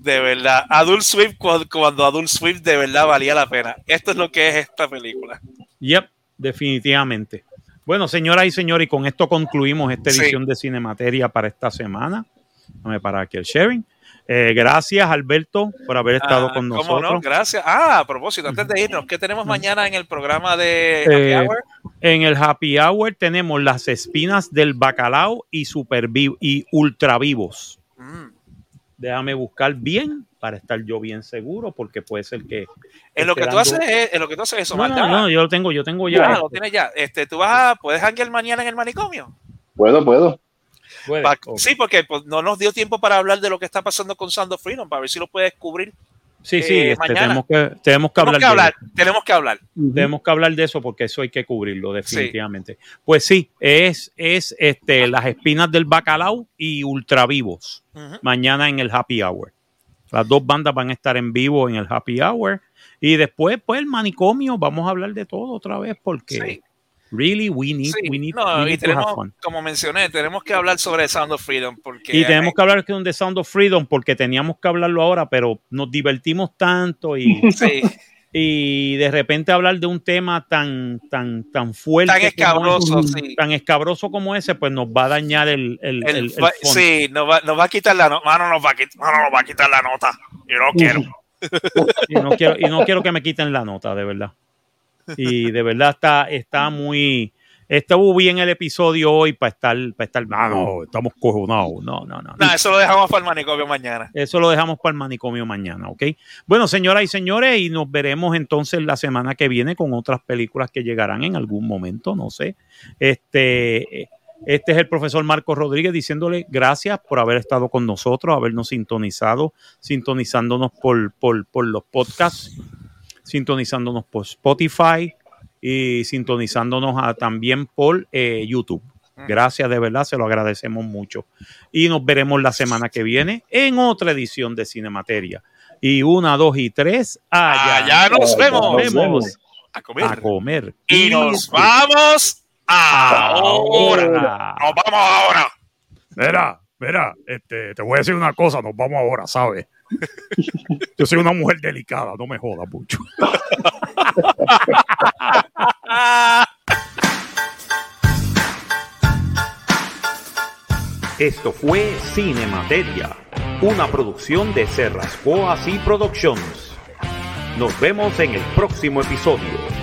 De verdad. Adult Swim, cuando, cuando Adult Swim de verdad valía la pena. Esto es lo que es esta película. Yep, definitivamente. Bueno, señoras y señores, y con esto concluimos esta Sí. edición de Cinemateria para esta semana. Déjame parar aquí el sharing. Eh, gracias, Alberto, por haber estado Ah, con ¿cómo nosotros. no? Gracias. Ah, a propósito, antes de irnos, ¿qué tenemos mañana en el programa de Eh, Happy Hour? En el Happy Hour tenemos las espinas del bacalao y super y ultra vivos. Mm. Déjame buscar bien para estar yo bien seguro, porque puede ser que. En lo que tú haces es, en lo que tú haces eso, No, no, no, yo lo tengo, yo tengo ya. Ah, lo tienes ya. Este, tú vas a, puedes hanguear mañana en el manicomio. Puedo, puedo. Pa-. Sí, porque pues, no nos dio tiempo para hablar de lo que está pasando con Sound of Freedom, para ver si lo puedes cubrir. Sí, sí, eh, este, tenemos que, tenemos que Tenemos hablar que de hablar, eso. tenemos que hablar. Tenemos que hablar de eso porque eso hay que cubrirlo definitivamente. Pues sí, es, es este, las espinas del bacalao y ultravivos mañana en el Happy Hour. Las dos bandas van a estar en vivo en el Happy Hour y después, pues el manicomio, vamos a hablar de todo otra vez porque Sí. Really we need, Sí, we need, no, we y need to have tenemos, fun. como mencioné, tenemos que hablar sobre Sound of Freedom porque Y tenemos que hablar de Sound of Freedom porque teníamos que hablarlo ahora, pero nos divertimos tanto y, sí, y de repente hablar de un tema tan, tan, tan fuerte, tan escabroso, sí. tan escabroso como ese, pues nos va a dañar el, el, El- sí, nos va, nos va a quitar la nota. Mano, nos va a quitar, mano, nos va a quitar la nota. Yo no quiero. Y no quiero, y no quiero que me quiten la nota, de verdad. Y de verdad está, está muy. Estuvo bien el episodio hoy para estar, para estar. No, no, estamos cojonados. No, no, no. Nada, eso lo dejamos para el manicomio mañana. Eso lo dejamos para el manicomio mañana, ¿ok? Bueno, señoras y señores, y nos veremos entonces la semana que viene con otras películas que llegarán en algún momento, no sé. Este, este es el profesor Marcos Rodríguez diciéndole gracias por haber estado con nosotros, habernos sintonizado, sintonizándonos por, por, por los podcasts, sintonizándonos por Spotify y sintonizándonos a- también por eh, YouTube. Gracias, de verdad, se lo agradecemos mucho. Y nos veremos la semana que viene en otra edición de Cinemateria. Y una, dos y tres, allá. Allá nos Allá vemos. nos vemos. a comer. a comer. Y nos vamos ahora. ahora. Nos vamos ahora. Mira, mira, este, te voy a decir una cosa, nos vamos ahora, ¿sabes? Yo soy una mujer delicada, no me jodas mucho. Esto fue Cinemateria, una producción de Serrascoa y Productions. Nos vemos en el próximo episodio.